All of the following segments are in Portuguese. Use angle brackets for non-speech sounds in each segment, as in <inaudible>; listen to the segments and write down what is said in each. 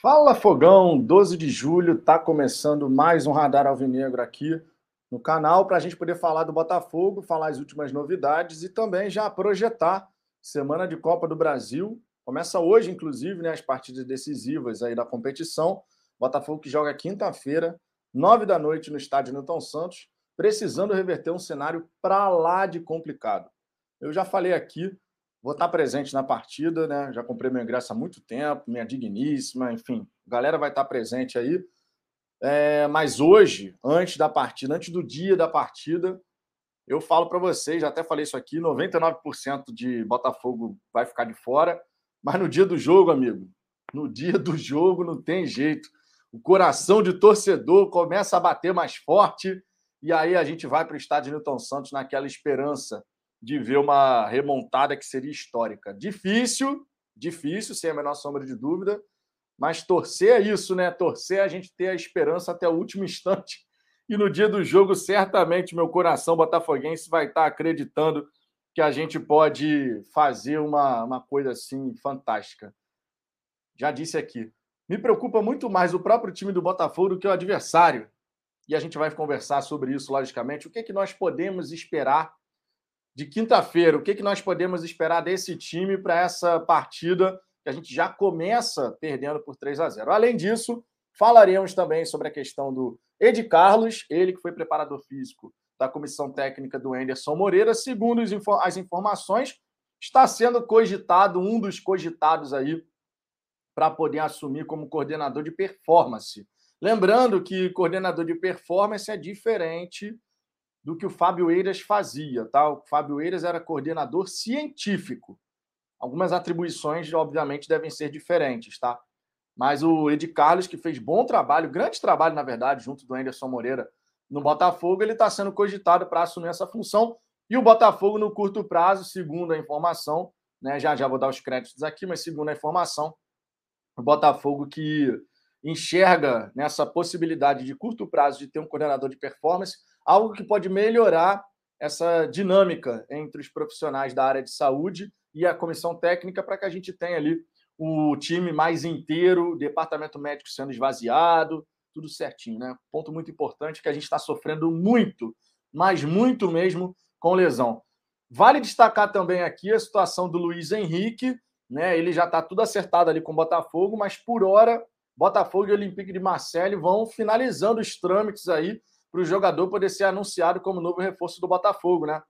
Fala Fogão, 12 de julho, tá começando mais um Radar Alvinegro aqui no canal para a gente poder falar do Botafogo, falar as últimas novidades e também já projetar semana de Copa do Brasil. Começa hoje, inclusive, né, as partidas decisivas aí da competição. Botafogo que joga quinta-feira, nove da noite no estádio Newton Santos, precisando reverter um cenário para lá de complicado. Eu já falei aqui Vou estar presente na partida, né? Já comprei meu ingresso há muito tempo, minha digníssima, enfim, a galera vai estar presente aí. É, mas hoje, antes da partida, antes do dia da partida, eu falo para vocês, já até falei isso aqui: 99% de Botafogo vai ficar de fora, mas no dia do jogo, amigo, no dia do jogo não tem jeito. O coração de torcedor começa a bater mais forte e aí a gente vai para o estádio Newton Santos naquela esperança de ver uma remontada que seria histórica. Difícil, difícil, sem a menor sombra de dúvida, mas torcer é isso, né? Torcer é a gente ter a esperança até o último <laughs> instante. E no dia do jogo, certamente, meu coração botafoguense vai estar acreditando que a gente pode fazer uma, uma coisa assim fantástica. Já disse aqui. Me preocupa muito mais o próprio time do Botafogo do que o adversário. E a gente vai conversar sobre isso, logicamente. O que, é que nós podemos esperar de quinta-feira. O que, que nós podemos esperar desse time para essa partida que a gente já começa perdendo por 3 a 0? Além disso, falaremos também sobre a questão do Ed Carlos, ele que foi preparador físico da comissão técnica do Anderson Moreira. Segundo as informações, está sendo cogitado, um dos cogitados aí, para poder assumir como coordenador de performance. Lembrando que coordenador de performance é diferente do que o Fábio Eiras fazia. Tá? O Fábio Eiras era coordenador científico. Algumas atribuições, obviamente, devem ser diferentes, tá? Mas o Ed Carlos, que fez bom trabalho, grande trabalho, na verdade, junto do Anderson Moreira no Botafogo, ele está sendo cogitado para assumir essa função. E o Botafogo, no curto prazo, segundo a informação, né, já já vou dar os créditos aqui, mas segundo a informação, o Botafogo que enxerga nessa possibilidade de curto prazo de ter um coordenador de performance, algo que pode melhorar essa dinâmica entre os profissionais da área de saúde e a comissão técnica para que a gente tenha ali o time mais inteiro, o departamento médico sendo esvaziado, tudo certinho, né? Ponto muito importante que a gente está sofrendo muito, mas muito mesmo com lesão. Vale destacar também aqui a situação do Luiz Henrique, né? Ele já está tudo acertado ali com o Botafogo, mas por hora Botafogo e Olympique de Marseille vão finalizando os trâmites aí para o jogador poder ser anunciado como novo reforço do Botafogo, né?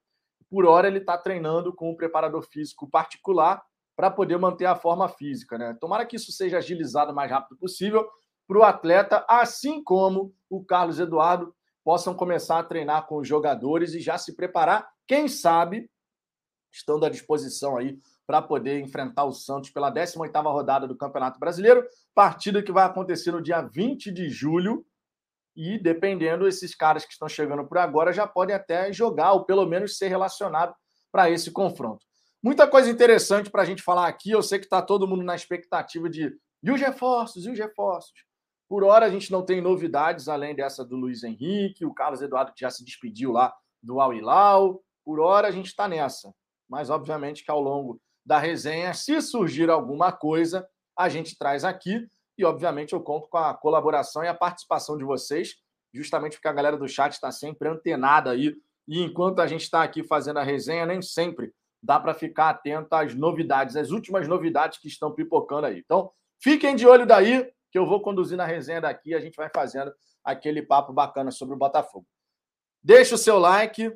Por hora ele está treinando com um preparador físico particular para poder manter a forma física, né? Tomara que isso seja agilizado o mais rápido possível para o atleta, assim como o Carlos Eduardo possam começar a treinar com os jogadores e já se preparar, quem sabe, estando à disposição aí para poder enfrentar o Santos pela 18ª rodada do Campeonato Brasileiro, partida que vai acontecer no dia 20 de julho, e dependendo, esses caras que estão chegando por agora já podem até jogar, ou pelo menos ser relacionado para esse confronto. Muita coisa interessante para a gente falar aqui. Eu sei que está todo mundo na expectativa de e os reforços, e os reforços. Por hora, a gente não tem novidades além dessa do Luiz Henrique, o Carlos Eduardo que já se despediu lá do Al Hilal. Por hora, a gente está nessa. Mas, obviamente, que ao longo da resenha, se surgir alguma coisa, a gente traz aqui. E, obviamente, eu conto com a colaboração e a participação de vocês, justamente porque a galera do chat está sempre antenada aí. E enquanto a gente está aqui fazendo a resenha, nem sempre dá para ficar atento às novidades, às últimas novidades que estão pipocando aí. Então, fiquem de olho daí, que eu vou conduzindo a resenha daqui e a gente vai fazendo aquele papo bacana sobre o Botafogo. Deixa o seu like,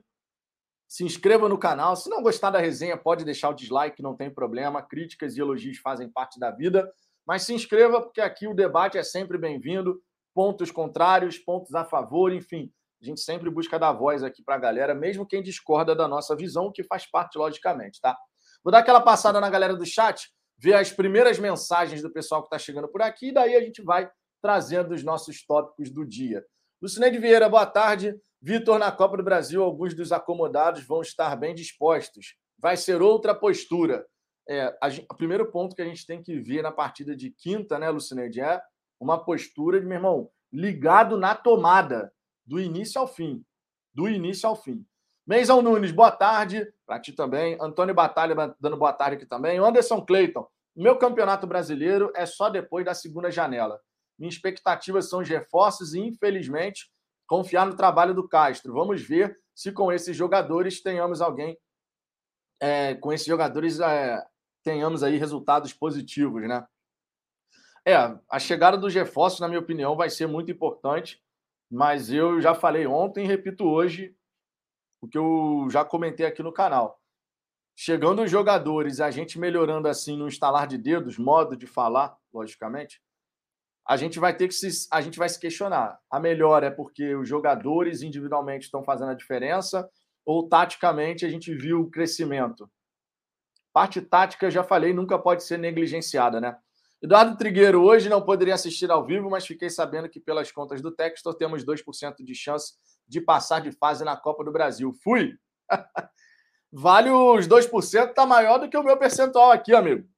se inscreva no canal. Se não gostar da resenha, pode deixar o dislike, não tem problema. Críticas e elogios fazem parte da vida. Mas se inscreva, porque aqui o debate é sempre bem-vindo. Pontos contrários, pontos a favor, enfim. A gente sempre busca dar voz aqui para a galera, mesmo quem discorda da nossa visão, que faz parte, logicamente, tá? Vou dar aquela passada na galera do chat, ver as primeiras mensagens do pessoal que está chegando por aqui, e daí a gente vai trazendo os nossos tópicos do dia. Lucineide Vieira, boa tarde. Vitor, na Copa do Brasil, alguns dos acomodados vão estar bem dispostos. Vai ser outra postura é, a, o primeiro ponto que a gente tem que ver na partida de quinta, né, Lucineide, é uma postura de, meu irmão, ligado na tomada, do início ao fim. Do início ao fim. Meizão Nunes, boa tarde. Para ti também. Antônio Batalha dando boa tarde aqui também. Anderson Cleiton, Meu campeonato brasileiro é só depois da segunda janela. Minhas expectativas são os reforços e, infelizmente, confiar no trabalho do Castro. Vamos ver se com esses jogadores tenhamos alguém, é, com esses jogadores é, tenhamos aí resultados positivos, né? É, a chegada dos reforços, na minha opinião, vai ser muito importante, mas eu já falei ontem e repito hoje o que eu já comentei aqui no canal. Chegando os jogadores, a gente melhorando assim no instalar de dedos, modo de falar, logicamente, a gente vai ter que se, a gente vai se questionar. A melhor é porque os jogadores individualmente estão fazendo a diferença ou taticamente a gente viu o crescimento. Parte tática, já falei, nunca pode ser negligenciada, né? Eduardo Trigueiro, hoje não poderia assistir ao vivo, mas fiquei sabendo que, pelas contas do Textor, temos 2% de chance de passar de fase na Copa do Brasil. Fui! <laughs> vale os 2%, tá maior do que o meu percentual aqui, amigo.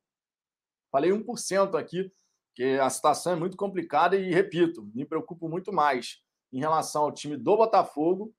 Falei 1% aqui, que a situação é muito complicada e, repito, me preocupo muito mais em relação ao time do Botafogo,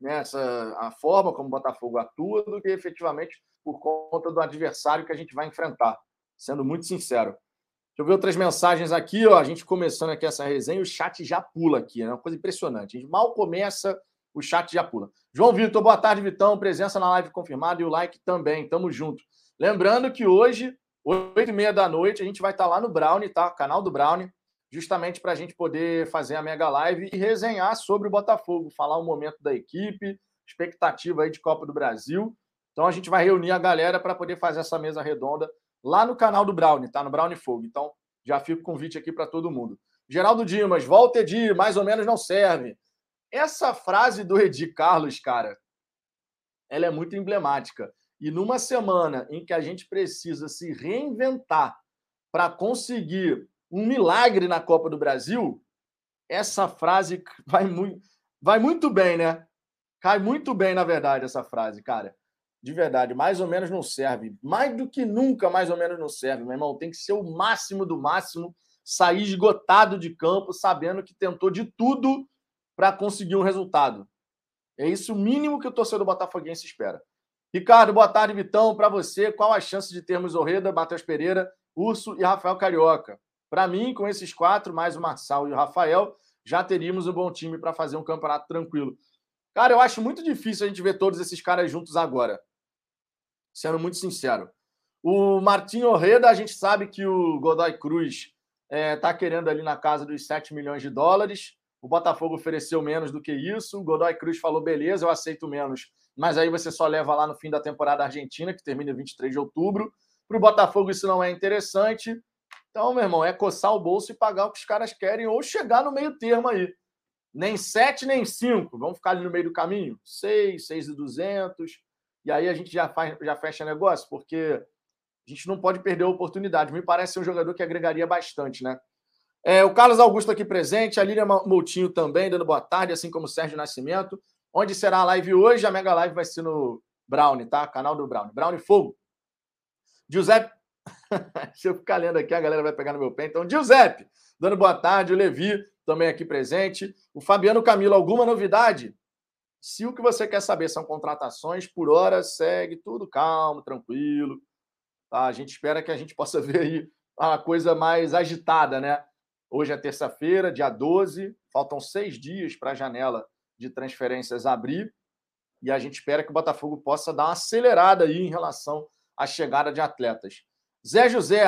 nessa né, a forma como o Botafogo atua, do que efetivamente por conta do adversário que a gente vai enfrentar, sendo muito sincero. Deixa eu ver outras mensagens aqui, ó. A gente começando aqui essa resenha, o chat já pula aqui, é né? uma coisa impressionante. A gente mal começa, o chat já pula. João Vitor, boa tarde, Vitão. Presença na live confirmada e o like também. Tamo junto. Lembrando que hoje, oito e meia da noite, a gente vai estar tá lá no Brownie, tá? Canal do Brownie, justamente para a gente poder fazer a mega live e resenhar sobre o Botafogo, falar o momento da equipe, expectativa aí de Copa do Brasil. Então a gente vai reunir a galera para poder fazer essa mesa redonda lá no canal do Brownie, tá? No Brownie Fogo. Então, já fica o convite aqui para todo mundo. Geraldo Dimas, volta Edi, mais ou menos não serve. Essa frase do Edi Carlos, cara, ela é muito emblemática. E numa semana em que a gente precisa se reinventar para conseguir um milagre na Copa do Brasil, essa frase <laughs> vai muito, vai muito bem, né? Cai muito bem, na verdade, essa frase, cara de verdade, mais ou menos não serve. Mais do que nunca, mais ou menos não serve, meu irmão. Tem que ser o máximo do máximo, sair esgotado de campo, sabendo que tentou de tudo para conseguir um resultado. É isso o mínimo que o torcedor botafoguense espera. Ricardo, boa tarde, Vitão. Para você, qual a chance de termos Orreda, Matheus Pereira, Urso e Rafael Carioca? Para mim, com esses quatro, mais o Marçal e o Rafael, já teríamos um bom time para fazer um campeonato tranquilo. Cara, eu acho muito difícil a gente ver todos esses caras juntos agora sendo muito sincero. O Martinho Orreda, a gente sabe que o Godoy Cruz está é, tá querendo ali na casa dos 7 milhões de dólares. O Botafogo ofereceu menos do que isso. O Godoy Cruz falou: beleza, eu aceito menos, mas aí você só leva lá no fim da temporada argentina, que termina em 23 de outubro. Para o Botafogo isso não é interessante. Então, meu irmão, é coçar o bolso e pagar o que os caras querem ou chegar no meio termo aí. Nem 7, nem 5. Vamos ficar ali no meio do caminho? 6, 6 e 200 e aí a gente já, faz, já fecha negócio, porque a gente não pode perder a oportunidade. Me parece ser um jogador que agregaria bastante, né? É, o Carlos Augusto aqui presente, a Lília Moutinho também, dando boa tarde, assim como o Sérgio Nascimento. Onde será a live hoje? A Mega Live vai ser no Brownie, tá? Canal do Brownie. Brownie Fogo. Giuseppe. <laughs> Se eu ficar lendo aqui, a galera vai pegar no meu pé. Então, Giuseppe, dando boa tarde. O Levi também aqui presente. O Fabiano Camilo, alguma novidade? Se o que você quer saber são contratações, por hora segue tudo calmo, tranquilo. Tá? A gente espera que a gente possa <laughs> ver aí a coisa mais agitada, né? Hoje é terça-feira, dia 12, faltam seis dias para a janela de transferências abrir e a gente espera que o Botafogo possa dar uma acelerada aí em relação à chegada de atletas. Zé José,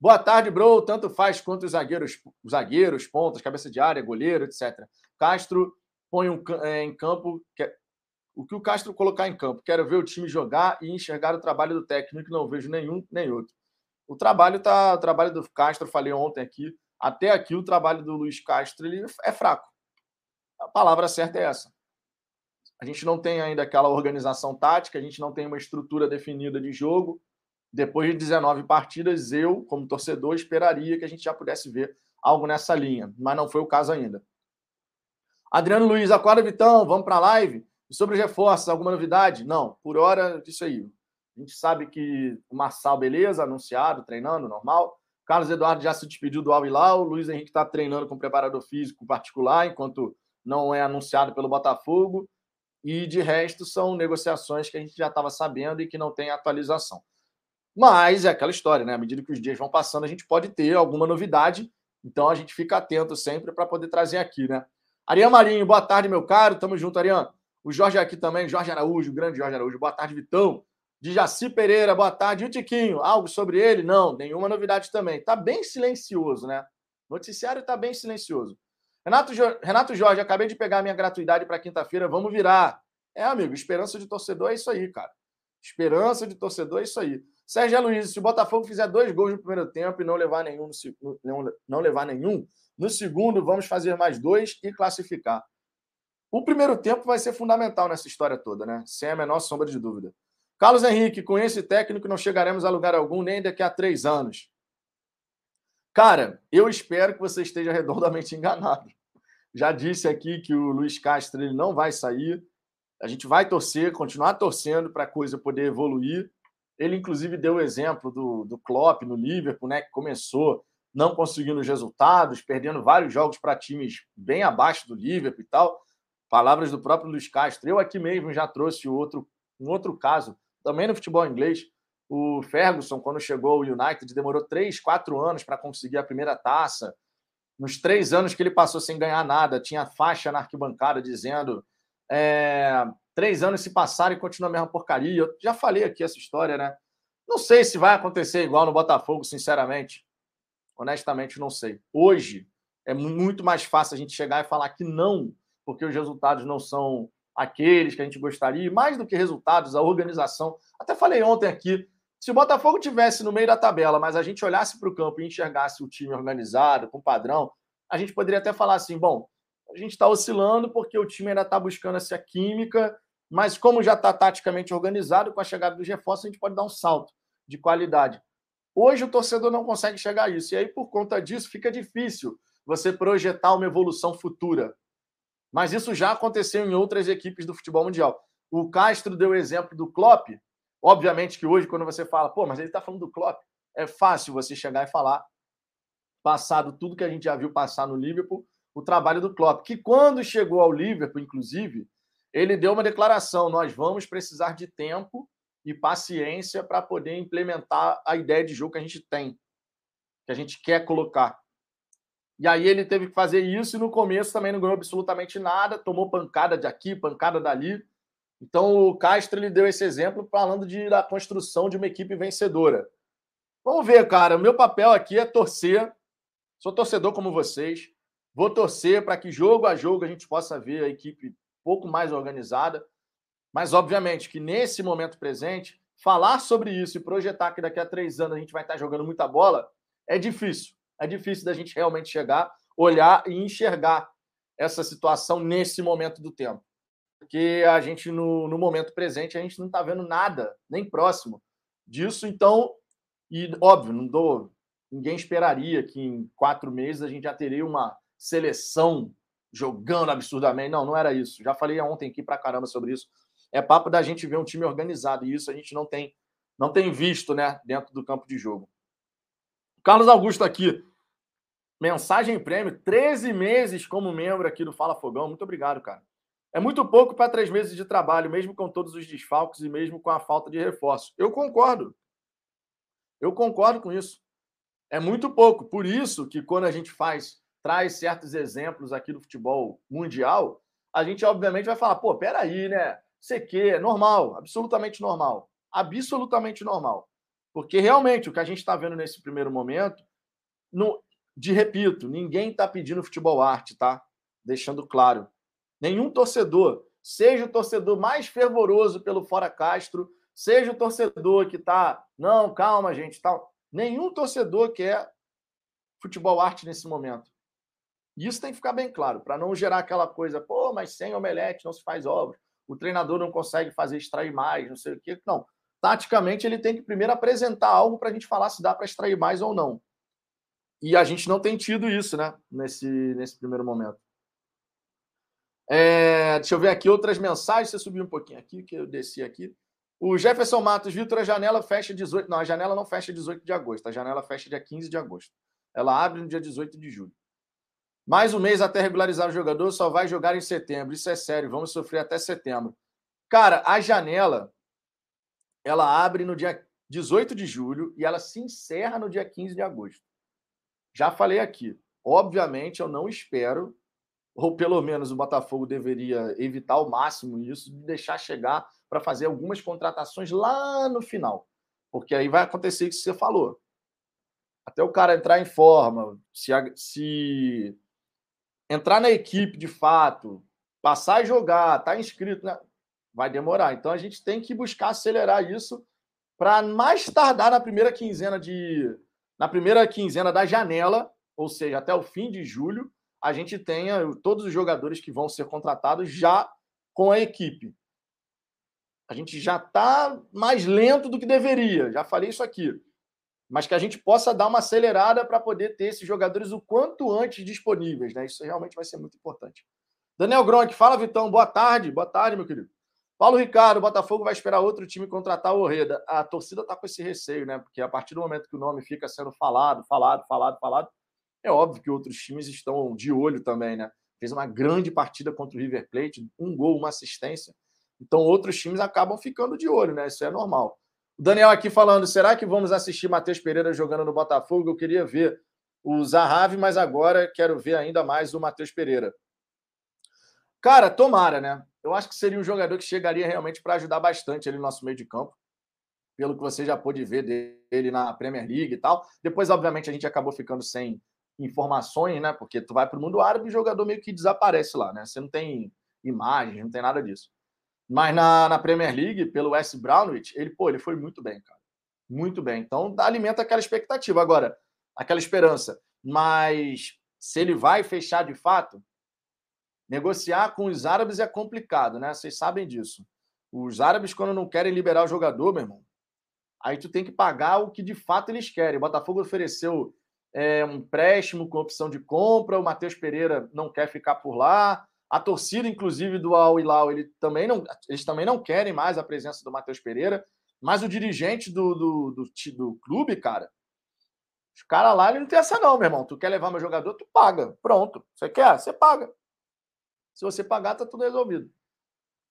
boa tarde, bro. Tanto faz quanto os zagueiros, zagueiros, pontas, cabeça de área, goleiro, etc. Castro põe um, é, em campo. Que, o que o Castro colocar em campo. Quero ver o time jogar e enxergar o trabalho do técnico. Não vejo nenhum nem outro. O trabalho tá, o trabalho do Castro, falei ontem aqui. Até aqui o trabalho do Luiz Castro ele é fraco. A palavra certa é essa. A gente não tem ainda aquela organização tática, a gente não tem uma estrutura definida de jogo. Depois de 19 partidas, eu, como torcedor, esperaria que a gente já pudesse ver algo nessa linha, mas não foi o caso ainda. Adriano Luiz, acorda, Vitão, vamos para a live. Sobre os reforços, alguma novidade? Não, por hora, isso aí. A gente sabe que o Marçal, beleza, anunciado, treinando, normal. Carlos Eduardo já se despediu do Al Hilal. O Luiz Henrique está treinando com preparador físico particular, enquanto não é anunciado pelo Botafogo. E de resto, são negociações que a gente já estava sabendo e que não tem atualização. Mas é aquela história, né? À medida que os dias vão passando, a gente pode ter alguma novidade. Então a gente fica atento sempre para poder trazer aqui, né? Ariane Marinho, boa tarde, meu caro. Tamo junto, Ariane. O Jorge aqui também, Jorge Araújo, o grande Jorge Araújo. Boa tarde, Vitão. De Jaci Pereira, boa tarde. E o Tiquinho, algo sobre ele? Não, nenhuma novidade também. Tá bem silencioso, né? O noticiário tá bem silencioso. Renato. Renato Jorge, acabei de pegar minha gratuidade para quinta-feira, vamos virar. É, amigo, esperança de torcedor é isso aí, cara. Esperança de torcedor é isso aí. Sérgio Luiz, se o Botafogo fizer dois gols no primeiro tempo e não levar nenhum, no, não, não levar nenhum, no segundo vamos fazer mais dois e classificar. O primeiro tempo vai ser fundamental nessa história toda, né? Sem a menor sombra de dúvida. Carlos Henrique, com esse técnico não chegaremos a lugar algum nem daqui a três anos. Cara, eu espero que você esteja redondamente <laughs> enganado. Já disse aqui que o Luiz Castro ele não vai sair. A gente vai torcer, continuar torcendo para a coisa poder evoluir. Ele, inclusive, deu o exemplo do, do Klopp no Liverpool, né, que começou não conseguindo os resultados, perdendo vários jogos para times bem abaixo do Liverpool e tal. Palavras do próprio Luiz Castro. Eu aqui mesmo já trouxe outro, um outro caso, também no futebol inglês. O Ferguson, quando chegou ao United, demorou três, quatro anos para conseguir a primeira taça. Nos três anos que ele passou sem ganhar nada, tinha faixa na arquibancada dizendo é, três anos se passaram e continua a mesma porcaria. Eu já falei aqui essa história, né? Não sei se vai acontecer igual no Botafogo, sinceramente. Honestamente, não sei. Hoje é muito mais fácil a gente chegar e falar que não, porque os resultados não são aqueles que a gente gostaria. Mais do que resultados, a organização. Até falei ontem aqui. Se o Botafogo tivesse no meio da tabela, mas a gente olhasse para o campo e enxergasse o time organizado, com padrão, a gente poderia até falar assim: bom, a gente está oscilando porque o time ainda está buscando essa química mas como já está taticamente organizado, com a chegada dos reforços, a gente pode dar um salto de qualidade. Hoje o torcedor não consegue chegar a isso. E aí, por conta disso, fica difícil você projetar uma evolução futura. Mas isso já aconteceu em outras equipes do futebol mundial. O Castro deu o exemplo do Klopp. Obviamente que hoje, quando você fala, pô, mas ele está falando do Klopp, é fácil você chegar e falar, passado tudo que a gente já viu passar no Liverpool, o trabalho do Klopp, que quando chegou ao Liverpool, inclusive, ele deu uma declaração: nós vamos precisar de tempo e paciência para poder implementar a ideia de jogo que a gente tem, que a gente quer colocar. E aí ele teve que fazer isso e no começo também não ganhou absolutamente nada, tomou pancada de aqui, pancada dali. Então o Castro ele deu esse exemplo falando de, da construção de uma equipe vencedora. Vamos ver, cara. O meu papel aqui é torcer. Sou torcedor como vocês. Vou torcer para que jogo a jogo a gente possa ver a equipe pouco mais organizada. Mas, obviamente, que nesse momento presente, falar sobre isso e projetar que daqui a três anos a gente vai estar jogando muita bola é difícil. É difícil da gente realmente chegar, olhar e enxergar essa situação nesse momento do tempo. Porque a gente, no, no momento presente, a gente não está vendo nada, nem próximo disso. Então, e óbvio, não dou. Ninguém esperaria que em quatro meses a gente já teria uma seleção jogando absurdamente. Não, não era isso. Já falei ontem aqui pra caramba sobre isso. É papo da gente ver um time organizado e isso a gente não tem não tem visto, né, dentro do campo de jogo. Carlos Augusto aqui. Mensagem prêmio, 13 meses como membro aqui do Fala Fogão. Muito obrigado, cara. É muito pouco para três meses de trabalho, mesmo com todos os desfalques e mesmo com a falta de reforço. Eu concordo. Eu concordo com isso. É muito pouco. Por isso que quando a gente faz traz certos exemplos aqui do futebol mundial, a gente obviamente vai falar, pô, peraí, né? Sei que, normal, absolutamente normal. Absolutamente normal. Porque realmente o que a gente está vendo nesse primeiro momento, no, de repito, ninguém está pedindo futebol arte, tá? Deixando claro. Nenhum torcedor, seja o torcedor mais fervoroso pelo Fora Castro, seja o torcedor que está, não, calma, gente, tal. Nenhum torcedor quer futebol arte nesse momento. Isso tem que ficar bem claro, para não gerar aquela coisa, pô, mas sem omelete não se faz ovos, o treinador não consegue fazer extrair mais, não sei o quê. Não. Taticamente, ele tem que primeiro apresentar algo para a gente falar se dá para extrair mais ou não. E a gente não tem tido isso, né, nesse, nesse primeiro momento. É, deixa eu ver aqui outras mensagens. Você subiu um pouquinho aqui, que eu desci aqui. O Jefferson Matos, Vitor, a janela fecha 18. Não, a janela não fecha 18 de agosto. A janela fecha dia 15 de agosto. Ela abre no dia 18 de julho. Mais um mês até regularizar o jogador, só vai jogar em setembro. Isso é sério, vamos sofrer até setembro. Cara, a janela ela abre no dia 18 de julho e ela se encerra no dia 15 de agosto. Já falei aqui, obviamente eu não espero, ou pelo menos o Botafogo deveria evitar ao máximo isso, de deixar chegar para fazer algumas contratações lá no final. Porque aí vai acontecer o que você falou. Até o cara entrar em forma, se, se entrar na equipe de fato, passar a jogar, tá inscrito, né? vai demorar. Então a gente tem que buscar acelerar isso para mais tardar na primeira quinzena de na primeira quinzena da janela, ou seja, até o fim de julho, a gente tenha todos os jogadores que vão ser contratados já com a equipe. A gente já está mais lento do que deveria, já falei isso aqui. Mas que a gente possa dar uma acelerada para poder ter esses jogadores o quanto antes disponíveis. Né? Isso realmente vai ser muito importante. Daniel Gronk, fala, Vitão. Boa tarde. Boa tarde, meu querido. Paulo Ricardo, o Botafogo vai esperar outro time contratar o Orreda. A torcida está com esse receio, né? Porque a partir do momento que o nome fica sendo falado, falado, falado, falado, é óbvio que outros times estão de olho também, né? Fez uma grande partida contra o River Plate, um gol, uma assistência. Então, outros times acabam ficando de olho, né? Isso é normal. O Daniel aqui falando: será que vamos assistir Matheus Pereira jogando no Botafogo? Eu queria ver o Zahavi, mas agora quero ver ainda mais o Matheus Pereira. Cara, tomara, né? Eu acho que seria um jogador que chegaria realmente para ajudar bastante ali no nosso meio de campo, pelo que você já pôde ver dele na Premier League e tal. Depois, obviamente, a gente acabou ficando sem informações, né? Porque tu vai para o mundo árabe e o jogador meio que desaparece lá, né? Você não tem imagem, não tem nada disso. Mas na, na Premier League, pelo West Brownwich, ele, pô, ele foi muito bem, cara. Muito bem. Então, alimenta aquela expectativa. Agora, aquela esperança. Mas se ele vai fechar de fato, negociar com os árabes é complicado, né? Vocês sabem disso. Os árabes, quando não querem liberar o jogador, meu irmão, aí tu tem que pagar o que de fato eles querem. O Botafogo ofereceu é, um empréstimo com opção de compra, o Matheus Pereira não quer ficar por lá. A torcida, inclusive, do Al Hilal, ele também não, eles também não querem mais a presença do Matheus Pereira, mas o dirigente do, do, do, do clube, cara, os caras lá, ele não tem essa não, meu irmão. Tu quer levar meu jogador, tu paga. Pronto. Você quer? Você paga. Se você pagar, tá tudo resolvido.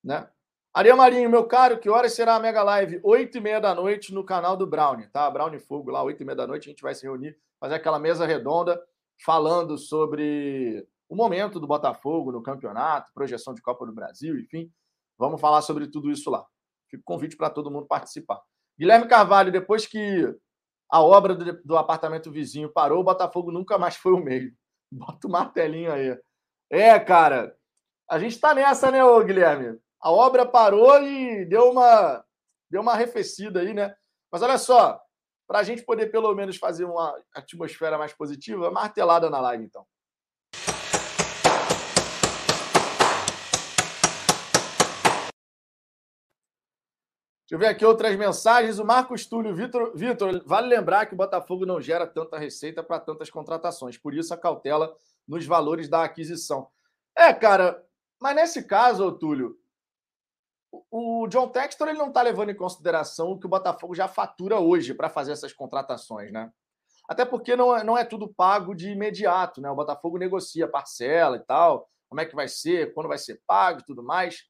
Né? Aria Marinho, meu caro, que horas será a Mega Live? Oito e meia da noite no canal do Brownie, tá? Brownie Fogo lá, oito e meia da noite, a gente vai se reunir, fazer aquela mesa redonda, falando sobre o momento do Botafogo no campeonato, projeção de Copa do Brasil, enfim. Vamos falar sobre tudo isso lá. Fico convite para todo mundo participar. Guilherme Carvalho, depois que a obra do, apartamento vizinho parou, o Botafogo nunca mais foi o mesmo. Bota o martelinho aí. É, cara, a gente está nessa, né, ô Guilherme? A obra parou e deu uma, deu uma arrefecida aí, né? Mas olha só, para a gente poder pelo menos fazer uma atmosfera mais positiva, martelada na live, então. Deixa eu ver aqui outras mensagens. O Marcos Túlio, Vitor, Vitor, vale lembrar que o Botafogo não gera tanta receita para tantas contratações, por isso a cautela nos valores da aquisição. É, cara, mas nesse caso, Túlio, o John Textor ele não está levando em consideração o que o Botafogo já fatura hoje para fazer essas contratações, né? Até porque não é, não é tudo pago de imediato, né? O Botafogo negocia parcela e tal, como é que vai ser, quando vai ser pago e tudo mais.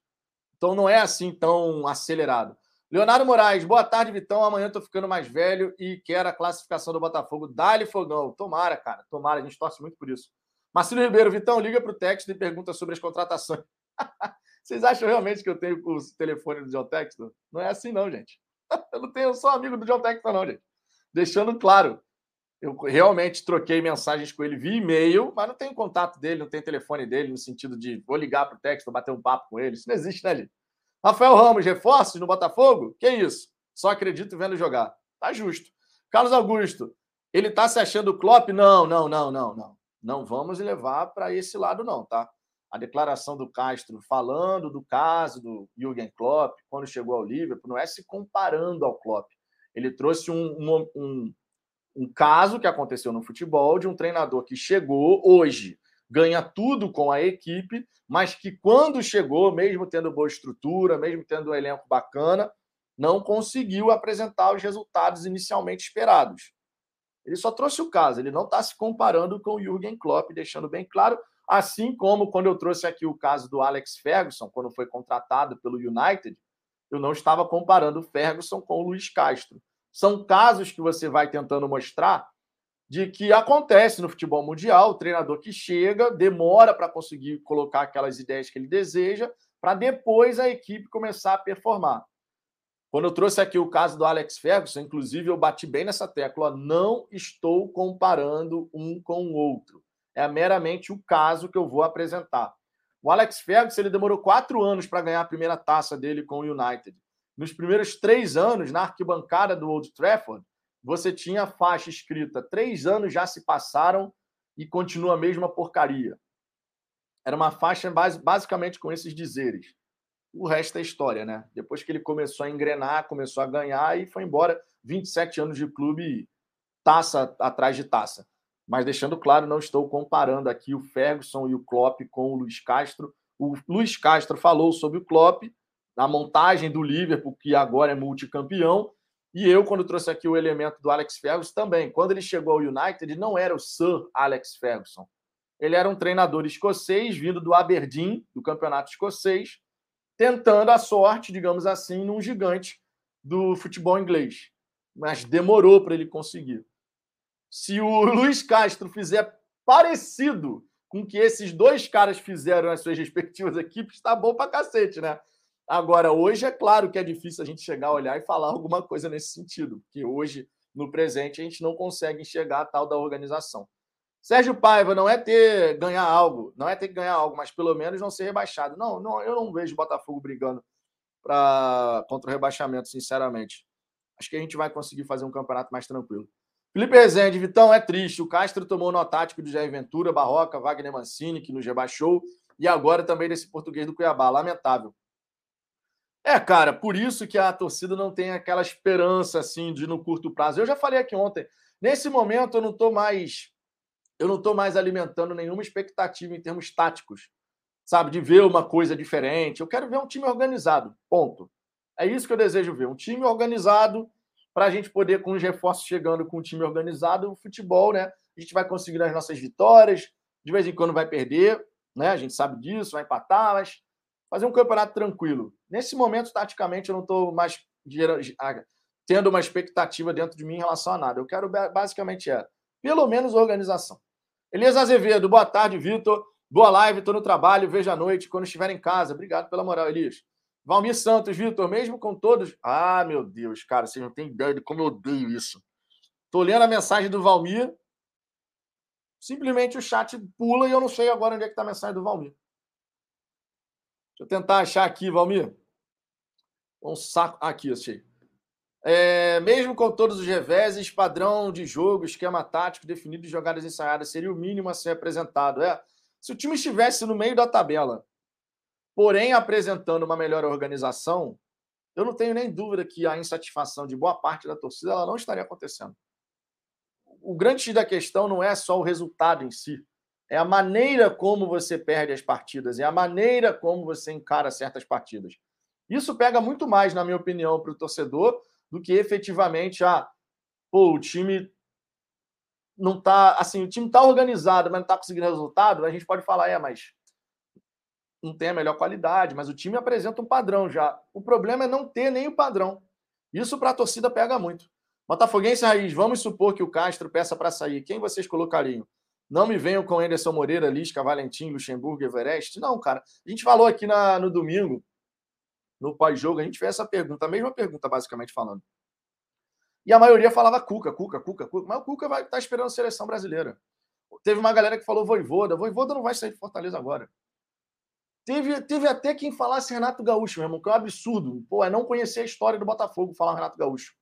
Então não é assim tão acelerado. Leonardo Moraes, boa tarde, Vitão. Amanhã estou ficando mais velho e quero a classificação do Botafogo. Dá-lhe fogão. Tomara, cara. Tomara, a gente torce muito por isso. Marcelo Ribeiro, Vitão, liga para o texto e pergunta sobre as contratações. <laughs> Vocês acham realmente que eu tenho o telefone do John? Não é assim, não, gente. <laughs> Eu não tenho, sou amigo do John não, gente. Deixando claro, eu realmente troquei mensagens com ele via e-mail, mas não tenho contato dele, não tenho telefone dele, no sentido de vou ligar para o Texton, bater um papo com ele. Isso não existe, né, Lili? Rafael Ramos, reforços no Botafogo? Que isso? Só acredito vendo jogar. Tá justo. Carlos Augusto, ele tá se achando Klopp? Não, não, não, não, não. Não vamos levar para esse lado, não, tá? A declaração do Castro falando do caso do Jürgen Klopp, quando chegou ao Liverpool, não é se comparando ao Klopp. Ele trouxe um, um, um, um caso que aconteceu no futebol de um treinador que chegou hoje, ganha tudo com a equipe, mas que quando chegou, mesmo tendo boa estrutura, mesmo tendo um elenco bacana, não conseguiu apresentar os resultados inicialmente esperados. Ele só trouxe o caso, ele não está se comparando com o Jürgen Klopp, deixando bem claro, assim como quando eu trouxe aqui o caso do Alex Ferguson, quando foi contratado pelo United, eu não estava comparando o Ferguson com o Luiz Castro. São casos que você vai tentando mostrar de que acontece no futebol mundial, o treinador que chega, demora para conseguir colocar aquelas ideias que ele deseja, para depois a equipe começar a performar. Quando eu trouxe aqui o caso do Alex Ferguson, inclusive eu bati bem nessa tecla, não estou comparando um com o outro. É meramente o caso que eu vou apresentar. O Alex Ferguson ele demorou quatro anos para ganhar a primeira taça dele com o United. Nos primeiros três anos, na arquibancada do Old Trafford, você tinha a faixa escrita: três anos já se passaram e continua a mesma porcaria. Era uma faixa basicamente com esses dizeres. O resto é história, né? Depois que ele começou a engrenar, começou a ganhar e foi embora. 27 anos de clube, taça atrás de taça. Mas deixando claro, não estou comparando aqui o Ferguson e o Klopp com o Luiz Castro. O Luiz Castro falou sobre o Klopp, a montagem do Liverpool, que agora é multicampeão, e eu, quando trouxe aqui o elemento do Alex Ferguson, também. Quando ele chegou ao United, ele não era o Sir Alex Ferguson. Ele era um treinador escocês, vindo do Aberdeen, do campeonato escocês, tentando a sorte, digamos assim, num gigante do futebol inglês. Mas demorou para ele conseguir. Se o Luiz Castro fizer parecido com o que esses dois caras fizeram nas suas respectivas <laughs> equipes, está bom para cacete, né? Agora, hoje é claro que é difícil a gente chegar a olhar e falar alguma coisa nesse sentido, porque hoje, no presente, a gente não consegue enxergar a tal da organização. Sérgio Paiva não é ter ganhar algo, não é ter que ganhar algo, mas pelo menos não ser rebaixado. Não, não eu não vejo o Botafogo brigando pra, contra o rebaixamento, sinceramente. Acho que a gente vai conseguir fazer um campeonato mais tranquilo. Felipe Rezende, Vitão, é triste. O Castro tomou no tático do Jair Ventura, Barroca, Wagner Mancini, que nos rebaixou, e agora também desse português do Cuiabá. Lamentável. É, cara, por isso que a torcida não tem aquela esperança assim de no curto prazo. Eu já falei aqui ontem. Nesse momento eu não estou mais eu não estou mais alimentando nenhuma expectativa em termos táticos, sabe, de ver uma coisa diferente. Eu quero ver um time organizado, ponto. É isso que eu desejo ver, um time organizado para a gente poder, com os reforços chegando com um time organizado, o futebol, né? A gente vai conseguir as nossas vitórias, de vez em quando vai perder, né? A gente sabe disso, vai empatar, mas fazer um campeonato tranquilo. Nesse momento, taticamente, eu não estou mais tendo uma expectativa dentro de mim em relação a nada. Eu quero basicamente é, pelo menos organização. Elias Azevedo, boa tarde, Vitor. Boa live, estou no trabalho, veja à noite, quando estiver em casa. Obrigado pela moral, Elias. Valmir Santos, Vitor, mesmo com todos. Ah, meu Deus, cara, vocês não têm ideia de como eu odeio isso. Estou lendo a mensagem do Valmir. Simplesmente o chat pula e eu não sei agora onde é que está a mensagem do Valmir. Deixa eu tentar achar aqui, Valmir. Um saco. Aqui, achei. É, mesmo com todos os reveses, padrão de jogo, esquema tático definido de jogadas ensaiadas seria o mínimo a ser apresentado. É, se o time estivesse no meio da tabela, porém apresentando uma melhor organização, eu não tenho nem dúvida que a insatisfação de boa parte da torcida ela não estaria acontecendo. O grande X da questão não é só o resultado em si, é a maneira como você perde as partidas, é a maneira como você encara certas partidas. Isso pega muito mais, na minha opinião, para o torcedor do que efetivamente a pô, o time não tá assim, o time tá organizado, mas não tá conseguindo resultado, a gente pode falar, é, mas não tem a melhor qualidade, mas o time apresenta um padrão já. O problema é não ter nem o padrão. Isso para a torcida pega muito. Botafoguense Raiz, vamos supor que o Castro peça para sair. Quem vocês colocariam? Não me venham com Anderson Moreira, Lisca, Valentim, Luxemburgo, Everest. Não, cara. A gente falou aqui na, no domingo no pós-jogo, a gente fez essa pergunta, a mesma pergunta, basicamente falando. E a maioria falava Cuca, Cuca, Cuca, Cuca. Mas o Cuca vai estar tá esperando a seleção brasileira. Teve uma galera que falou Voivoda. Voivoda não vai sair de Fortaleza agora. Teve, teve até quem falasse Renato Gaúcho, meu irmão, que é um absurdo. Pô, é não conhecer a história do Botafogo falar Renato Gaúcho.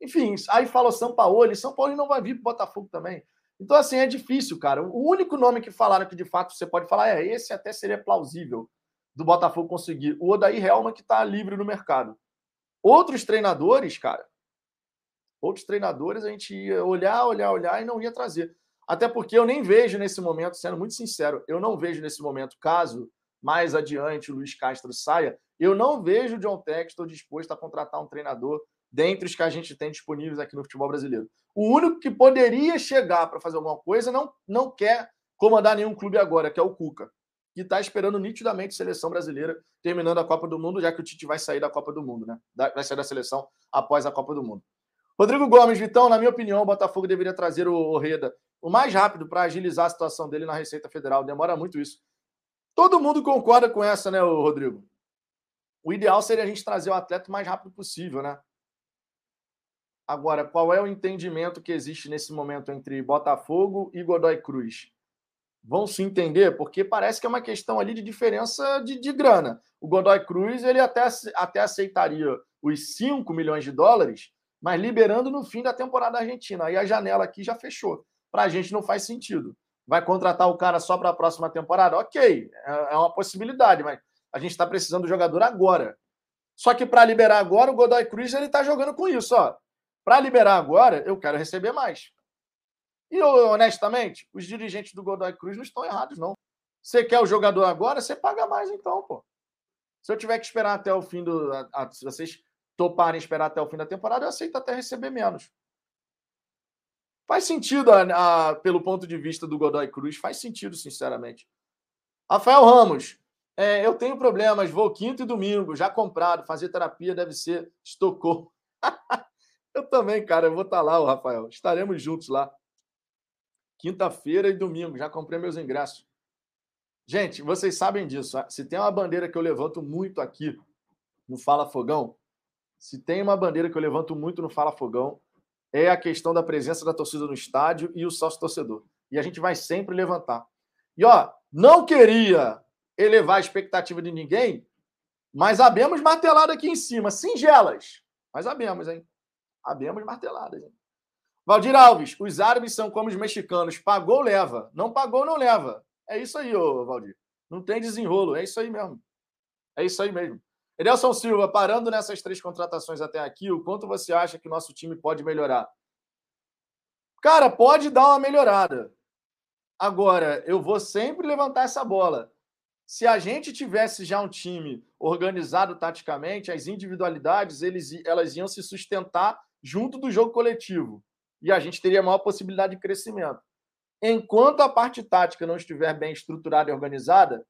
Enfim, aí falou São Paulo, e São Paulo não vai vir para o Botafogo também. Então, assim, é difícil, cara. O único nome que falaram que de fato você pode falar é esse, até seria plausível do Botafogo conseguir. O Odair Helma, que está livre no mercado. Outros treinadores, cara, outros treinadores a gente ia olhar, olhar, olhar e não ia trazer. Até porque eu nem vejo nesse momento, sendo muito sincero, eu não vejo nesse momento, caso mais adiante o Luiz Castro saia, eu não vejo o John Textor disposto a contratar um treinador dentre os que a gente tem disponíveis aqui no futebol brasileiro. O único que poderia chegar para fazer alguma coisa não, não quer comandar nenhum clube agora, que é o Cuca que está esperando nitidamente a seleção brasileira terminando a Copa do Mundo, já que o Tite vai sair da Copa do Mundo, né? Vai sair da seleção após a Copa do Mundo. Rodrigo Gomes, Vitão, na minha opinião, o Botafogo deveria trazer o Orreda o mais rápido para agilizar a situação dele na Receita Federal. Demora muito isso. Todo mundo concorda com essa, né, Rodrigo? O ideal seria a gente trazer o atleta o mais rápido possível, né? Agora, qual é o entendimento que existe nesse momento entre Botafogo e Godoy Cruz? Vão se entender? Porque parece que é uma questão ali de diferença de, de grana. O Godoy Cruz ele até, até aceitaria os 5 milhões de dólares, mas liberando no fim da temporada argentina. Aí a janela aqui já fechou. Para a gente não faz sentido. Vai contratar o cara só para a próxima temporada? Ok, é, é uma possibilidade, mas a gente está precisando do jogador agora. Só que para liberar agora, o Godoy Cruz ele está jogando com isso. ó. Para liberar agora, eu quero receber mais. E honestamente, os dirigentes do Godoy Cruz não estão errados, não. Você quer o jogador agora, você paga mais então, pô. Se eu tiver que esperar até o fim do. A, a, se vocês toparem esperar até o fim da temporada, eu aceito até receber menos. Faz sentido, a, pelo ponto de vista do Godoy Cruz, faz sentido, sinceramente. Rafael Ramos, é, eu tenho problemas, vou quinto e domingo, já comprado, fazer terapia deve ser, estocou. <laughs> eu também, cara, eu vou estar tá lá, Rafael. Estaremos juntos lá. Quinta-feira e domingo, já comprei meus ingressos. Gente, vocês sabem disso. Se tem uma bandeira que eu levanto muito aqui no Fala Fogão, se tem uma bandeira que eu levanto muito no Fala Fogão, é a questão da presença da torcida no estádio e o sócio torcedor. E a gente vai sempre levantar. E ó, não queria elevar a expectativa de ninguém, mas abemos martelada aqui em cima, singelas. Mas abemos, hein? Abemos marteladas. Hein? Valdir Alves, os árabes são como os mexicanos. Pagou, leva. Não pagou, não leva. É isso aí, ô Valdir. Não tem desenrolo. É isso aí mesmo. É isso aí mesmo. Edelson Silva, parando nessas três contratações até aqui, o quanto você acha que o nosso time pode melhorar? Cara, pode dar uma melhorada. Agora, eu vou sempre levantar essa bola. Se a gente tivesse já um time organizado taticamente, as individualidades eles, elas iam se sustentar junto do jogo coletivo. E a gente teria maior possibilidade de crescimento. Enquanto a parte tática não estiver bem estruturada e organizada,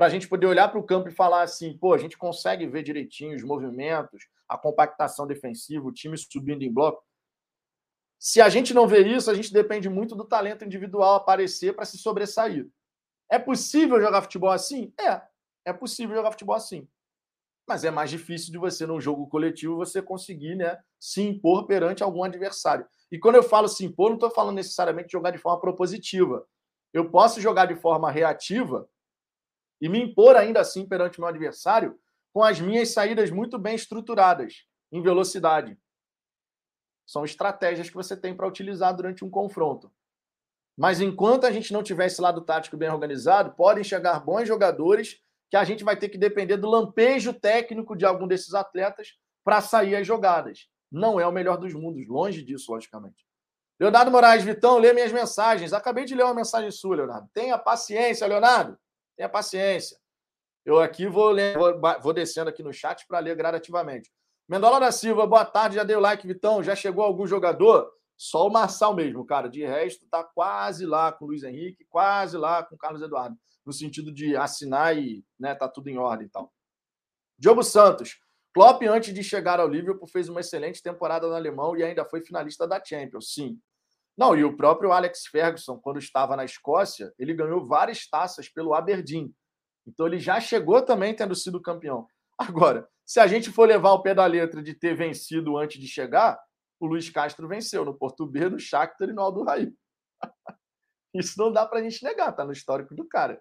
para a gente poder olhar para o campo e falar assim, pô, a gente consegue ver direitinho os movimentos, a compactação defensiva, o time subindo em bloco. Se a gente não vê isso, a gente depende muito do talento individual aparecer para se sobressair. É possível jogar futebol assim? É, é possível jogar futebol assim. Mas é mais difícil de você, num jogo coletivo, você conseguir né, se impor perante algum adversário. E quando eu falo se impor, não estou falando necessariamente de jogar de forma propositiva. Eu posso jogar de forma reativa e me impor ainda assim perante meu adversário com as minhas saídas muito bem estruturadas, em velocidade. São estratégias que você tem para utilizar durante um confronto. Mas enquanto a gente não tiver esse lado tático bem organizado, podem chegar bons jogadores que a gente vai ter que depender do lampejo técnico de algum desses atletas para sair as jogadas. Não é o melhor dos mundos, longe disso, logicamente. Leonardo Moraes, Vitão, lê minhas mensagens. Acabei de ler uma mensagem sua, Leonardo. Tenha paciência, Leonardo. Tenha paciência. Eu aqui vou, vou descendo aqui no chat para ler gradativamente. Mendola da Silva, boa tarde. Já deu like, Vitão. Já chegou algum jogador? Só o Marçal mesmo, cara. De resto, tá quase lá com o Luiz Henrique, quase lá com o Carlos Eduardo. No sentido de assinar e né, tá tudo em ordem e tal. Diogo Santos. Klopp, antes de chegar ao Liverpool, fez uma excelente temporada no alemão e ainda foi finalista da Champions. Sim, não, e o próprio Alex Ferguson, quando estava na Escócia, ele ganhou várias taças pelo Aberdeen. Então ele já chegou também tendo sido campeão. Agora, se a gente for levar o pé da letra de ter vencido antes de chegar, o Luiz Castro venceu no B, no Shakhtar e no Aldo Raí. <laughs> Isso não dá para a gente negar, tá no histórico do cara.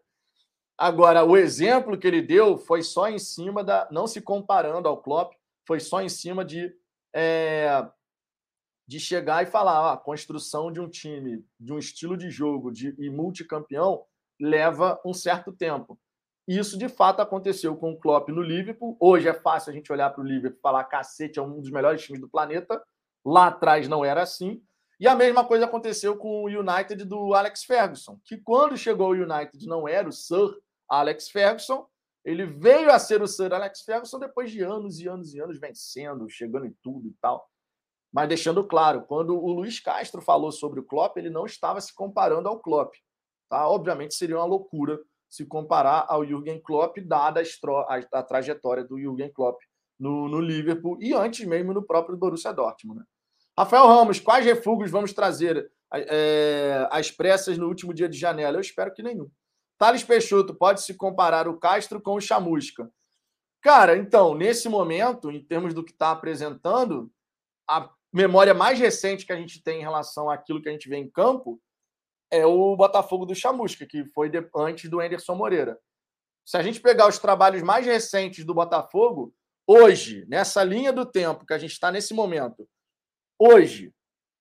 Agora, o exemplo que ele deu foi só em cima da. Não se comparando ao Klopp, foi só em cima de é, de chegar e falar: ah, a construção de um time, de um estilo de jogo de, e multicampeão leva um certo tempo. Isso de fato aconteceu com o Klopp no Liverpool. Hoje é fácil a gente olhar para o Liverpool e falar: cacete, é um dos melhores times do planeta. Lá atrás não era assim. E a mesma coisa aconteceu com o United do Alex Ferguson, que quando chegou ao United não era o Sir Alex Ferguson, ele veio a ser o Sir Alex Ferguson depois de anos e anos e anos vencendo, chegando em tudo e tal. Mas deixando claro, quando o Luiz Castro falou sobre o Klopp, ele não estava se comparando ao Klopp. Tá? Obviamente seria uma loucura se comparar ao Jürgen Klopp, dada a, a, a trajetória do Jürgen Klopp no, no, Liverpool e antes mesmo no próprio Borussia Dortmund. Né? Rafael Ramos, quais refugos vamos trazer é, às pressas no último dia de janela? Eu espero que nenhum. Thales Peixoto, pode se comparar o Castro com o Chamusca? Cara, então, nesse momento, em termos do que está apresentando, a memória mais recente que a gente tem em relação àquilo que a gente vê em campo é o Botafogo do Chamusca, que foi de, antes do Anderson Moreira. Se a gente pegar os trabalhos mais recentes do Botafogo, hoje, nessa linha do tempo que a gente está nesse momento, hoje,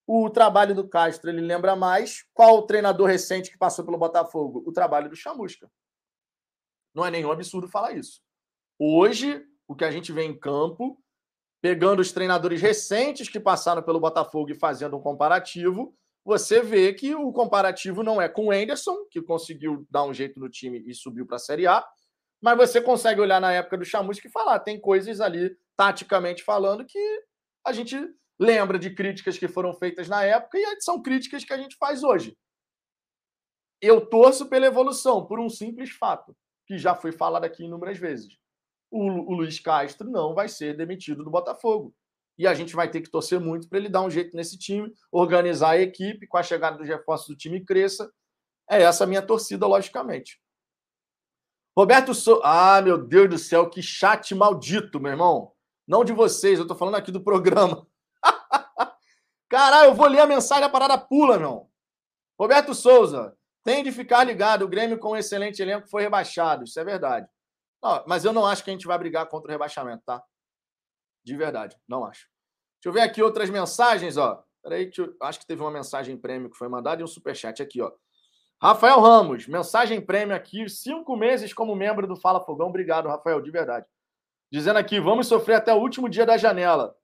o trabalho do Castro ele lembra mais qual o treinador recente que passou pelo Botafogo? O trabalho do Chamusca. Não é nenhum absurdo falar isso. Hoje, o que a gente vê em campo, pegando os treinadores recentes que passaram pelo Botafogo e fazendo um comparativo, você vê que o comparativo não é com o Anderson, que conseguiu dar um jeito no time e subiu para a Série A, mas você consegue olhar na época do Chamusca e falar, tem coisas ali, taticamente falando, que a gente lembra de críticas que foram feitas na época e são críticas que a gente faz hoje. Eu torço pela evolução, por um simples fato, que já foi falado aqui inúmeras vezes o, o Luiz Castro não vai ser demitido do Botafogo. E a gente vai ter que torcer muito para ele dar um jeito nesse time, organizar a equipe, com a chegada dos reforços do time cresça. É essa a minha torcida, logicamente. Roberto so... Ah, meu Deus do céu, que chat maldito, meu irmão. Não de vocês, eu tô falando aqui do programa. <laughs> Caralho, eu vou ler a mensagem, a parada pula, não. Roberto Souza, tem de ficar ligado, o Grêmio com um excelente elenco foi rebaixado, isso é verdade. Não, mas eu não acho que a gente vai brigar contra o rebaixamento, tá? De verdade, não acho. Deixa eu ver aqui outras mensagens, ó. Peraí, eu... acho que teve uma mensagem prêmio que foi mandada e um superchat aqui, ó. Rafael Ramos, mensagem prêmio aqui, cinco meses como membro do Fala Fogão. Obrigado, Rafael, de verdade. Dizendo aqui, vamos sofrer até o último dia da janela.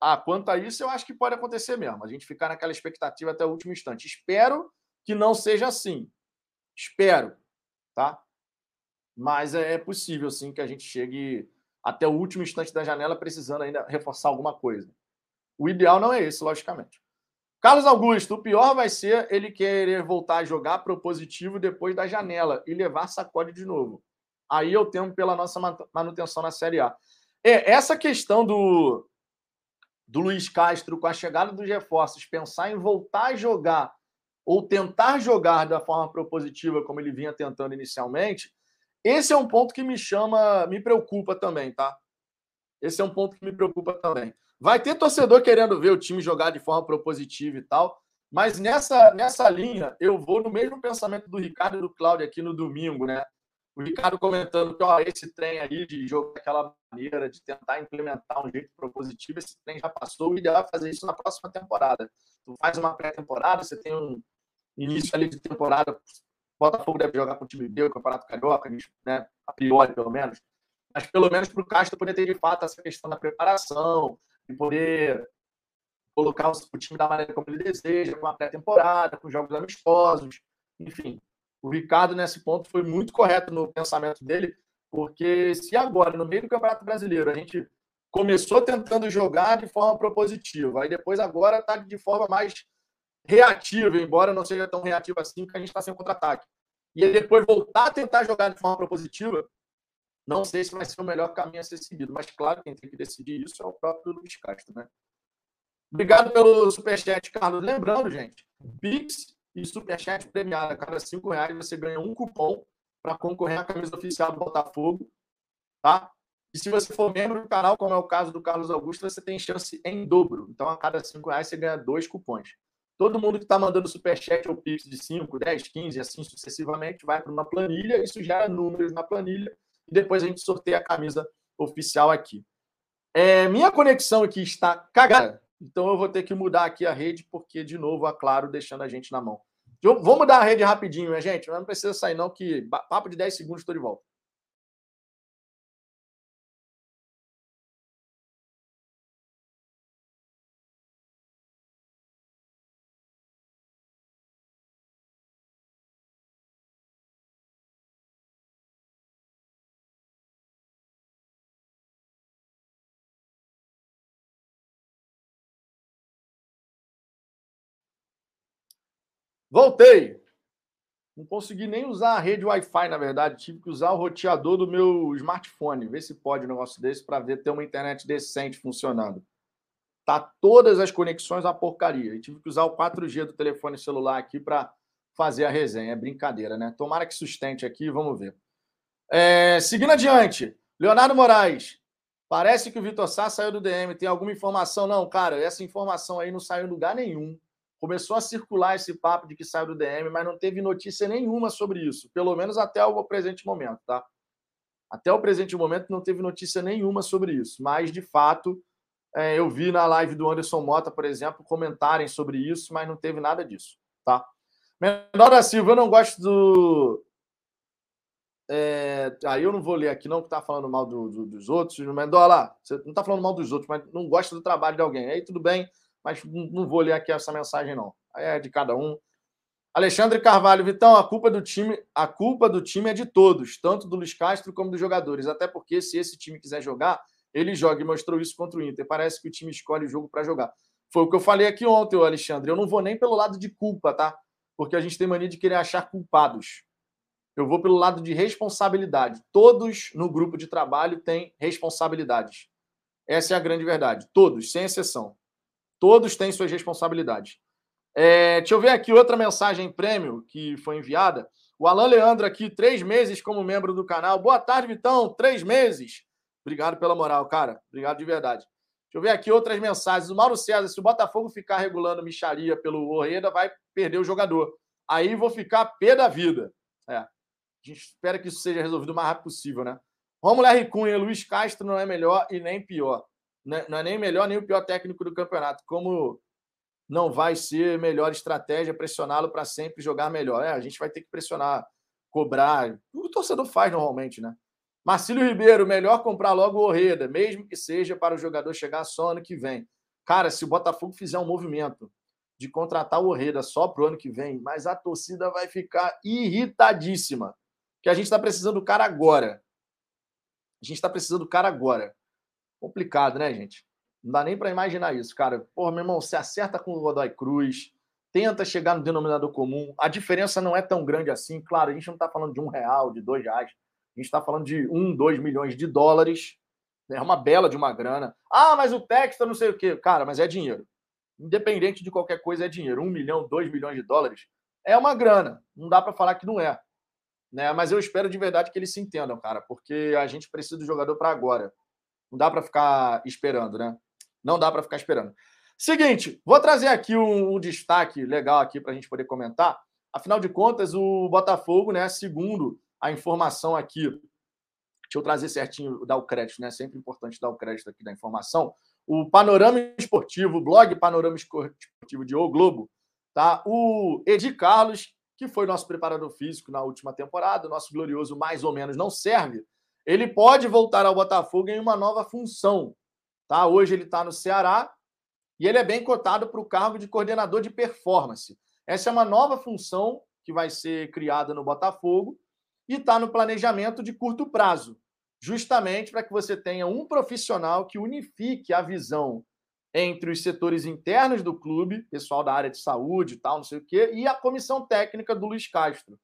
Ah, quanto a isso, eu acho que pode acontecer mesmo. A gente ficar naquela expectativa até o último instante. Espero que não seja assim. Espero, tá? Mas é, é possível sim que a gente chegue até o último instante da janela precisando ainda reforçar alguma coisa. O ideal não é esse, logicamente. Carlos Augusto, o pior vai ser ele querer voltar a jogar propositivo depois da janela e levar sacode de novo. Aí eu temo pela nossa manutenção na Série A. É, essa questão do, do Luiz Castro com a chegada dos reforços, pensar em voltar a jogar ou tentar jogar da forma propositiva como ele vinha tentando inicialmente, esse é um ponto que me chama, me preocupa também, tá? Esse é um ponto que me preocupa também. Vai ter torcedor querendo ver o time jogar de forma propositiva e tal, mas nessa, nessa linha eu vou no mesmo pensamento do Ricardo e do Cláudio aqui no domingo, né? O Ricardo comentando que ó, esse trem aí de jogo daquela maneira, de tentar implementar um jeito propositivo, esse trem já passou, o ideal é fazer isso na próxima temporada. Tu faz uma pré-temporada, você tem um início ali de temporada Botafogo deve jogar com o time B, o Campeonato Carioca, né? a priori, pelo menos. Mas pelo menos para o Castro poder ter de fato essa questão da preparação, de poder colocar o time da maneira como ele deseja, com a pré-temporada, com jogos amistosos, enfim. O Ricardo, nesse ponto, foi muito correto no pensamento dele, porque se agora, no meio do Campeonato Brasileiro, a gente começou tentando jogar de forma propositiva, aí depois agora está de forma mais reativa, embora não seja tão reativa assim, porque a gente está sem contra-ataque. E ele depois voltar a tentar jogar de forma propositiva, não sei se vai ser o melhor caminho a ser seguido. Mas, claro, quem tem que decidir isso é o próprio Luiz Castro, né? Obrigado pelo superchat, Carlos. Lembrando, gente, Pix e superchat premiado. A cada cinco reais você ganha um cupom para concorrer à camisa oficial do Botafogo, tá? E se você for membro do canal, como é o caso do Carlos Augusto, você tem chance em dobro. Então, a cada cinco reais você ganha dois cupons. Todo mundo que está mandando superchat ou pix de 5, 10, 15, assim sucessivamente, vai para uma planilha, isso gera números na planilha, e depois a gente sorteia a camisa oficial aqui. É, minha conexão aqui está cagada, então eu vou ter que mudar aqui a rede, porque, de novo, a Claro deixando a gente na mão. Eu vou mudar a rede rapidinho, minha gente. Não precisa sair, não, que papo de 10 segundos estou de volta. Voltei. Não consegui nem usar a rede Wi-Fi, na verdade. Tive que usar o roteador do meu smartphone. Ver se pode um negócio desse para ver ter uma internet decente funcionando. Tá todas as conexões a porcaria. E tive que usar o 4G do telefone celular aqui para fazer a resenha. É brincadeira, né? Tomara que sustente aqui, vamos ver. É, seguindo adiante, Leonardo Moraes. Parece que o Vitor Sá saiu do DM. Tem alguma informação? Não, cara, essa informação aí não saiu em lugar nenhum. Começou a circular esse papo de que saiu do DM, mas não teve notícia nenhuma sobre isso. Pelo menos até o presente momento, tá? Até o presente momento não teve notícia nenhuma sobre isso. Mas, de fato, é, eu vi na live do Anderson Mota, por exemplo, comentarem sobre isso, mas não teve nada disso, tá? Menor da Silva, eu não gosto do, é, aí eu não vou ler aqui, não, que tá falando mal do, do, dos outros. Mendola, você não tá falando mal dos outros, mas não gosta do trabalho de alguém. Aí tudo bem, mas não vou ler aqui essa mensagem, não. É de cada um. Alexandre Carvalho, Vitão, a culpa do time, a culpa do time é de todos, tanto do Luiz Castro como dos jogadores. Até porque se esse time quiser jogar, ele joga e mostrou isso contra o Inter. Parece que o time escolhe o jogo para jogar. Foi o que eu falei aqui ontem, Alexandre. Eu não vou nem pelo lado de culpa, tá? Porque a gente tem mania de querer achar culpados. Eu vou pelo lado de responsabilidade. Todos no grupo de trabalho têm responsabilidades. Essa é a grande verdade. Todos, sem exceção. Todos têm suas responsabilidades. É, deixa eu ver aqui outra mensagem prêmio que foi enviada. O Alan Leandro aqui, três meses como membro do canal. Boa tarde, Vitão. Três meses. Obrigado pela moral, cara. Obrigado de verdade. Deixa eu ver aqui outras mensagens. O Mauro César, se o Botafogo ficar regulando micharia pelo Orreda, vai perder o jogador. Aí vou ficar pé da vida. É. A gente espera que isso seja resolvido o mais rápido possível, né? Romulo R. Cunha, Luiz Castro não é melhor e nem pior. É, não é nem melhor nem o pior técnico do campeonato. Como não vai ser melhor estratégia pressioná-lo para sempre jogar melhor? É, a gente vai ter que pressionar, cobrar. O torcedor faz normalmente, né? Marcílio Ribeiro, melhor comprar logo o Orreda, mesmo que seja para o jogador chegar só ano que vem. Cara, se o Botafogo fizer um movimento de contratar o Orreda só para o ano que vem, mas a torcida vai ficar irritadíssima que a gente está precisando do cara agora. A gente está precisando do cara agora. Complicado, né, gente? Não dá nem para imaginar isso, cara. Porra, meu irmão, você acerta com o Godoy Cruz, tenta chegar no denominador comum. A diferença não é tão grande assim. Claro, a gente não está falando de um real, de dois reais. A gente está falando de um, dois milhões de dólares. É uma bela de uma grana. Ah, mas o texto não sei o quê. Cara, mas é dinheiro. Independente de qualquer coisa, é dinheiro. Um milhão, dois milhões de dólares é uma grana. Não dá para falar que não é. Né? Mas eu espero de verdade que eles se entendam, cara, porque a gente precisa do jogador para agora. Não dá para ficar esperando, né? Não dá para ficar esperando. Seguinte, vou trazer aqui um, um destaque legal aqui para a gente poder comentar. Afinal de contas, o Botafogo, né, segundo a informação aqui, deixa eu trazer certinho, dar o crédito, né? Sempre importante dar o crédito aqui da informação. O Panorama Esportivo, o blog Panorama Esportivo de O Globo, tá? O Edi Carlos, que foi nosso preparador físico na última temporada, nosso glorioso mais ou menos não serve, ele pode voltar ao Botafogo em uma nova função. Tá? Hoje ele está no Ceará e ele é bem cotado para o cargo de coordenador de performance. Essa é uma nova função que vai ser criada no Botafogo e está no planejamento de curto prazo, justamente para que você tenha um profissional que unifique a visão entre os setores internos do clube, pessoal da área de saúde tal, não sei o quê, e a comissão técnica do Luiz Castro.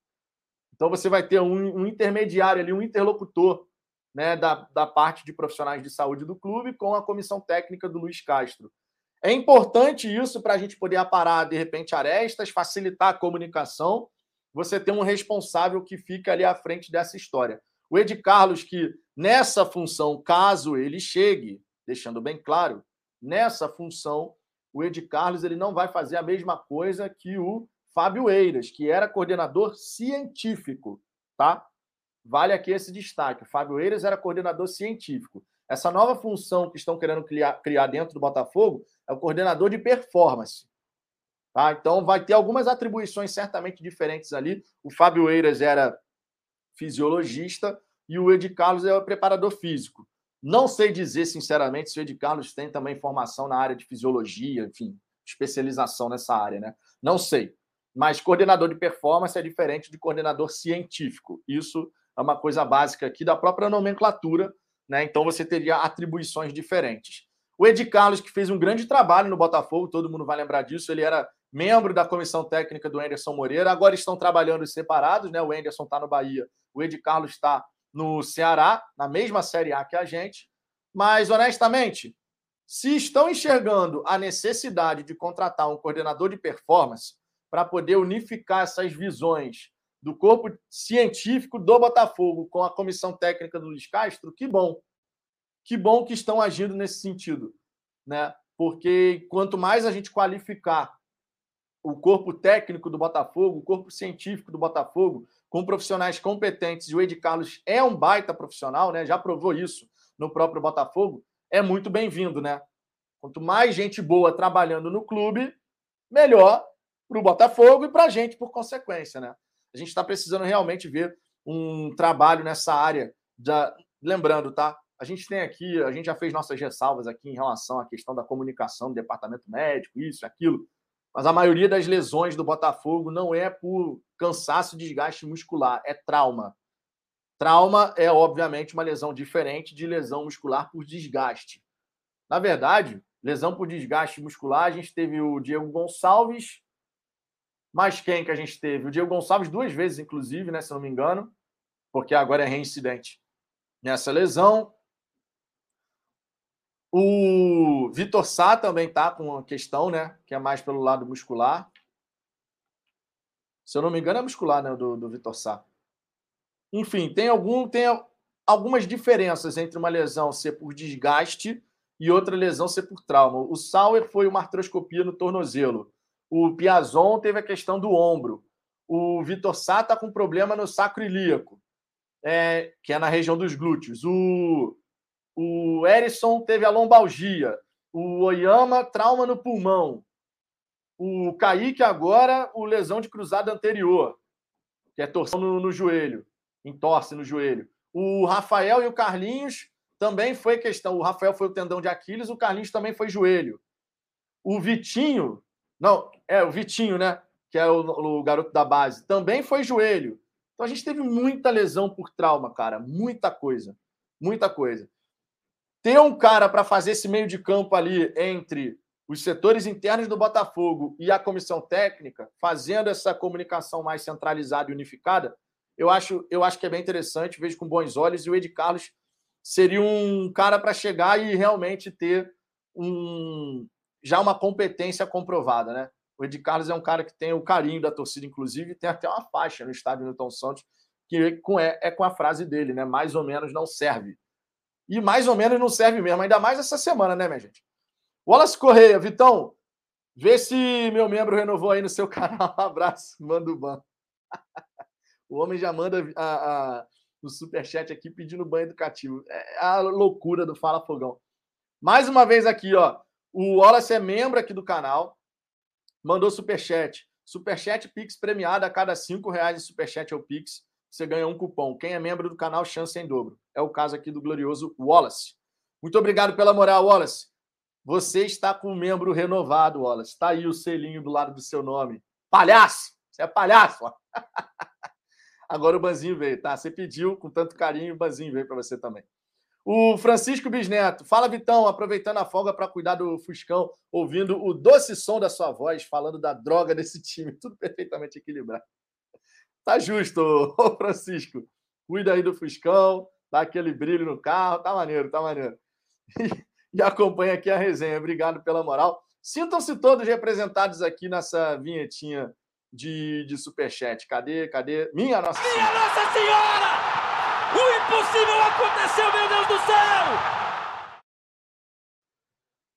Então você vai ter um, um intermediário ali, um interlocutor né, da, da parte de profissionais de saúde do clube com a comissão técnica do Luiz Castro. É importante isso para a gente poder aparar, de repente, arestas, facilitar a comunicação. Você tem um responsável que fica ali à frente dessa história. O Ed Carlos, que nessa função, caso ele chegue, deixando bem claro, nessa função, o Ed Carlos ele não vai fazer a mesma coisa que o Fábio Eiras, que era coordenador científico, tá? Vale aqui esse destaque. O Fábio Eiras era coordenador científico. Essa nova função que estão querendo criar, criar dentro do Botafogo é o coordenador de performance. Tá? Então vai ter algumas atribuições certamente diferentes ali. O Fábio Eiras era fisiologista e o Ed Carlos é o preparador físico. Não sei dizer, sinceramente, se o Ed Carlos tem também formação na área de fisiologia, enfim, especialização nessa área, né? Não sei. Mas coordenador de performance é diferente de coordenador científico. Isso é uma coisa básica aqui da própria nomenclatura, né? Então você teria atribuições diferentes. O Ed Carlos, que fez um grande trabalho no Botafogo, todo mundo vai lembrar disso, ele era membro da comissão técnica do Anderson Moreira, agora estão trabalhando separados, né? O Anderson está no Bahia, o Ed Carlos está no Ceará, na mesma Série A que a gente. Mas, honestamente, Se estão enxergando a necessidade de contratar um coordenador de performance para poder unificar essas visões do corpo científico do Botafogo com a comissão técnica do Luiz Castro, que bom. Que bom que estão agindo nesse sentido, né? Porque quanto mais a gente qualificar o corpo técnico do Botafogo, o corpo científico do Botafogo, com profissionais competentes, e o Ed Carlos é um baita profissional, né? Já provou isso no próprio Botafogo, é muito bem-vindo, né? Quanto mais gente boa trabalhando no clube, melhor para o Botafogo e para a gente, por consequência, né? A gente está precisando realmente ver um trabalho nessa área. Da... Lembrando, tá? A gente tem aqui, a gente já fez nossas ressalvas aqui em relação à questão da comunicação do departamento médico, isso, aquilo. Mas a maioria das lesões do Botafogo não é por cansaço e desgaste muscular, é trauma. Trauma é, obviamente, uma lesão diferente de lesão muscular por desgaste. Na verdade, lesão por desgaste muscular, a gente teve o Diego Gonçalves, mas quem que a gente teve? O Diego Gonçalves duas vezes, inclusive, né, se não me engano, porque agora é reincidente nessa lesão. O Vitor Sá também tá com uma questão, né? Que é mais pelo lado muscular. Se eu não me engano, é muscular, né? Do, do Vitor Sá. Enfim, tem, algum, tem algumas diferenças entre uma lesão ser por desgaste e outra lesão ser por trauma. O Sauer foi uma artroscopia no tornozelo. O Piazon teve a questão do ombro. O Vitor Sá está com problema no sacro ilíaco, é, que é na região dos glúteos. O o Erisson teve a lombalgia. O Oyama, trauma no pulmão. O Kaique, agora, o lesão de cruzada anterior, que é torção no, no joelho, entorce no joelho. O Rafael e o Carlinhos também foi questão. O Rafael foi o tendão de Aquiles, o Carlinhos também foi joelho. O Vitinho, não, é o Vitinho, né? Que é o, o garoto da base, também foi joelho. Então a gente teve muita lesão por trauma, cara. Muita coisa. Muita coisa ter um cara para fazer esse meio de campo ali entre os setores internos do Botafogo e a comissão técnica, fazendo essa comunicação mais centralizada e unificada, eu acho, eu acho que é bem interessante, vejo com bons olhos, e o Ed Carlos seria um cara para chegar e realmente ter um, já uma competência comprovada, né? O Ed Carlos é um cara que tem o carinho da torcida, inclusive, tem até uma faixa no estádio Newton Santos, que é, é com a frase dele, né? Mais ou menos não serve. E mais ou menos não serve mesmo, ainda mais essa semana, né, minha gente? Wallace Correia, Vitão, vê se meu membro renovou aí no seu <laughs> canal. Um abraço, manda o ban. <laughs> o homem já manda a, a, o superchat aqui pedindo banho educativo. É a loucura do Fala Fogão. Mais uma vez aqui, ó. O Wallace é membro aqui do canal, mandou superchat. Superchat Pix premiado a cada cinco reais de superchat é o Pix você ganha um cupom. Quem é membro do canal, chance em dobro. É o caso aqui do glorioso Wallace. Muito obrigado pela moral, Wallace. Você está com um membro renovado, Wallace. Está aí o selinho do lado do seu nome. Palhaço! Você é palhaço! <laughs> Agora o Banzinho veio, tá? Você pediu com tanto carinho, o Banzinho veio para você também. O Francisco Bisneto. Fala, Vitão, aproveitando a folga para cuidar do Fuscão, ouvindo o doce som da sua voz, falando da droga desse time. <laughs> Tudo perfeitamente equilibrado. Tá justo, <laughs> ô Francisco. Cuida aí do Fuscão, dá aquele brilho no carro, tá maneiro, tá maneiro. <laughs> E, acompanha aqui a resenha. Obrigado pela moral. Sintam-se todos representados aqui nessa vinhetinha de, de superchat. Cadê, cadê? Minha Nossa Senhora! Minha Nossa Senhora! O impossível aconteceu, meu Deus do céu!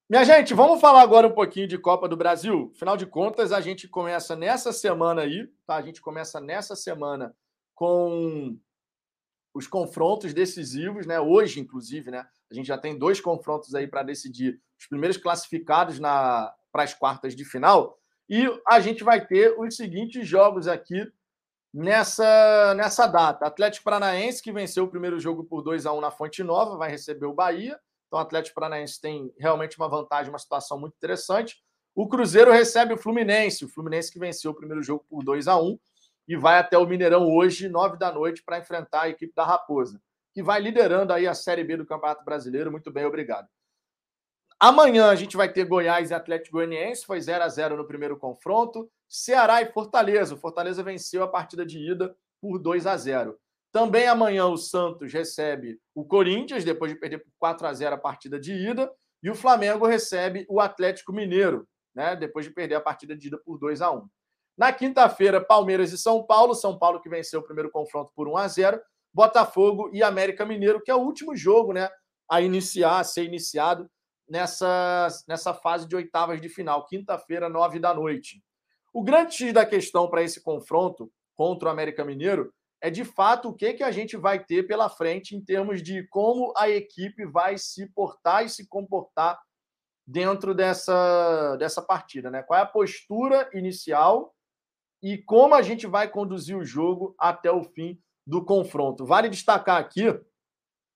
Minha gente, vamos falar agora um pouquinho de Copa do Brasil. Afinal de contas, a gente começa nessa semana aí, tá? A gente começa nessa semana com os confrontos decisivos, né? Hoje, inclusive, né? A gente já tem dois confrontos aí para decidir os primeiros classificados na para as quartas de final. E a gente vai ter os seguintes jogos aqui nessa, nessa data. Atlético Paranaense, que venceu o primeiro jogo por 2 a 1 na Fonte Nova, vai receber o Bahia. Então, o Atlético Paranaense tem realmente uma vantagem, uma situação muito interessante. O Cruzeiro recebe o Fluminense, o Fluminense que venceu o primeiro jogo por 2 a 1 e vai até o Mineirão hoje, 9 da noite, para enfrentar a equipe da Raposa, que vai liderando aí a Série B do Campeonato Brasileiro. Muito bem, obrigado. Amanhã a gente vai ter Goiás e Atlético Goianiense, foi 0 a 0 no primeiro confronto. Ceará e Fortaleza. O Fortaleza venceu a partida de ida por 2 a 0. Também amanhã o Santos recebe o Corinthians, depois de perder por 4 a 0 a partida de ida. E o Flamengo recebe o Atlético Mineiro, né? Depois de perder a partida de ida por 2 a 1 Na quinta-feira, Palmeiras e São Paulo. São Paulo que venceu o primeiro confronto por 1 a 0 Botafogo e América Mineiro, que é o último jogo, né? A iniciar, a ser iniciado nessa, nessa fase de oitavas de final, quinta-feira, nove da noite. O grande X da questão para esse confronto contra o América Mineiro é de fato o que, que a gente vai ter pela frente em termos de como a equipe vai se portar e se comportar dentro dessa, dessa partida, né? Qual é a postura inicial e como a gente vai conduzir o jogo até o fim do confronto. Vale destacar aqui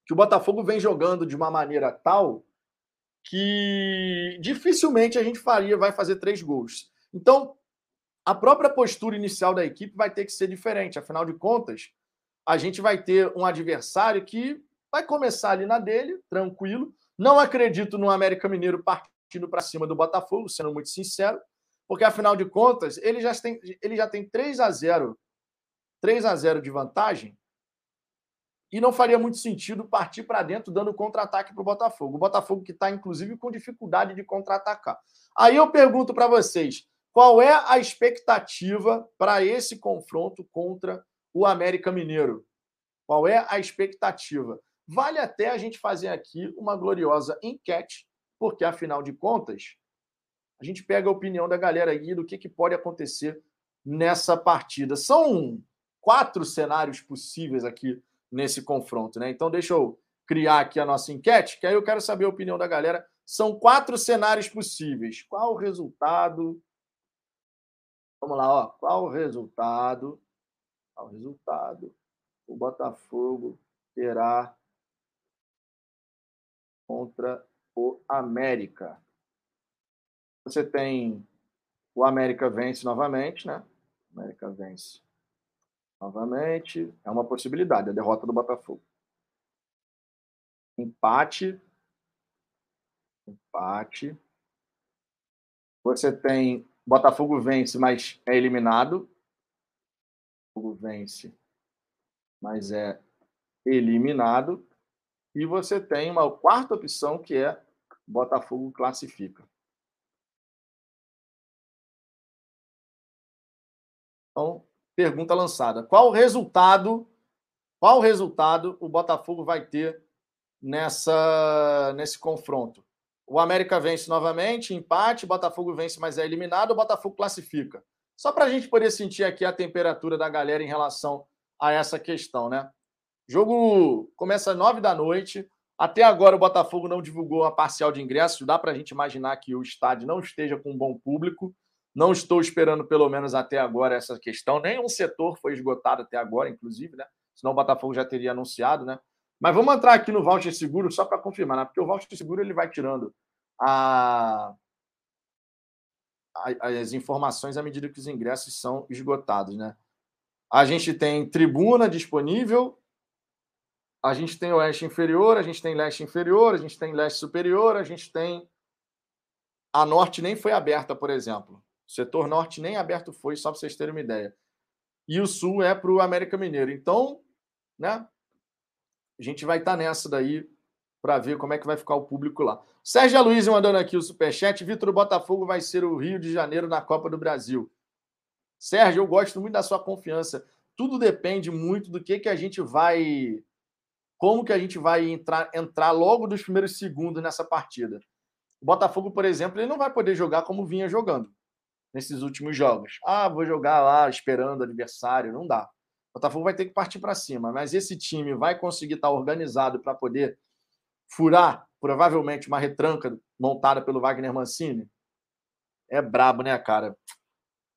que o Botafogo vem jogando de uma maneira tal que dificilmente a gente faria, vai fazer três gols. Então, a própria postura inicial da equipe vai ter que ser diferente. Afinal de contas, a gente vai ter um adversário que vai começar ali na dele, tranquilo. Não acredito no América Mineiro partindo para cima do Botafogo, sendo muito sincero, porque afinal de contas, ele já tem, ele já tem 3 a 0 3 a 0 de vantagem e não faria muito sentido partir para dentro dando contra-ataque para o Botafogo. O Botafogo que está, inclusive, com dificuldade de contra-atacar. Aí eu pergunto para vocês: qual é a expectativa para esse confronto contra o América Mineiro? Qual é a expectativa? Vale até a gente fazer aqui uma gloriosa enquete, porque afinal de contas, a gente pega a opinião da galera aí do que, que pode acontecer nessa partida. São quatro cenários possíveis aqui nesse confronto, né? Então deixa eu criar aqui a nossa enquete, que aí eu quero saber a opinião da galera. São quatro cenários possíveis. Qual o resultado Vamos lá, ó. Qual o resultado? Qual o resultado? O Botafogo terá contra o América. Você tem o América vence novamente, né? O América vence novamente. É uma possibilidade, a derrota do Botafogo. Empate. Empate. Você tem Botafogo vence, mas é eliminado. Botafogo vence, mas é eliminado. E você tem uma quarta opção que é Botafogo classifica. Então, pergunta lançada. Qual o resultado? Qual o resultado o Botafogo vai ter nessa nesse confronto? O América vence novamente, empate, Botafogo vence, mas é eliminado, o Botafogo classifica. Só para a gente poder sentir aqui a temperatura da galera em relação a essa questão, né? O jogo começa às nove da noite. Até agora o Botafogo não divulgou a parcial de ingressos. Dá para a gente imaginar que o estádio não esteja com um bom público. Não estou esperando, pelo menos até agora, essa questão. Nenhum setor foi esgotado até agora, inclusive, né? Senão o Botafogo já teria anunciado, né? Mas vamos entrar aqui no voucher seguro só para confirmar, né? porque o voucher seguro ele vai tirando a, as informações à medida que os ingressos são esgotados, né? A gente tem tribuna disponível, a gente tem oeste inferior, a gente tem leste inferior, a gente tem leste superior, a gente tem a norte nem foi aberta, por exemplo. O setor norte nem aberto foi, só para vocês terem uma ideia. E o sul é para o América Mineiro. Então, né? A gente vai estar tá nessa daí para ver como é que vai ficar o público lá. Sérgio Luiz mandando aqui o superchat. Vitor Botafogo vai ser o Rio de Janeiro na Copa do Brasil. Sérgio, eu gosto muito da sua confiança. Tudo depende muito do que, que a gente vai. Como que a gente vai entrar, entrar logo dos primeiros segundos nessa partida. O Botafogo, por exemplo, ele não vai poder jogar como vinha jogando nesses últimos jogos. Ah, vou jogar lá esperando o adversário. Não dá. O Botafogo vai ter que partir para cima, mas esse time vai conseguir estar organizado para poder furar provavelmente uma retranca montada pelo Wagner Mancini. É brabo, né, cara?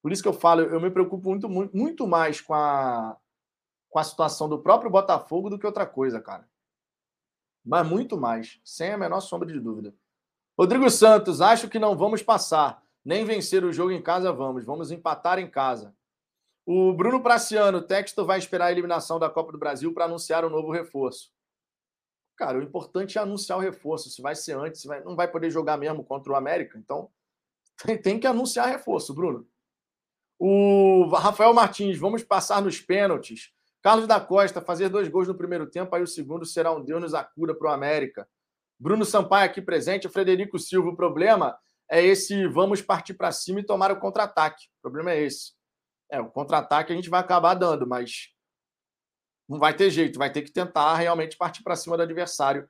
Por isso que eu falo, eu me preocupo muito, muito mais com a, com a situação do próprio Botafogo do que outra coisa, cara. Mas muito mais, sem a menor sombra de dúvida. Rodrigo Santos, acho que não vamos passar. Nem vencer o jogo em casa vamos. Vamos empatar em casa. O Bruno Praciano, o texto vai esperar a eliminação da Copa do Brasil para anunciar o um novo reforço. Cara, o importante é anunciar o reforço. Se vai ser antes, vai, não vai poder jogar mesmo contra o América. Então, <laughs> tem, que anunciar reforço, Bruno. O Rafael Martins, vamos passar nos pênaltis. Carlos da Costa, fazer dois gols no primeiro tempo, aí o segundo será um Deus nos acuda para o América. Bruno Sampaio aqui presente, o Frederico Silva. O problema é esse vamos partir para cima e tomar o contra-ataque. O problema é esse. É, o contra-ataque a gente vai acabar dando, mas não vai ter jeito, vai ter que tentar realmente partir para cima do adversário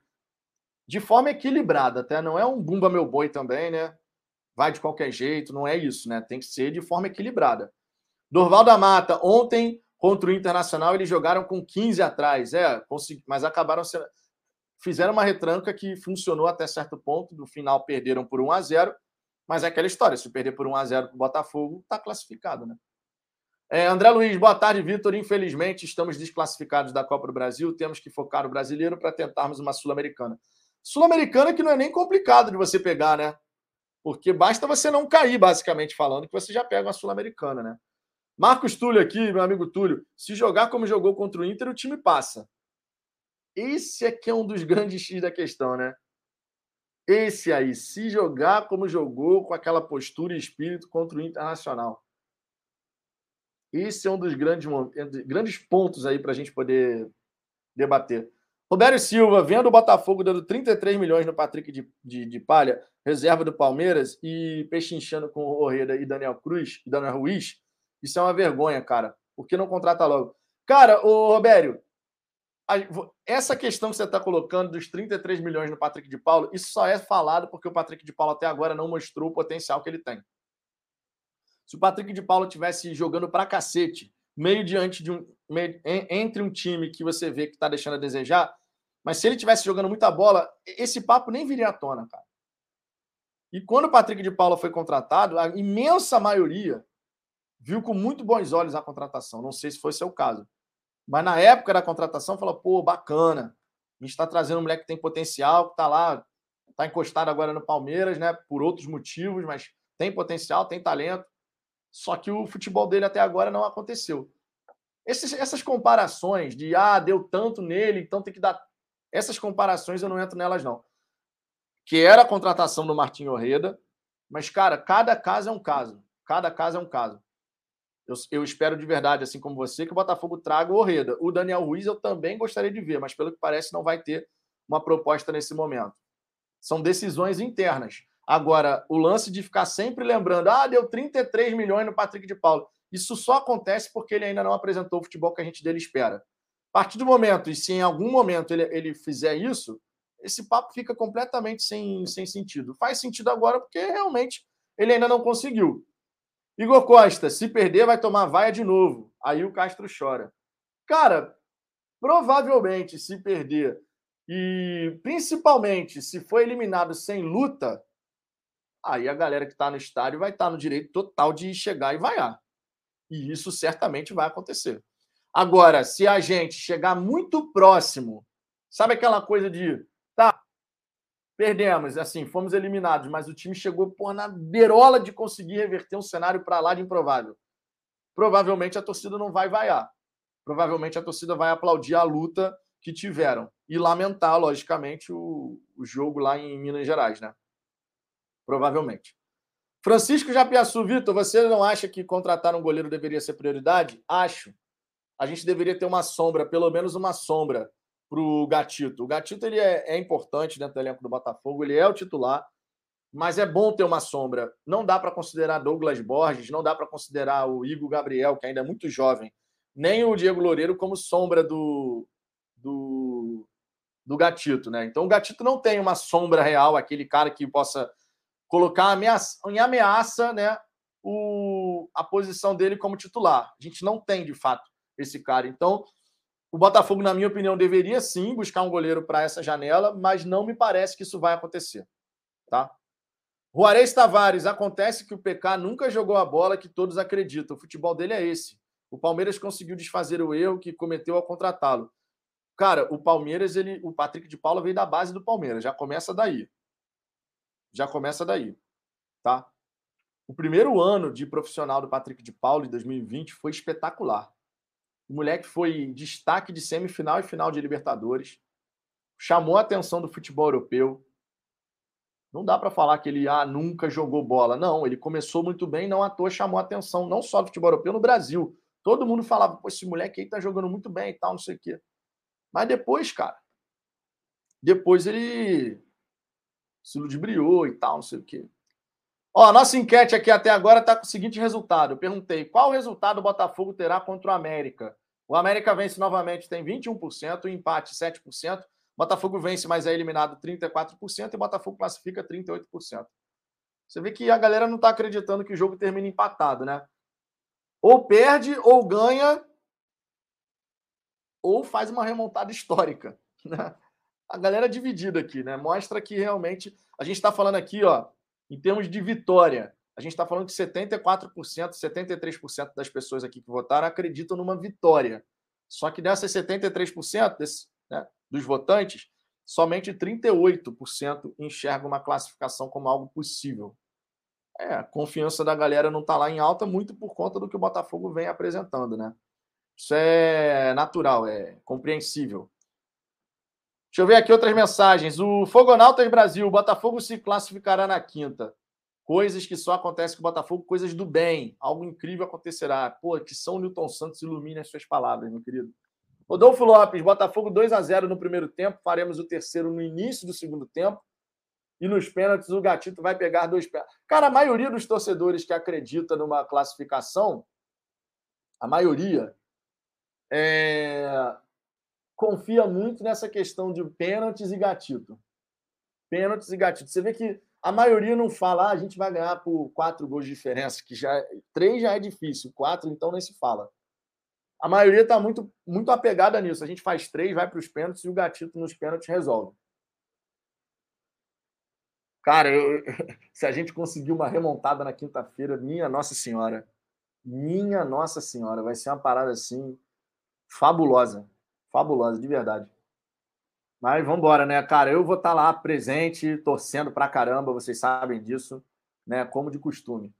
de forma equilibrada, até não é um bumba meu boi também, né? Vai de qualquer jeito, não é isso, né? Tem que ser de forma equilibrada. Dorval da Mata, ontem contra o Internacional eles jogaram com 15 atrás, é, mas acabaram sendo fizeram uma retranca que funcionou até certo ponto, no final perderam por 1 a 0, mas é aquela história, se perder por 1 a 0 para o Botafogo, está classificado, né? É, André Luiz, boa tarde, Vitor. Infelizmente, estamos desclassificados da Copa do Brasil. Temos que focar no brasileiro para tentarmos uma Sul-Americana. Sul-Americana que não é nem complicado de você pegar, né? Porque basta você não cair, basicamente falando, que você já pega uma Sul-Americana, né? Marcos Túlio aqui, meu amigo Túlio. Se jogar como jogou contra o Inter, o time passa. Esse aqui é um dos <laughs> grandes X da questão, né? Esse aí, se jogar como jogou, com aquela postura e espírito contra o Internacional. Esse é um dos grandes, grandes pontos aí para a gente poder debater. Roberto Silva, vendo o Botafogo dando 33 milhões no Patrick de, de, de Palha, reserva do Palmeiras, e pechinchando com o Orreda e Daniel Cruz e Daniel Ruiz, isso é uma vergonha, cara. Por que não contrata logo? Cara, o Roberto, essa questão que você está colocando dos 33 milhões no Patrick de Paulo, isso só é falado porque o Patrick de Paulo até agora não mostrou o potencial que ele tem. Se o Patrick de Paulo tivesse jogando pra cacete, meio diante de um. Meio, entre um time que você vê que está deixando a desejar, mas se ele tivesse jogando muita bola, esse papo nem viria à tona, cara. E quando o Patrick de Paula foi contratado, a imensa maioria viu com muito bons olhos a contratação. Não sei se foi seu caso. Mas na época da contratação, falou: pô, bacana. A gente está trazendo um moleque que tem potencial, que está lá, está encostado agora no Palmeiras, né? Por outros motivos, mas tem potencial, tem talento. Só que o futebol dele até agora não aconteceu. Esses, essas comparações de ah, deu tanto nele, então tem que dar. Essas comparações eu não entro nelas, não. Que era a contratação do Martinho Orreda, mas, cara, cada caso é um caso. Cada caso é um caso. Eu, eu, espero de verdade, assim como você, que o Botafogo traga o Orreda. O Daniel Ruiz eu também gostaria de ver, mas pelo que parece não vai ter uma proposta nesse momento. São decisões internas. Agora, o lance de ficar sempre lembrando, ah, deu 33 milhões no Patrick de Paulo. Isso só acontece porque ele ainda não apresentou o futebol que a gente dele espera. A partir do momento, e se em algum momento ele, ele fizer isso, esse papo fica completamente sem, sem sentido. Faz sentido agora porque realmente ele ainda não conseguiu. Igor Costa, se perder, vai tomar vaia de novo. Aí o Castro chora. Cara, provavelmente, se perder, e principalmente se for eliminado sem luta, aí a galera que está no estádio vai estar tá no direito total de chegar e vaiar. E isso certamente vai acontecer. Agora, se a gente chegar muito próximo, sabe aquela coisa de, tá, perdemos, assim, fomos eliminados, mas o time chegou por na beirola de conseguir reverter um cenário para lá de improvável. Provavelmente a torcida não vai vaiar. Provavelmente a torcida vai aplaudir a luta que tiveram e lamentar, logicamente, o, o jogo lá em Minas Gerais, né? Provavelmente. Francisco Japiaçu, Vitor, você não acha que contratar um goleiro deveria ser prioridade? Acho. A gente deveria ter uma sombra, pelo menos uma sombra, para o Gatito. O Gatito ele é, é, importante dentro do elenco do Botafogo, ele é o titular, mas é bom ter uma sombra. Não dá para considerar Douglas Borges, não dá para considerar o Igor Gabriel, que ainda é muito jovem, nem o Diego Loureiro como sombra do, do, do Gatito. Né? Então o Gatito não tem uma sombra real, aquele cara que possa colocar ameaça, em ameaça né, o, a posição dele como titular. A gente não tem, de fato, esse cara. Então, o Botafogo, na minha opinião, deveria sim buscar um goleiro para essa janela, mas não me parece que isso vai acontecer. Tá? Juarez Tavares, acontece que o PK nunca jogou a bola que todos acreditam. O futebol dele é esse. O Palmeiras conseguiu desfazer o erro que cometeu ao contratá-lo. Cara, o Palmeiras, ele, o Patrick de Paula veio da base do Palmeiras, já começa daí. Já começa daí, tá? O primeiro ano de profissional do Patrick de Paulo, em 2020, foi espetacular. O moleque foi destaque de semifinal e final de Libertadores. Chamou a atenção do futebol europeu. Não dá para falar que ele ah, nunca jogou bola. Não, ele começou muito bem, não à toa chamou a atenção, não só do futebol europeu, no Brasil. Todo mundo falava, pô, esse moleque aí tá jogando muito bem e tal, não sei o quê. Mas depois, cara, depois ele se ludibriou e tal, não sei o quê. Ó, nossa enquete aqui até agora está com o seguinte resultado. Eu perguntei qual resultado o Botafogo terá contra o América. O América vence novamente, tem 21%, o empate 7%. Botafogo vence, mas é eliminado 34%, e Botafogo classifica 38%. Você vê que a galera não está acreditando que o jogo termina empatado, né? Ou perde, ou ganha, ou faz uma remontada histórica. <laughs> Né? A galera é dividida aqui, né? Mostra que realmente a gente está falando aqui, ó, em termos de vitória, a gente está falando que 74%, 73% das pessoas aqui que votaram acreditam numa vitória. Só que dessas 73% desse, né, dos votantes, somente 38% enxergam uma classificação como algo possível. É, a confiança da galera não está lá em alta muito por conta do que o Botafogo vem apresentando, né? Isso é natural, é compreensível. Deixa eu ver aqui outras mensagens. O Fogonautas Brasil, o Botafogo se classificará na quinta. Coisas que só acontecem com o Botafogo, coisas do bem. Algo incrível acontecerá. Pô, que São Newton Santos ilumine as suas palavras, meu querido. Rodolfo Lopes, Botafogo 2 a 0 no primeiro tempo. Faremos o terceiro no início do segundo tempo. E nos pênaltis, o Gatito vai pegar dois pênaltis. Cara, a maioria dos torcedores que acredita numa classificação, a maioria, é confia muito nessa questão de pênaltis e gatito. Pênaltis e gatito. Você vê que a maioria não fala, ah, a gente vai ganhar por quatro gols de diferença, que já três já é difícil, quatro então nem se fala. A maioria está muito, muito apegada nisso. A gente faz três, vai para os pênaltis e o gatito nos pênaltis resolve. Cara, eu, <laughs> se a gente conseguir uma remontada na quinta-feira, minha Nossa Senhora, minha Nossa Senhora, vai ser uma parada assim fabulosa fabulosa, de verdade. Mas vamos embora, né, cara? Eu vou estar tá lá presente, torcendo pra caramba, vocês sabem disso, né? Como de costume.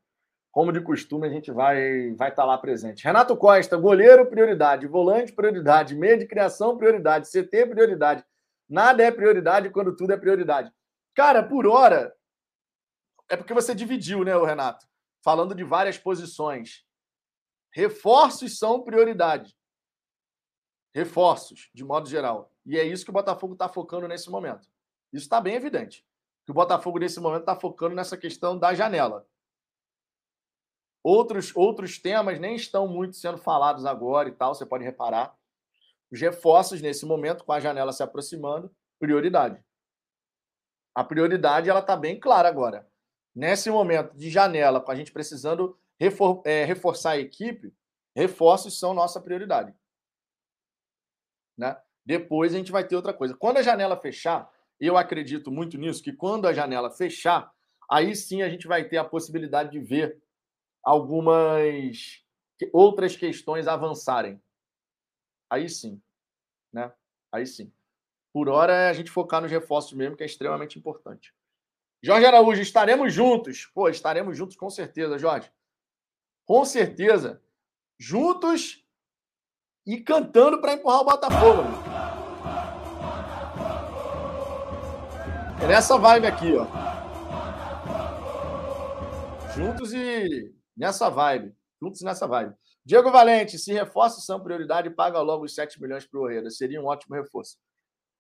Como de costume, a gente vai vai estar tá lá presente. Renato Costa, goleiro, prioridade. Volante, prioridade. Meio de criação, prioridade. CT, prioridade. Nada é prioridade quando tudo é prioridade. Cara, por hora, é porque você dividiu, né, o Renato? Falando de várias posições. Reforços são prioridade reforços, de modo geral. E é isso que o Botafogo está focando nesse momento. Isso está bem evidente. Que o Botafogo, nesse momento, está focando nessa questão da janela. Outros, outros temas nem estão muito sendo falados agora e tal, você pode reparar. Os reforços, nesse momento, com a janela se aproximando, prioridade. A prioridade ela está bem clara agora. Nesse momento de janela, com a gente precisando refor é, reforçar a equipe, reforços são nossa prioridade. Né? Depois a gente vai ter outra coisa. Quando a janela fechar, eu acredito muito nisso, que quando a janela fechar, aí sim a gente vai ter a possibilidade de ver algumas outras questões avançarem. Aí sim. Né? Aí sim. Por hora é a gente focar nos reforços mesmo, que é extremamente importante. Jorge Araújo, estaremos juntos. Pô, estaremos juntos com certeza, Jorge. Com certeza. Juntos e cantando para empurrar o Botafogo. É nessa vibe aqui, ó. Juntos e nessa vibe. Juntos nessa vibe. Diego Valente, se reforços são prioridade, paga logo os 7 milhões para o Orreda. Seria um ótimo reforço.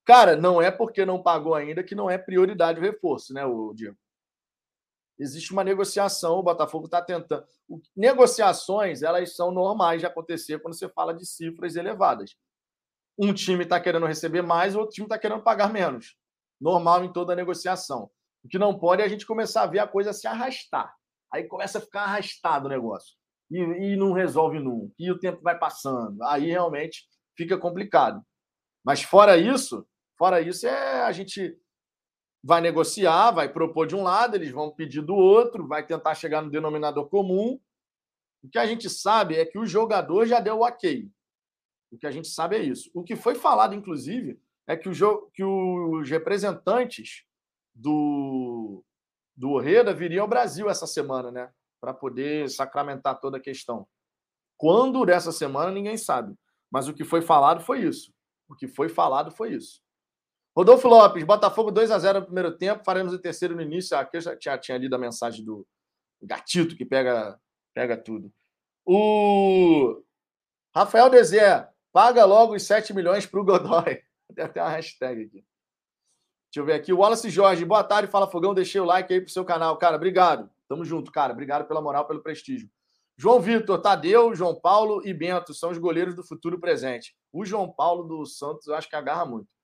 Cara, não é porque não pagou ainda que não é prioridade o reforço, né, o Diego? Existe uma negociação, o Botafogo está tentando. Negociações, elas são normais de acontecer quando você fala de cifras elevadas. Um time está querendo receber mais, outro time está querendo pagar menos. Normal em toda negociação. O que não pode é a gente começar a ver a coisa se arrastar. Aí começa a ficar arrastado o negócio. E, e não resolve nunca. E o tempo vai passando. Aí realmente fica complicado. Mas fora isso, fora isso, é a gente vai negociar, vai propor de um lado, eles vão pedir do outro, vai tentar chegar no denominador comum. O que a gente sabe é que o jogador já deu o ok. O que a gente sabe é isso. O que foi falado, inclusive, é que, o que os representantes do, do Orreda viriam ao Brasil essa semana, né? Para poder sacramentar toda a questão. Quando dessa semana, ninguém sabe. Mas o que foi falado foi isso. O que foi falado foi isso. Rodolfo Lopes, Botafogo 2 a 0 no primeiro tempo, faremos o terceiro no início. Aqui eu já tinha, tinha lido a mensagem do gatito que pega, pega tudo. O Rafael Dezé, paga logo os 7 milhões para o Godoy. <laughs> Tem até uma hashtag aqui. Deixa eu ver aqui. O Wallace Jorge, boa tarde, fala Fogão. Deixei o like aí pro seu canal. Cara, obrigado. Tamo junto, cara. Obrigado pela moral, pelo prestígio. João Vitor, Tadeu, João Paulo e Bento são os goleiros do futuro presente. O João Paulo do Santos eu acho que agarra muito.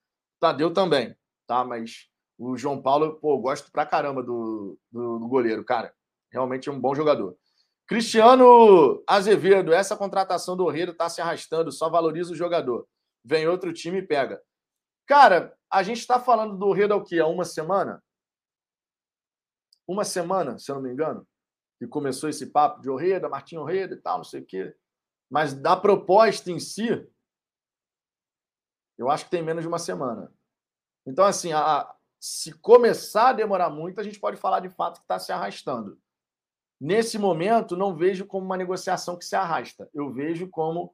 Tadeu também, tá? Mas o João Paulo, pô, gosto pra caramba do, do, do goleiro, cara. Realmente é um bom jogador. Cristiano Azevedo, essa contratação do Orreiro tá se arrastando, só valoriza o jogador. Vem outro time e pega. Cara, a gente está falando do Orreiro o quê? Há uma semana? Uma semana, se eu não me engano? que começou esse papo de Orreda, Martim Orreda e tal, não sei o quê. Mas da proposta em si, eu acho que tem menos de uma semana. Então, assim, a, se começar a demorar muito, a gente pode falar de fato que está se arrastando. Nesse momento, não vejo como uma negociação que se arrasta. Eu vejo como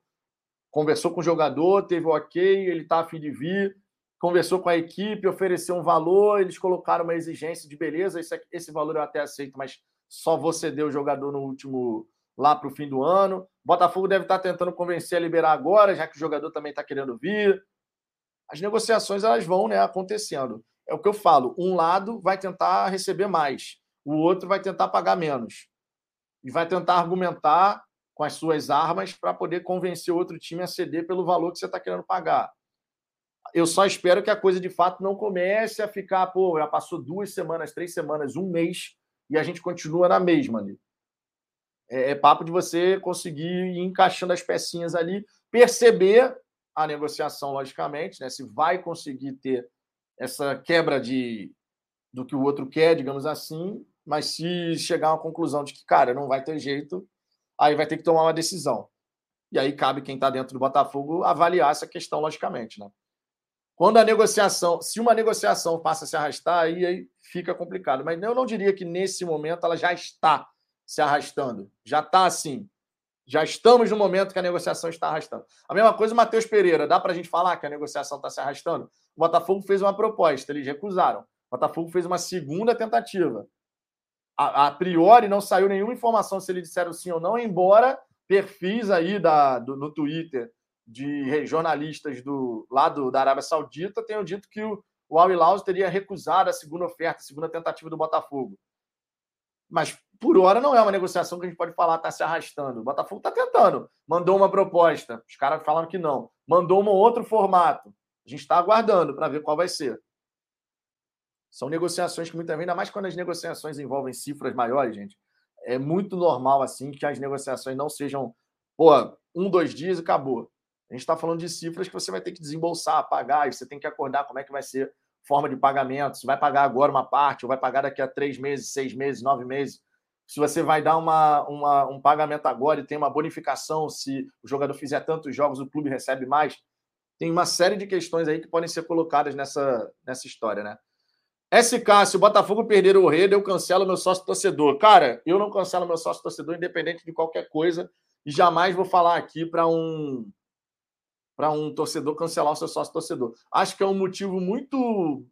conversou com o jogador, teve o ok, ele está a fim de vir, conversou com a equipe, ofereceu um valor, eles colocaram uma exigência de beleza, esse, esse valor eu até aceito, mas só você deu o jogador no último lá para o fim do ano. Botafogo deve estar tá tentando convencer a liberar agora, já que o jogador também está querendo vir. As negociações elas vão né, acontecendo. É o que eu falo. Um lado vai tentar receber mais, o outro vai tentar pagar menos. E vai tentar argumentar com as suas armas para poder convencer o outro time a ceder pelo valor que você está querendo pagar. Eu só espero que a coisa de fato não comece a ficar, pô, já passou duas semanas, três semanas, um mês e a gente continua na mesma ali. É, é papo de você conseguir ir encaixando as pecinhas ali, perceber a negociação, logicamente, né? Se vai conseguir ter essa quebra de do que o outro quer, digamos assim, mas se chegar a uma conclusão de que, cara, não vai ter jeito, aí vai ter que tomar uma decisão. E aí cabe quem está dentro do Botafogo avaliar essa questão, logicamente, né? Quando a negociação, se uma negociação passa a se arrastar, aí, aí fica complicado. Mas eu não diria que nesse momento ela já está se arrastando. Já está assim. Já estamos no momento que a negociação está arrastando. A mesma coisa o Matheus Pereira. Dá para a gente falar que a negociação está se arrastando? O Botafogo fez uma proposta, eles recusaram. O Botafogo fez uma segunda tentativa. A, a priori não saiu nenhuma informação se eles disseram sim ou não, embora perfis aí da, do, no Twitter de jornalistas do lado da Arábia Saudita tenham dito que o, o Al Hilal teria recusado a segunda oferta, a segunda tentativa do Botafogo. Mas por hora não é uma negociação que a gente pode falar está se arrastando. O Botafogo está tentando. Mandou uma proposta, os caras falaram que não. Mandou um outro formato. A gente está aguardando para ver qual vai ser. São negociações que muitas vezes, ainda mais quando as negociações envolvem cifras maiores, gente, é muito normal assim que as negociações não sejam, pô, um, dois dias e acabou. A gente está falando de cifras que você vai ter que desembolsar, pagar, você tem que acordar como é que vai ser forma de pagamento. Se vai pagar agora uma parte, ou vai pagar daqui a três meses, seis meses, nove meses. Se você vai dar uma, uma, um pagamento agora e tem uma bonificação, se o jogador fizer tantos jogos, o clube recebe mais. Tem uma série de questões aí que podem ser colocadas nessa, nessa história, né? SK, se o Botafogo perder o Rei, eu cancelo meu sócio torcedor. Cara, eu não cancelo meu sócio torcedor, independente de qualquer coisa, e jamais vou falar aqui para um para um torcedor cancelar o seu sócio torcedor. Acho que é um motivo muito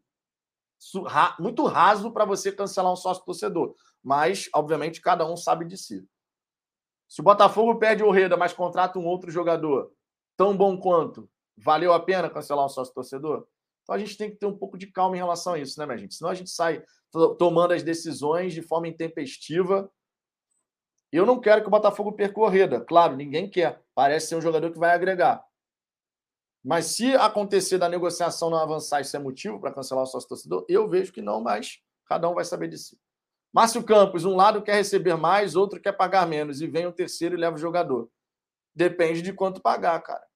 muito raso para você cancelar um sócio torcedor, mas obviamente cada um sabe de si. Se o Botafogo perde o Reda, mas contrata um outro jogador tão bom quanto, valeu a pena cancelar um sócio torcedor? Então a gente tem que ter um pouco de calma em relação a isso, né, minha gente? Senão a gente sai tomando as decisões de forma intempestiva. Eu não quero que o Botafogo perca o Reda, claro, ninguém quer. Parece ser um jogador que vai agregar. Mas se acontecer da negociação não avançar, isso é motivo para cancelar o sócio torcedor? Eu vejo que não, mas cada um vai saber de si. Márcio Campos, um lado quer receber mais, outro quer pagar menos, e vem o terceiro e leva o jogador. Depende de quanto pagar, cara.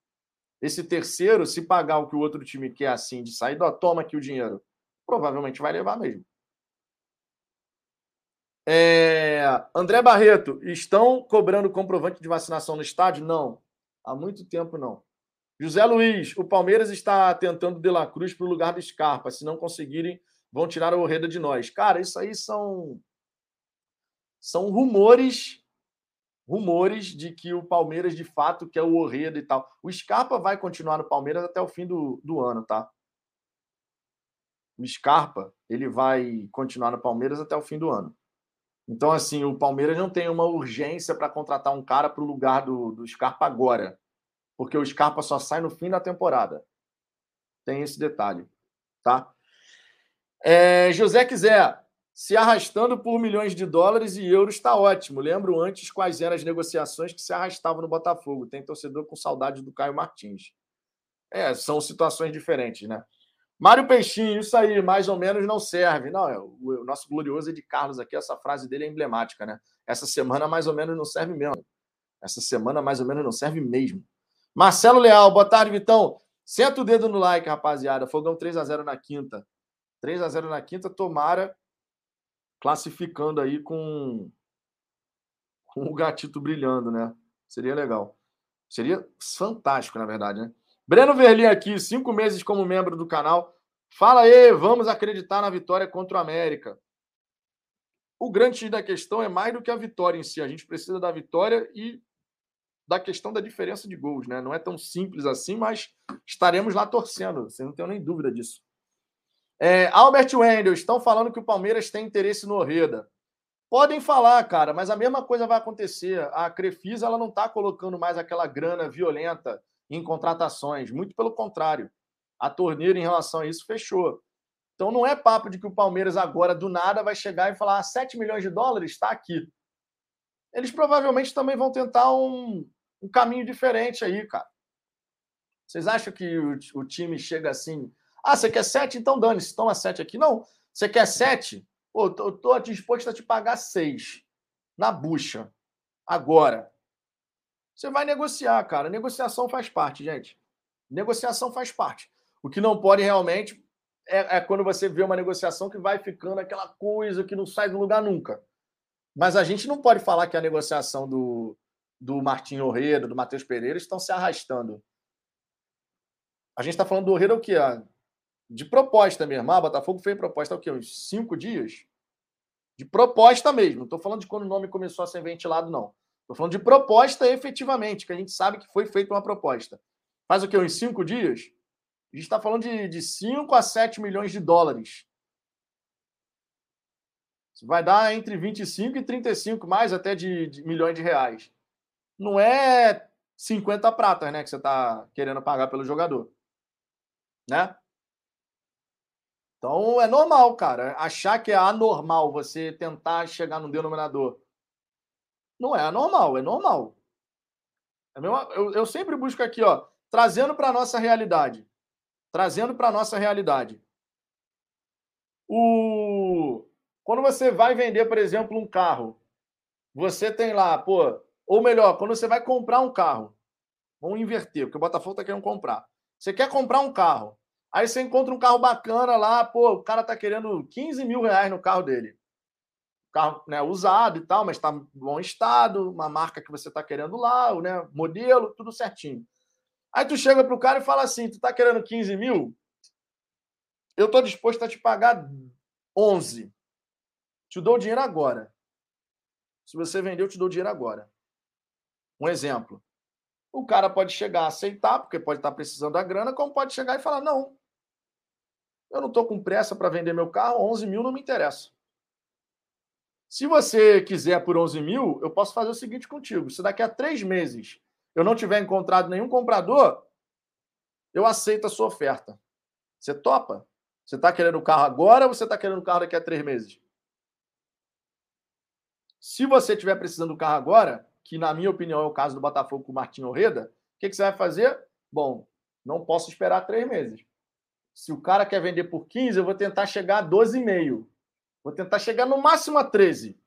Esse terceiro, se pagar o que o outro time quer assim, de sair, ó, toma aqui o dinheiro, provavelmente vai levar mesmo. É... André Barreto, estão cobrando comprovante de vacinação no estádio? Não. Há muito tempo não. José Luiz, o Palmeiras está tentando De La Cruz para o lugar do Scarpa. Se não conseguirem, vão tirar a Orreda de nós. Cara, isso aí são são rumores rumores de que o Palmeiras de fato quer o Orreda e tal. O Scarpa vai continuar no Palmeiras até o fim do, do ano, tá? O Scarpa, ele vai continuar no Palmeiras até o fim do ano. Então, assim, o Palmeiras não tem uma urgência para contratar um cara para o lugar do, do Scarpa agora porque o Scarpa só sai no fim da temporada. Tem esse detalhe, tá? É, José quiser se arrastando por milhões de dólares e euros está ótimo. Lembro antes quais eram as negociações que se arrastavam no Botafogo. Tem torcedor com saudade do Caio Martins. É, são situações diferentes, né? Mário Peixinho, isso aí mais ou menos não serve. Não, é, o, nosso glorioso de Carlos aqui, essa frase dele é emblemática, né? Essa semana mais ou menos não serve mesmo. Essa semana mais ou menos não serve mesmo. Marcelo Leal, boa tarde, Vitão. Senta o dedo no like, rapaziada. Fogão 3 a 0 na quinta. 3 a 0 na quinta, tomara classificando aí com, com o gatito brilhando, né? Seria legal. Seria fantástico, na verdade, né? Breno Verli aqui, cinco meses como membro do canal. Fala aí, vamos acreditar na vitória contra o América. O grande da questão é mais do que a vitória em si. A gente precisa da vitória e da questão da diferença de gols, né? Não é tão simples assim, mas estaremos lá torcendo. Você não tem nem dúvida disso. É, Albert Wendel, estão falando que o Palmeiras tem interesse no Orreda. Podem falar, cara, mas a mesma coisa vai acontecer. A Crefisa ela não está colocando mais aquela grana violenta em contratações. Muito pelo contrário. A torneira, em relação a isso, fechou. Então não é papo de que o Palmeiras agora, do nada, vai chegar e falar: ah, 7 milhões de dólares está aqui. Eles provavelmente também vão tentar um, um caminho diferente aí, cara. Vocês acham que o, o time chega assim? Ah, você quer 7? Então dane-se, toma 7 aqui. Não. Você quer 7? Pô, tô, tô disposto a te pagar 6 na bucha. Agora. Você vai negociar, cara. Negociação faz parte, gente. Negociação faz parte. O que não pode realmente é, é, quando você vê uma negociação que vai ficando aquela coisa que não sai do lugar nunca. Mas a gente não pode falar que a negociação do, do Martinho Orreiro, do Matheus Pereira estão se arrastando. A gente está falando do Orreiro o quê? De proposta mesmo. Ah, Botafogo fez proposta o quê? Uns cinco dias? De proposta mesmo. Não estou falando de quando o nome começou a ser ventilado, não. Estou falando de proposta efetivamente, que a gente sabe que foi feita uma proposta. Faz o quê? Uns cinco dias? A gente está falando de, de 5 a 7 milhões de dólares. Isso vai dar entre 25 e 35, mais até de, de milhões de reais. Não é 50 pratas, né, que você está querendo pagar pelo jogador. Né? Então é normal, cara. Achar que é anormal você tentar chegar no denominador não é anormal, é normal. É eu, eu sempre busco aqui, ó, trazendo para nossa realidade. Trazendo para nossa realidade. O... Quando você vai vender, por exemplo, um carro, você tem lá, pô, ou melhor, quando você vai comprar um carro, vamos inverter, porque o Botafogo está querendo comprar. Você quer comprar um carro, aí você encontra um carro bacana lá, pô, o cara está querendo 15 mil reais no carro dele carro né, usado e tal, mas está em bom estado, uma marca que você está querendo lá, né, modelo, tudo certinho. Aí tu chega para o cara e fala assim: tu está querendo 15 mil? Eu estou disposto a te pagar 11. Te dou o dinheiro agora. Se você vender, eu te dou o dinheiro agora. Um exemplo. O cara pode chegar a aceitar, porque pode estar precisando da grana, como pode chegar e falar: não, eu não estou com pressa para vender meu carro, 11 mil não me interessa. Se você quiser por 11 mil, eu posso fazer o seguinte contigo: se daqui a três meses eu não tiver encontrado nenhum comprador, eu aceito a sua oferta. Você topa? Você está querendo o carro agora ou você está querendo o carro daqui a três meses? Se você estiver precisando do carro agora, que na minha opinião é o caso do Botafogo com o Martinho Orreda, o que, que você vai fazer? Bom, não posso esperar três meses. Se o cara quer vender por 15, eu vou tentar chegar a 12,5. Vou tentar chegar no máximo a 13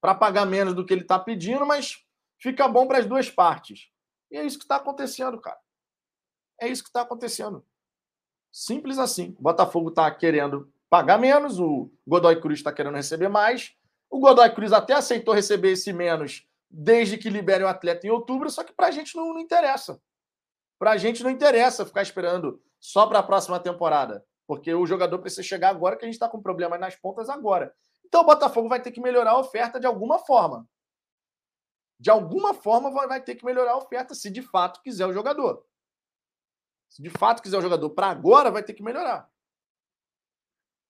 para pagar menos do que ele está pedindo, mas fica bom para as duas partes. E é isso que está acontecendo, cara. É isso que está acontecendo. Simples assim. O Botafogo está querendo pagar menos, o Godoy Cruz está querendo receber mais. O Godoy Cruz até aceitou receber esse menos desde que libere o atleta em outubro, só que para a gente não, não interessa. Para a gente não interessa ficar esperando só para a próxima temporada. Porque o jogador precisa chegar agora, que a gente está com problemas nas pontas agora. Então o Botafogo vai ter que melhorar a oferta de alguma forma. De alguma forma vai ter que melhorar a oferta se de fato quiser o jogador. Se de fato quiser o jogador para agora, vai ter que melhorar.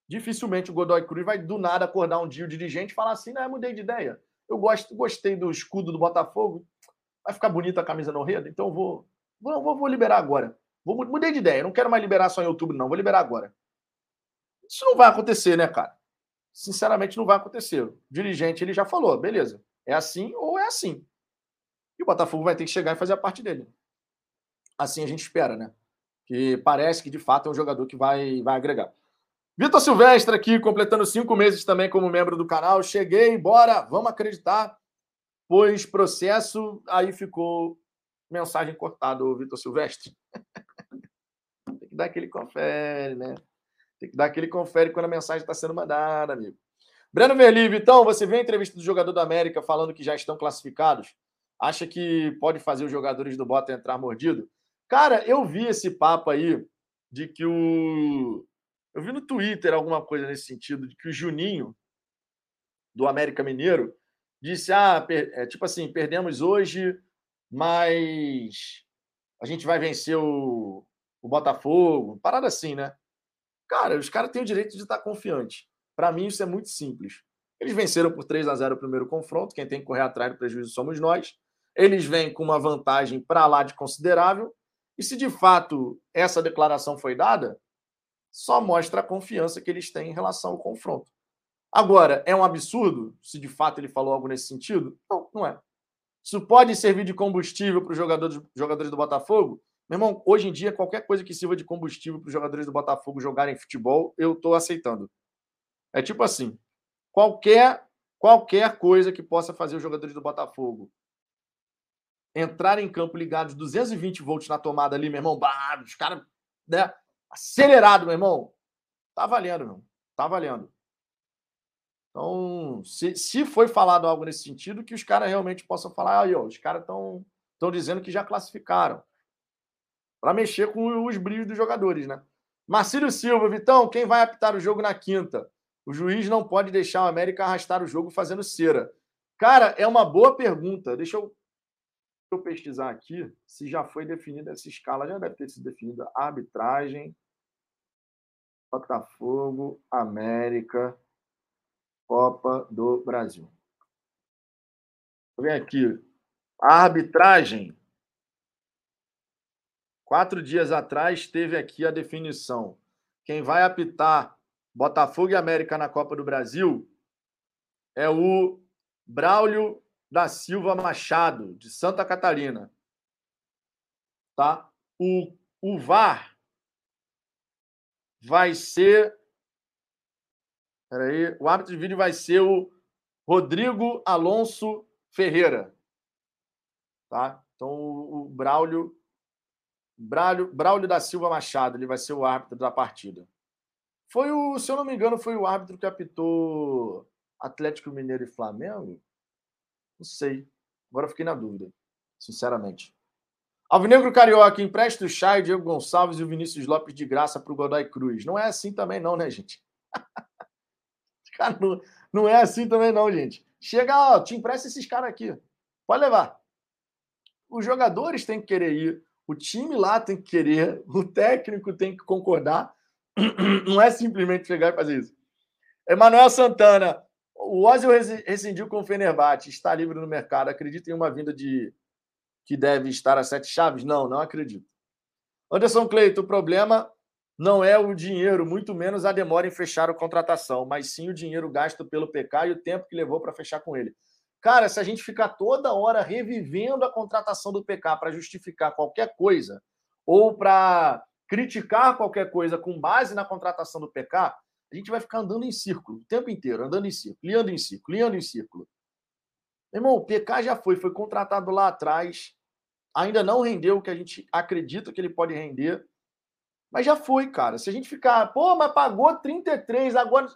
Dificilmente o Godoy Cruz vai do nada acordar um dia o dirigente e falar assim: não, eu mudei de ideia. Eu gosto, gostei do escudo do Botafogo. Vai ficar bonita a camisa no Reda, então eu vou, vou, vou liberar agora. Vou, mudei de ideia, não quero mais liberar só em outubro, não, vou liberar agora. Isso não vai acontecer, né, cara? Sinceramente, não vai acontecer. O dirigente ele já falou, beleza, é assim ou é assim. E o Botafogo vai ter que chegar e fazer a parte dele. Assim a gente espera, né? Que parece que de fato é um jogador que vai, vai agregar. Vitor Silvestre aqui, completando cinco meses também como membro do canal. Cheguei, bora, vamos acreditar. Pois processo, aí ficou mensagem cortada, Vitor Silvestre. <laughs> Tem que dar aquele confere, né? Tem que dar aquele confere quando a mensagem está sendo mandada, amigo. Breno Verli, Vitão, você vê a entrevista do jogador da América falando que já estão classificados? Acha que pode fazer os jogadores do Bota entrar mordido? Cara, eu vi esse papo aí de que o. Eu vi no Twitter alguma coisa nesse sentido, de que o Juninho, do América Mineiro, disse: ah, é, tipo assim, perdemos hoje, mas a gente vai vencer o, o Botafogo. Parada assim, né? Cara, os caras têm o direito de estar confiante. Para mim, isso é muito simples. Eles venceram por 3 a 0 o primeiro confronto. Quem tem que correr atrás do prejuízo somos nós. Eles vêm com uma vantagem para lá de considerável. E se de fato essa declaração foi dada, só mostra a confiança que eles têm em relação ao confronto. Agora, é um absurdo se de fato ele falou algo nesse sentido? Não, não é. Isso pode servir de combustível para os jogadores, jogadores do Botafogo? Meu irmão, hoje em dia, qualquer coisa que sirva de combustível para os jogadores do Botafogo jogarem futebol, eu estou aceitando. É tipo assim: qualquer, qualquer coisa que possa fazer os jogadores do Botafogo entrar em campo ligados 220 volts na tomada ali, meu irmão, bah, os caras, né, acelerado, meu irmão, tá valendo, meu, tá valendo. Então, se, se foi falado algo nesse sentido, que os caras realmente possam falar, aí, ó, os caras estão dizendo que já classificaram para mexer com os brilhos dos jogadores, né? Marcílio Silva, Vitão, quem vai apitar o jogo na quinta? O juiz não pode deixar o América arrastar o jogo fazendo cera. Cara, é uma boa pergunta. Deixa eu, eu pesquisar aqui se já foi definida essa escala. Já deve ter sido definida arbitragem. Botafogo, América, Copa do Brasil. Vem aqui. Arbitragem Quatro dias atrás teve aqui a definição. Quem vai apitar Botafogo e América na Copa do Brasil é o Braulio da Silva Machado, de Santa Catarina. Tá? O, o VAR vai ser. Peraí, o árbitro de vídeo vai ser o Rodrigo Alonso Ferreira. Tá? Então, o Braulio Braulio, Braulio da Silva Machado, ele vai ser o árbitro da partida. Foi o, se eu não me engano, foi o árbitro que apitou Atlético Mineiro e Flamengo? Não sei. Agora fiquei na dúvida, sinceramente. Alvinegro Carioca, empresta o Chay, Diego Gonçalves e o Vinícius Lopes de graça para o Godoy Cruz. Não é assim também, não, né, gente? <laughs> Cara, não, é assim também, não, gente. Chega, ó, te empresta esses caras aqui. Pode levar. Os jogadores têm que querer ir. O time lá tem que querer, o técnico tem que concordar. <clears throat> Não é simplesmente chegar e fazer isso. Emanuel Santana, o Ozil rescindiu com o Fenerbahçe, está livre no mercado. Acredita em uma vinda de que deve estar a sete chaves? Não, não acredito. Anderson Cleito, o problema não é o dinheiro, muito menos a demora em fechar a contratação, mas sim o dinheiro gasto pelo PK e o tempo que levou para fechar com ele. Cara, se a gente ficar toda hora revivendo a contratação do PK para justificar qualquer coisa, ou para criticar qualquer coisa com base na contratação do PK, a gente vai ficar andando em círculo o tempo inteiro, andando em círculo, liando em círculo, liando em círculo. irmão, o PK já foi, foi contratado lá atrás, ainda não rendeu o que a gente acredita que ele pode render, mas já foi, cara. Se a gente ficar, pô, mas pagou 33, agora.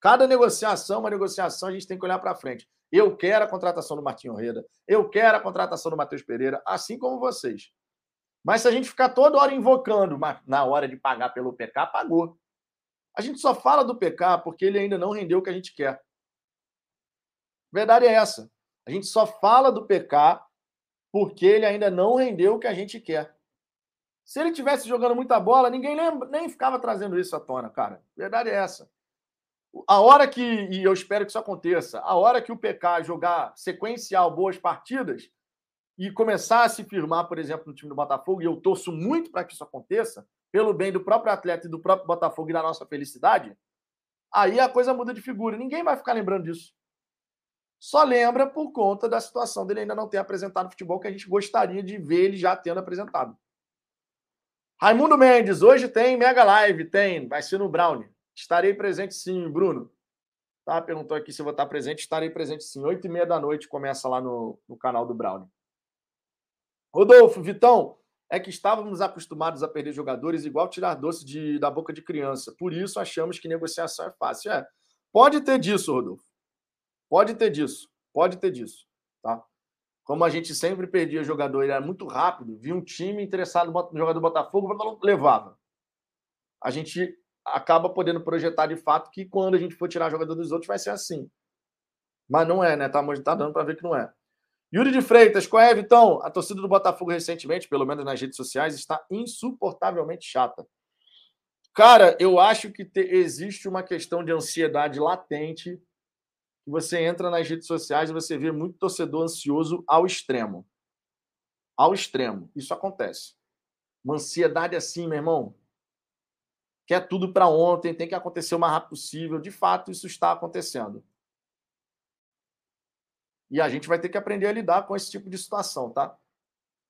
Cada negociação, uma negociação, a gente tem que olhar para frente. Eu quero a contratação do Martinho Reda. Eu quero a contratação do Matheus Pereira, assim como vocês. Mas se a gente ficar toda hora invocando, na hora de pagar pelo PK, pagou. A gente só fala do PK porque ele ainda não rendeu o que a gente quer. Verdade é essa. A gente só fala do PK porque ele ainda não rendeu o que a gente quer. Se ele tivesse jogando muita bola, ninguém lembra, nem ficava trazendo isso à tona, cara. Verdade é essa. A hora que, e eu espero que isso aconteça, a hora que o PK jogar sequencial boas partidas e começar a se firmar, por exemplo, no time do Botafogo, e eu torço muito para que isso aconteça, pelo bem do próprio atleta e do próprio Botafogo e da nossa felicidade, aí a coisa muda de figura. Ninguém vai ficar lembrando disso. Só lembra por conta da situação dele ainda não ter apresentado futebol que a gente gostaria de ver ele já tendo apresentado. Raimundo Mendes, hoje tem Mega Live, tem, vai ser no Brownie. Estarei presente sim, Bruno. Tá, perguntou aqui se eu vou estar presente. Estarei presente sim. Oito e meia da noite começa lá no, no canal do Brownie. Rodolfo, Vitão, é que estávamos acostumados a perder jogadores igual tirar doce de, da boca de criança. Por isso achamos que negociação é fácil. É, pode ter disso, Rodolfo. Pode ter disso. Pode ter disso. Tá? Como a gente sempre perdia jogador, ele era muito rápido, via um time interessado no jogador do Botafogo, levava. A gente acaba podendo projetar de fato que quando a gente for tirar jogador dos outros vai ser assim. Mas não é, né? Tá, tá dando para ver que não é. Yuri de Freitas, qual é, Vitão? A torcida do Botafogo recentemente, pelo menos nas redes sociais, está insuportavelmente chata. Cara, eu acho que te, existe uma questão de ansiedade latente. Você entra nas redes sociais e você vê muito torcedor ansioso ao extremo. Ao extremo. Isso acontece. Uma ansiedade assim, meu irmão. Quer tudo para ontem, tem que acontecer o mais rápido possível. De fato, isso está acontecendo. E a gente vai ter que aprender a lidar com esse tipo de situação, tá?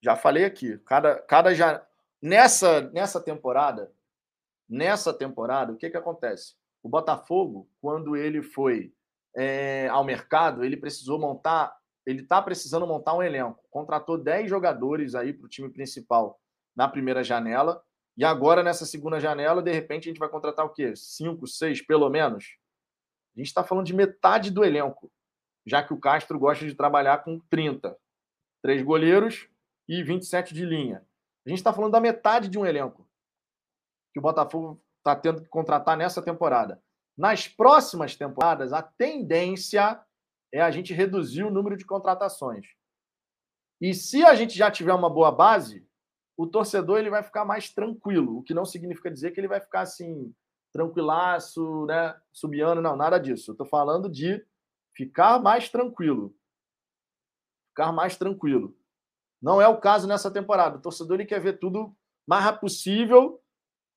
Já falei aqui, cada, cada já nessa nessa temporada, nessa temporada, o que que acontece? O Botafogo, quando ele foi é, ao mercado, ele precisou montar, ele está precisando montar um elenco. Contratou 10 jogadores aí para o time principal na primeira janela. E agora, nessa segunda janela, de repente, a gente vai contratar o quê? Cinco, seis, pelo menos? A gente está falando de metade do elenco já que o Castro gosta de trabalhar com 30. Três goleiros e 27 de linha. A gente está falando da metade de um elenco que o Botafogo está tendo que contratar nessa temporada. Nas próximas temporadas, a tendência é a gente reduzir o número de contratações. E se a gente já tiver uma boa base, o torcedor ele vai ficar mais tranquilo, o que não significa dizer que ele vai ficar assim, tranquilaço, né, subiando, não, nada disso. Eu estou falando de ficar mais tranquilo. Ficar mais tranquilo. Não é o caso nessa temporada. O torcedor ele quer ver tudo mais rápido possível,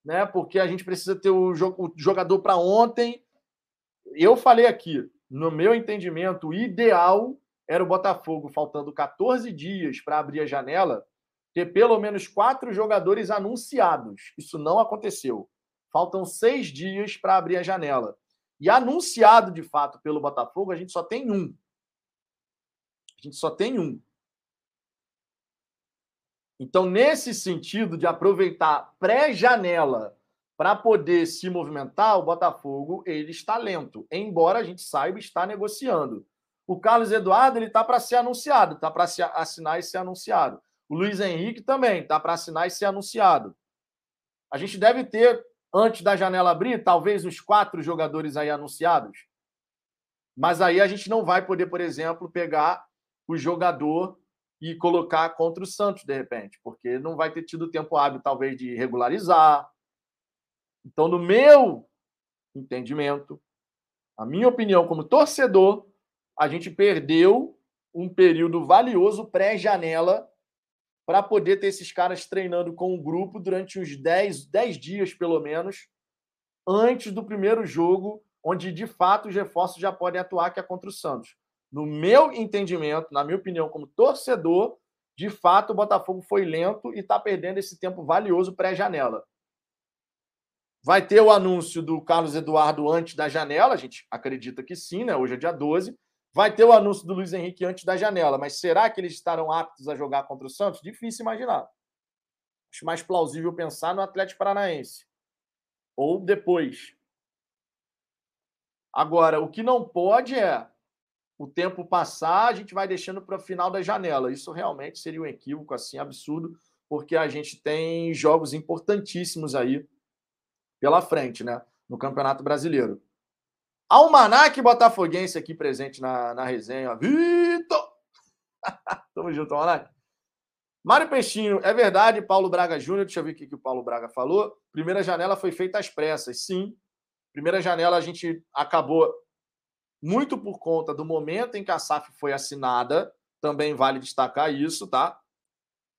né? Porque a gente precisa ter o, jogador para ontem. Eu falei aqui, no meu entendimento, o ideal era o Botafogo, faltando 14 dias para abrir a janela, ter pelo menos quatro jogadores anunciados. Isso não aconteceu. Faltam seis dias para abrir a janela. E anunciado de fato pelo Botafogo, a gente só tem um. A gente só tem um. Então, nesse sentido de aproveitar pré-janela para poder se movimentar, o Botafogo ele está lento, embora a gente saiba está negociando. O Carlos Eduardo ele está para ser anunciado, está para assinar e ser anunciado. O Luiz Henrique também está para assinar e ser anunciado. A gente deve ter antes da janela abrir, talvez os quatro jogadores aí anunciados. Mas aí a gente não vai poder, por exemplo, pegar o jogador e colocar contra o Santos, de repente, porque não vai ter tido tempo hábil, talvez, de regularizar. Então, no meu entendimento, a minha opinião como torcedor, a gente perdeu um período valioso pré-janela para poder ter esses caras treinando com o grupo durante uns 10, 10 dias, pelo menos, antes do primeiro jogo, onde de fato os reforços já podem atuar, que é contra o Santos. No meu entendimento, na minha opinião, como torcedor, de fato o Botafogo foi lento e está perdendo esse tempo valioso pré-janela. Vai ter o anúncio do Carlos Eduardo antes da janela, a gente acredita que sim, né? Hoje é dia 12. Vai ter o anúncio do Luiz Henrique antes da janela, mas será que eles estarão aptos a jogar contra o Santos? Difícil imaginar. Acho mais plausível pensar no Atlético Paranaense. Ou depois. Agora, o que não pode é o tempo passar, a gente vai deixando para o final da janela. Isso realmente seria um equívoco assim absurdo, porque a gente tem jogos importantíssimos aí pela frente, né, no Campeonato Brasileiro. Almanac Botafoguense aqui presente na, na resenha. Vitor! <laughs> Tamo junto, Almanac. Mário Peixinho, é verdade, Paulo Braga Júnior, deixa eu ver o que, o Paulo Braga falou. Primeira janela foi feita às pressas, sim. Primeira janela a gente acabou muito por conta do momento em que a SAF foi assinada, também vale destacar isso, tá?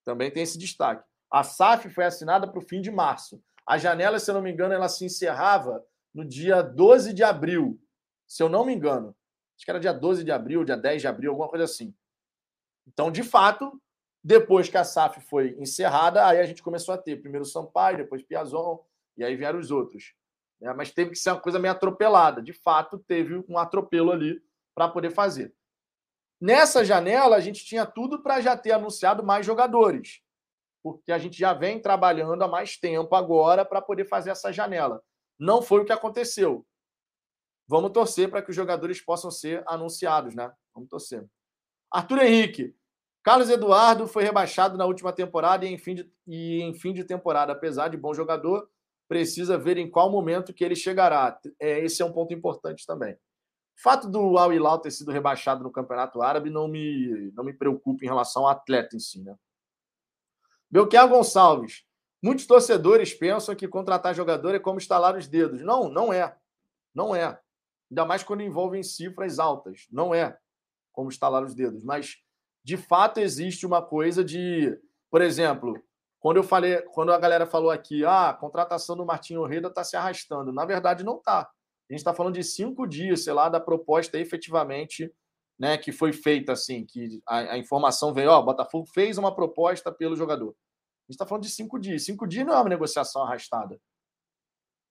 Também tem esse destaque. A SAF foi assinada para o fim de março. A janela, se eu não me engano, ela se encerrava no dia 12 de abril, se eu não me engano. Acho que era dia 12 de abril, dia 10 de abril, alguma coisa assim. Então, de fato, depois que a SAF foi encerrada, aí a gente começou a ter primeiro Sampaio, depois Piazon, e aí vieram os outros. É, mas teve que ser uma coisa meio atropelada. De fato, teve um atropelo ali para poder fazer. Nessa janela, a gente tinha tudo para já ter anunciado mais jogadores, porque a gente já vem trabalhando há mais tempo agora para poder fazer essa janela. Não foi o que aconteceu. Vamos torcer para que os jogadores possam ser anunciados, né? Vamos torcer. Arthur Henrique. Carlos Eduardo foi rebaixado na última temporada e em fim de, e em fim de temporada, apesar de bom jogador, precisa ver em qual momento que ele chegará. É, esse é um ponto importante também. O fato do Al Hilal ter sido rebaixado no Campeonato Árabe não me, não me preocupa em relação ao atleta em si. Né? Belchior Gonçalves. Muitos torcedores pensam que contratar jogador é como estalar os dedos. Não, não é. Não é. Ainda mais quando envolvem cifras altas. Não é como estalar os dedos. Mas, de fato, existe uma coisa de. Por exemplo, quando eu falei, quando a galera falou aqui, ah, a contratação do Martinho Reda está se arrastando. Na verdade, não está. A gente está falando de cinco dias, sei lá, da proposta efetivamente né, que foi feita, assim, que a, a informação veio, ó, o Botafogo fez uma proposta pelo jogador. A gente está falando de cinco dias. Cinco dias não é uma negociação arrastada.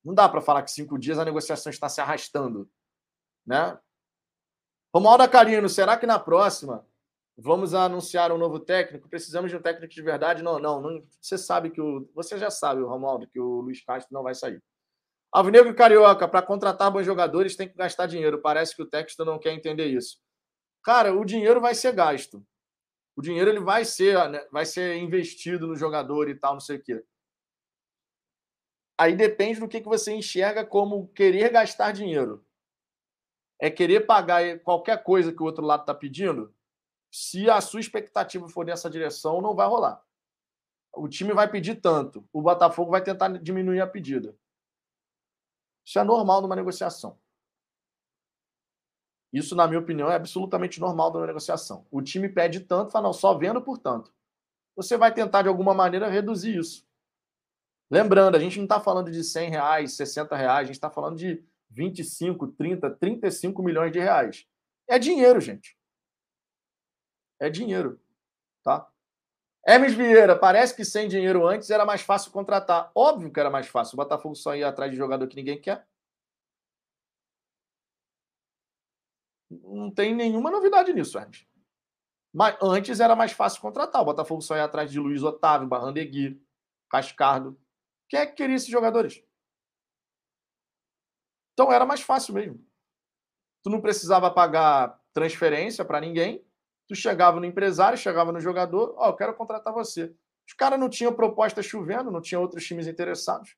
Não dá para falar que cinco dias a negociação está se arrastando. Né? Romualdo Carino, será que na próxima Vamos anunciar um novo técnico. Precisamos de um técnico de verdade? Não, não. não você sabe que o. Você já sabe, Romualdo, que o Luiz Castro não vai sair. Alvinegro Carioca, para contratar bons jogadores tem que gastar dinheiro. Parece que o texto não quer entender isso. Cara, o dinheiro vai ser gasto. O dinheiro ele vai ser, né, vai ser investido no jogador e tal, não sei o quê. Aí depende do que, que você enxerga como querer gastar dinheiro. É querer pagar qualquer coisa que o outro lado está pedindo? Se a sua expectativa for nessa direção, não vai rolar. O time vai pedir tanto, o Botafogo vai tentar diminuir a pedida. Isso é normal numa negociação. Isso, na minha opinião, é absolutamente normal numa negociação. O time pede tanto, fala, não, só vendo por tanto. Você vai tentar, de alguma maneira, reduzir isso. Lembrando, a gente não está falando de 100 reais, 60 reais, a gente está falando de 25, 30, 35 milhões de reais. É dinheiro, gente é dinheiro, tá? Hermes Vieira, parece que sem dinheiro antes era mais fácil contratar. Óbvio que era mais fácil. O Botafogo só ia atrás de jogador que ninguém quer. Não tem nenhuma novidade nisso, Hermes. Mas antes era mais fácil contratar. O Botafogo só ia atrás de Luiz Otávio, Barrandegui, Cascardo. Quem é que queria esses jogadores? Então era mais fácil mesmo. Tu não precisava pagar transferência para ninguém Tu chegava no empresário, chegava no jogador, ó, oh, eu quero contratar você. Os caras não tinham proposta chovendo, não tinha outros times interessados.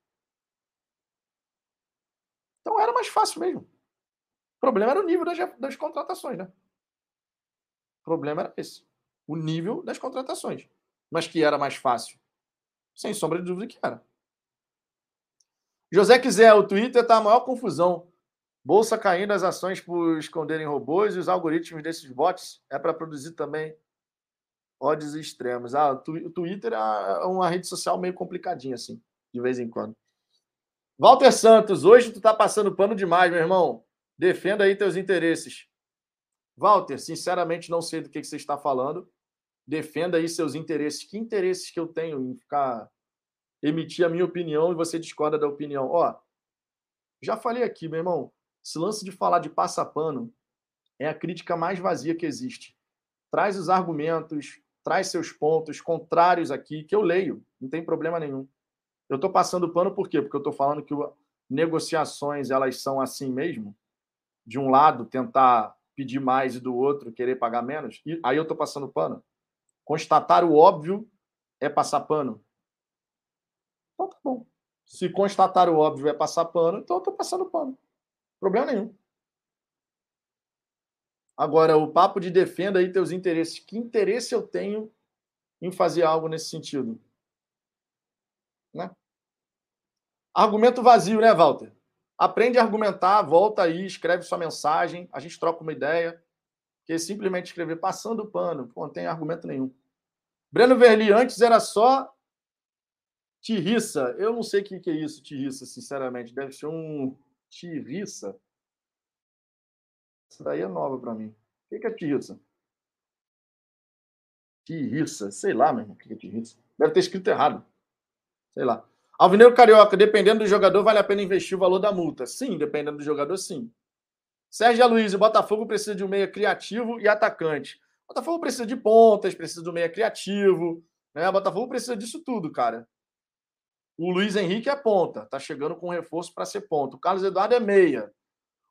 Então era mais fácil mesmo. O problema era o nível das, das contratações, né? O problema era esse. O nível das contratações. Mas que era mais fácil. Sem sombra de dúvida que era. José quiser, o Twitter está a maior confusão. Bolsa caindo, as ações por esconderem robôs e os algoritmos desses bots é para produzir também odds extremos. Ah, o Twitter é uma rede social meio complicadinha, assim, de vez em quando. Walter Santos, hoje tu tá passando pano demais, meu irmão. Defenda aí teus interesses. Walter, sinceramente não sei do que, que você está falando. Defenda aí seus interesses. Que interesses que eu tenho em ficar emitir a minha opinião e você discorda da opinião? Ó, já falei aqui, meu irmão. Esse lance de falar de passapano é a crítica mais vazia que existe. Traz os argumentos, traz seus pontos contrários aqui, que eu leio, não tem problema nenhum. Eu estou passando pano por quê? Porque eu estou falando que negociações elas são assim mesmo. De um lado, tentar pedir mais e do outro querer pagar menos. E aí eu estou passando pano. Constatar o óbvio é passar pano. Então tá bom. Se constatar o óbvio é passar pano, então eu estou passando pano. Problema nenhum. Agora, o papo de defenda aí teus interesses. Que interesse eu tenho em fazer algo nesse sentido? Né? Argumento vazio, né, Walter? Aprende a argumentar, volta aí, escreve sua mensagem, a gente troca uma ideia. Porque simplesmente escrever passando pano, não tem argumento nenhum. Breno Verli, antes era só Tirriça, eu não sei o que, que é isso, tirriça, sinceramente. Deve ser um tirriça. Isso daí é nova para mim. O que, que é tirriça? Tirriça, sei lá, meu irmão, o que é tirriça. Deve ter escrito errado. Sei lá. Alvinegro Carioca, dependendo do jogador, vale a pena investir o valor da multa. Sim, dependendo do jogador, sim. Sérgio Luiz, Botafogo precisa de um meia criativo e atacante. Botafogo precisa de pontas, precisa de um meia criativo. Né? Botafogo precisa disso tudo, cara. O Luiz Henrique é ponta, tá chegando com reforço para ser ponta. O Carlos Eduardo é meia.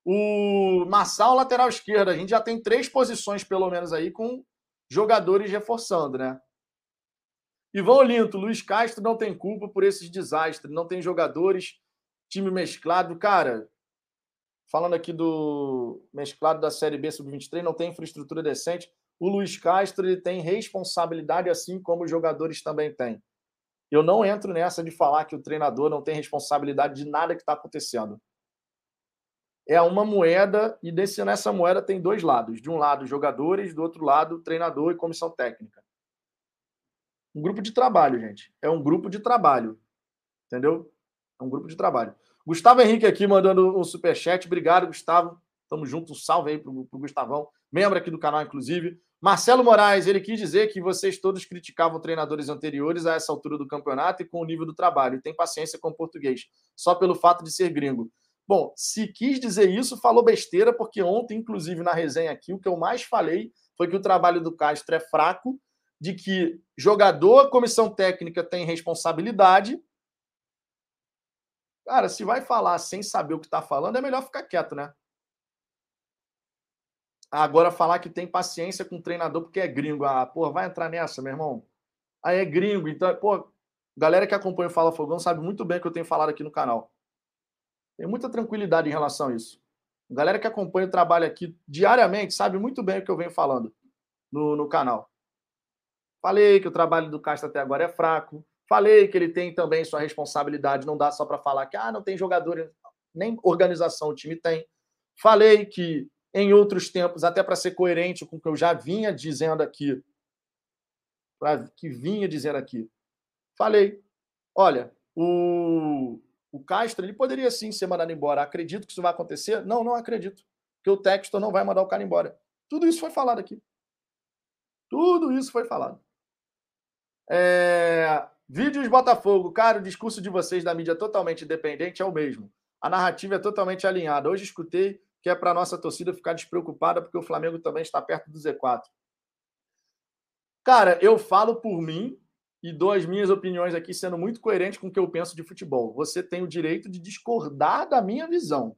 O Massal, lateral esquerda. A gente já tem três posições, pelo menos, aí, com jogadores reforçando, né? Ivan Olinto, Luiz Castro não tem culpa por esses desastres, não tem jogadores, time mesclado. Cara, falando aqui do mesclado da Série B sub-23, não tem infraestrutura decente. O Luiz Castro ele tem responsabilidade, assim como os jogadores também têm. Eu não entro nessa de falar que o treinador não tem responsabilidade de nada que está acontecendo. É uma moeda, e desse, nessa moeda tem dois lados. De um lado, jogadores, do outro lado, treinador e comissão técnica. Um grupo de trabalho, gente. É um grupo de trabalho. Entendeu? É um grupo de trabalho. Gustavo Henrique aqui mandando um superchat. Obrigado, Gustavo. Tamo junto. Um salve aí pro, pro Gustavão. Membro aqui do canal, inclusive. Marcelo Moraes, ele quis dizer que vocês todos criticavam treinadores anteriores a essa altura do campeonato e com o nível do trabalho. Tem paciência com o português, só pelo fato de ser gringo. Bom, se quis dizer isso, falou besteira, porque ontem, inclusive na resenha aqui, o que eu mais falei foi que o trabalho do Castro é fraco de que jogador, comissão técnica tem responsabilidade. Cara, se vai falar sem saber o que está falando, é melhor ficar quieto, né? Agora, falar que tem paciência com o treinador porque é gringo. Ah, pô, vai entrar nessa, meu irmão. Aí é gringo. Então, pô, galera que acompanha o Fala Fogão sabe muito bem o que eu tenho falado aqui no canal. Tem muita tranquilidade em relação a isso. Galera que acompanha o trabalho aqui diariamente sabe muito bem o que eu venho falando no, no canal. Falei que o trabalho do Castro até agora é fraco. Falei que ele tem também sua responsabilidade, não dá só para falar que ah, não tem jogador, nem organização o time tem. Falei que em outros tempos, até para ser coerente com o que eu já vinha dizendo aqui, que vinha dizendo aqui, falei, olha, o, o Castro ele poderia sim ser mandado embora. Acredito que isso vai acontecer? Não, não acredito. Que o Textor não vai mandar o cara embora. Tudo isso foi falado aqui. Tudo isso foi falado. É... Vídeos Botafogo. Cara, o discurso de vocês da mídia totalmente independente é o mesmo. A narrativa é totalmente alinhada. Hoje escutei que é para a nossa torcida ficar despreocupada porque o Flamengo também está perto do Z4. Cara, eu falo por mim e dou as minhas opiniões aqui sendo muito coerente com o que eu penso de futebol. Você tem o direito de discordar da minha visão.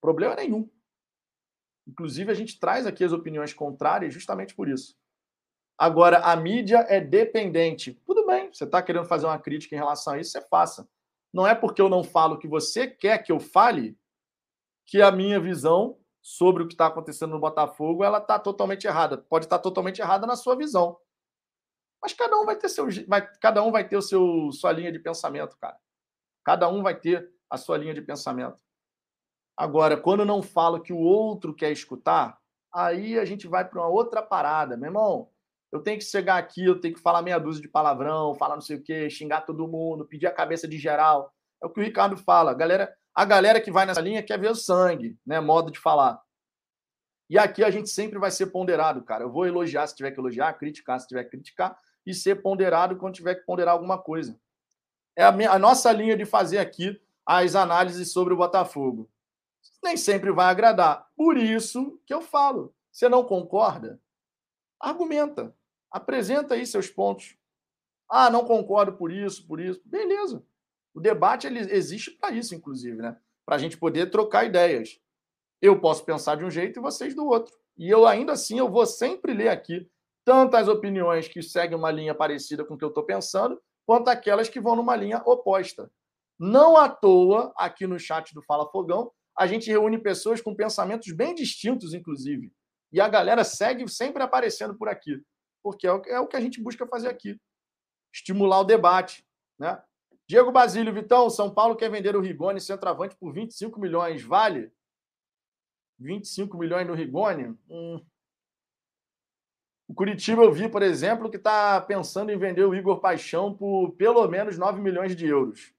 Problema nenhum. Inclusive, a gente traz aqui as opiniões contrárias justamente por isso. Agora, a mídia é dependente. Tudo bem, você está querendo fazer uma crítica em relação a isso, você faça. Não é porque eu não falo que você quer que eu fale que a minha visão sobre o que está acontecendo no Botafogo ela está totalmente errada. Pode estar tá totalmente errada na sua visão. Mas cada um vai ter seu, vai, cada um vai ter o seu sua linha de pensamento, cara. Cada um vai ter a sua linha de pensamento. Agora, quando não falo que o outro quer escutar, aí a gente vai para uma outra parada, meu irmão eu tenho que chegar aqui, eu tenho que falar meia dúzia de palavrão, falar não sei o quê, xingar todo mundo, pedir a cabeça de geral. É o que o Ricardo fala. Galera, a galera que vai nessa linha quer ver o sangue, né? Modo de falar. E aqui a gente sempre vai ser ponderado, cara. Eu vou elogiar se tiver que elogiar, criticar se tiver que criticar, e ser ponderado quando tiver que ponderar alguma coisa. É a, minha, a nossa linha de fazer aqui as análises sobre o Botafogo. Nem sempre vai agradar. Por isso que eu falo. Você não concorda? Argumenta. Apresenta aí seus pontos. Ah, não concordo por isso, por isso. Beleza. O debate ele existe para isso, inclusive, né? Para a gente poder trocar ideias. Eu posso pensar de um jeito e vocês do outro. E eu ainda assim eu vou sempre ler aqui tanto as opiniões que seguem uma linha parecida com o que eu estou pensando, quanto aquelas que vão numa linha oposta. Não à toa, aqui no chat do Fala Fogão, a gente reúne pessoas com pensamentos bem distintos, inclusive. E a galera segue sempre aparecendo por aqui porque é o, é que a gente busca fazer aqui estimular o debate. Né? Diego Basílio, Vitão, São Paulo quer vender o Rigoni centroavante por 25 milhões, vale? 25 milhões no Rigoni? Hum. O Curitiba eu vi, por exemplo, que está pensando em vender o Igor Paixão por pelo menos 9 milhões de euros.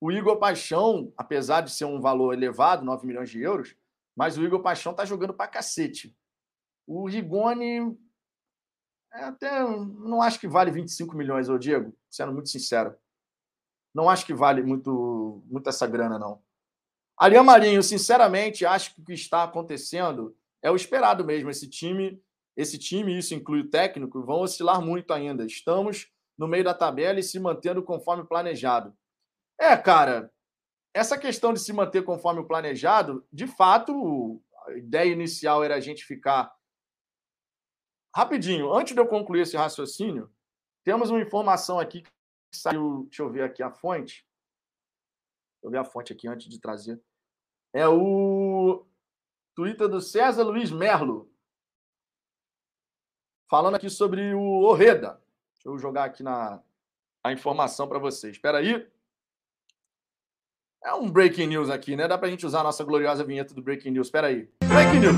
O Igor Paixão, apesar de ser um valor elevado, 9 milhões de euros, mas o Igor Paixão está jogando para cacete. O Rigoni, até não acho que vale 25 milhões, ô Diego, sendo muito sincero. Não acho que vale muito, muito essa grana, não. Ariel Marinho, sinceramente, acho que o que está acontecendo é o esperado mesmo. Esse time, esse time, isso inclui o técnico, vão oscilar muito ainda. Estamos no meio da tabela e se mantendo conforme planejado. É, cara, essa questão de se manter conforme o planejado, de fato, a ideia inicial era a gente ficar. Rapidinho, antes de eu concluir esse raciocínio, temos uma informação aqui que saiu. Deixa eu ver aqui a fonte. Deixa eu ver a fonte aqui antes de trazer. É o Twitter do César Luiz Merlo. Falando aqui sobre o Orreda. Deixa eu jogar aqui na a informação para vocês. Espera aí. É um breaking news aqui, né? Dá pra gente usar a nossa gloriosa vinheta do breaking news. Espera aí. Breaking news.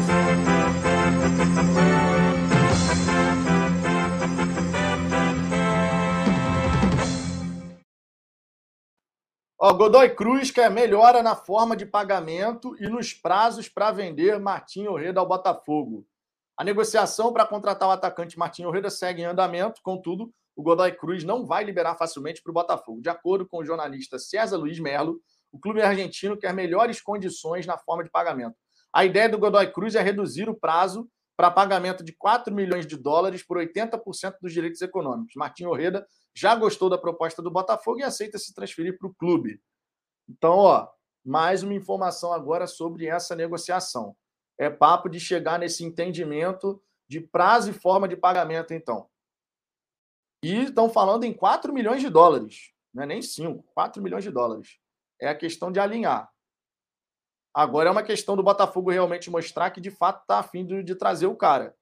Ó, Godoy Cruz quer melhora na forma de pagamento e nos prazos para vender Martim Orreda ao Botafogo. A negociação para contratar o atacante Martim Orreda segue em andamento, contudo, o Godoy Cruz não vai liberar facilmente para o Botafogo. De acordo com o jornalista César Luiz Merlo, o clube argentino quer melhores condições na forma de pagamento. A ideia do Godoy Cruz é reduzir o prazo para pagamento de 4 milhões de dólares por 80% dos direitos econômicos. Martim Orreda já gostou da proposta do Botafogo e aceita se transferir para o clube. Então, ó, mais uma informação agora sobre essa negociação. É papo de chegar nesse entendimento de prazo e forma de pagamento, então. E estão falando em 4 milhões de dólares, não é nem 5, 4 milhões de dólares é a questão de alinhar. Agora é uma questão do Botafogo realmente mostrar que de fato está afim de, de trazer o cara.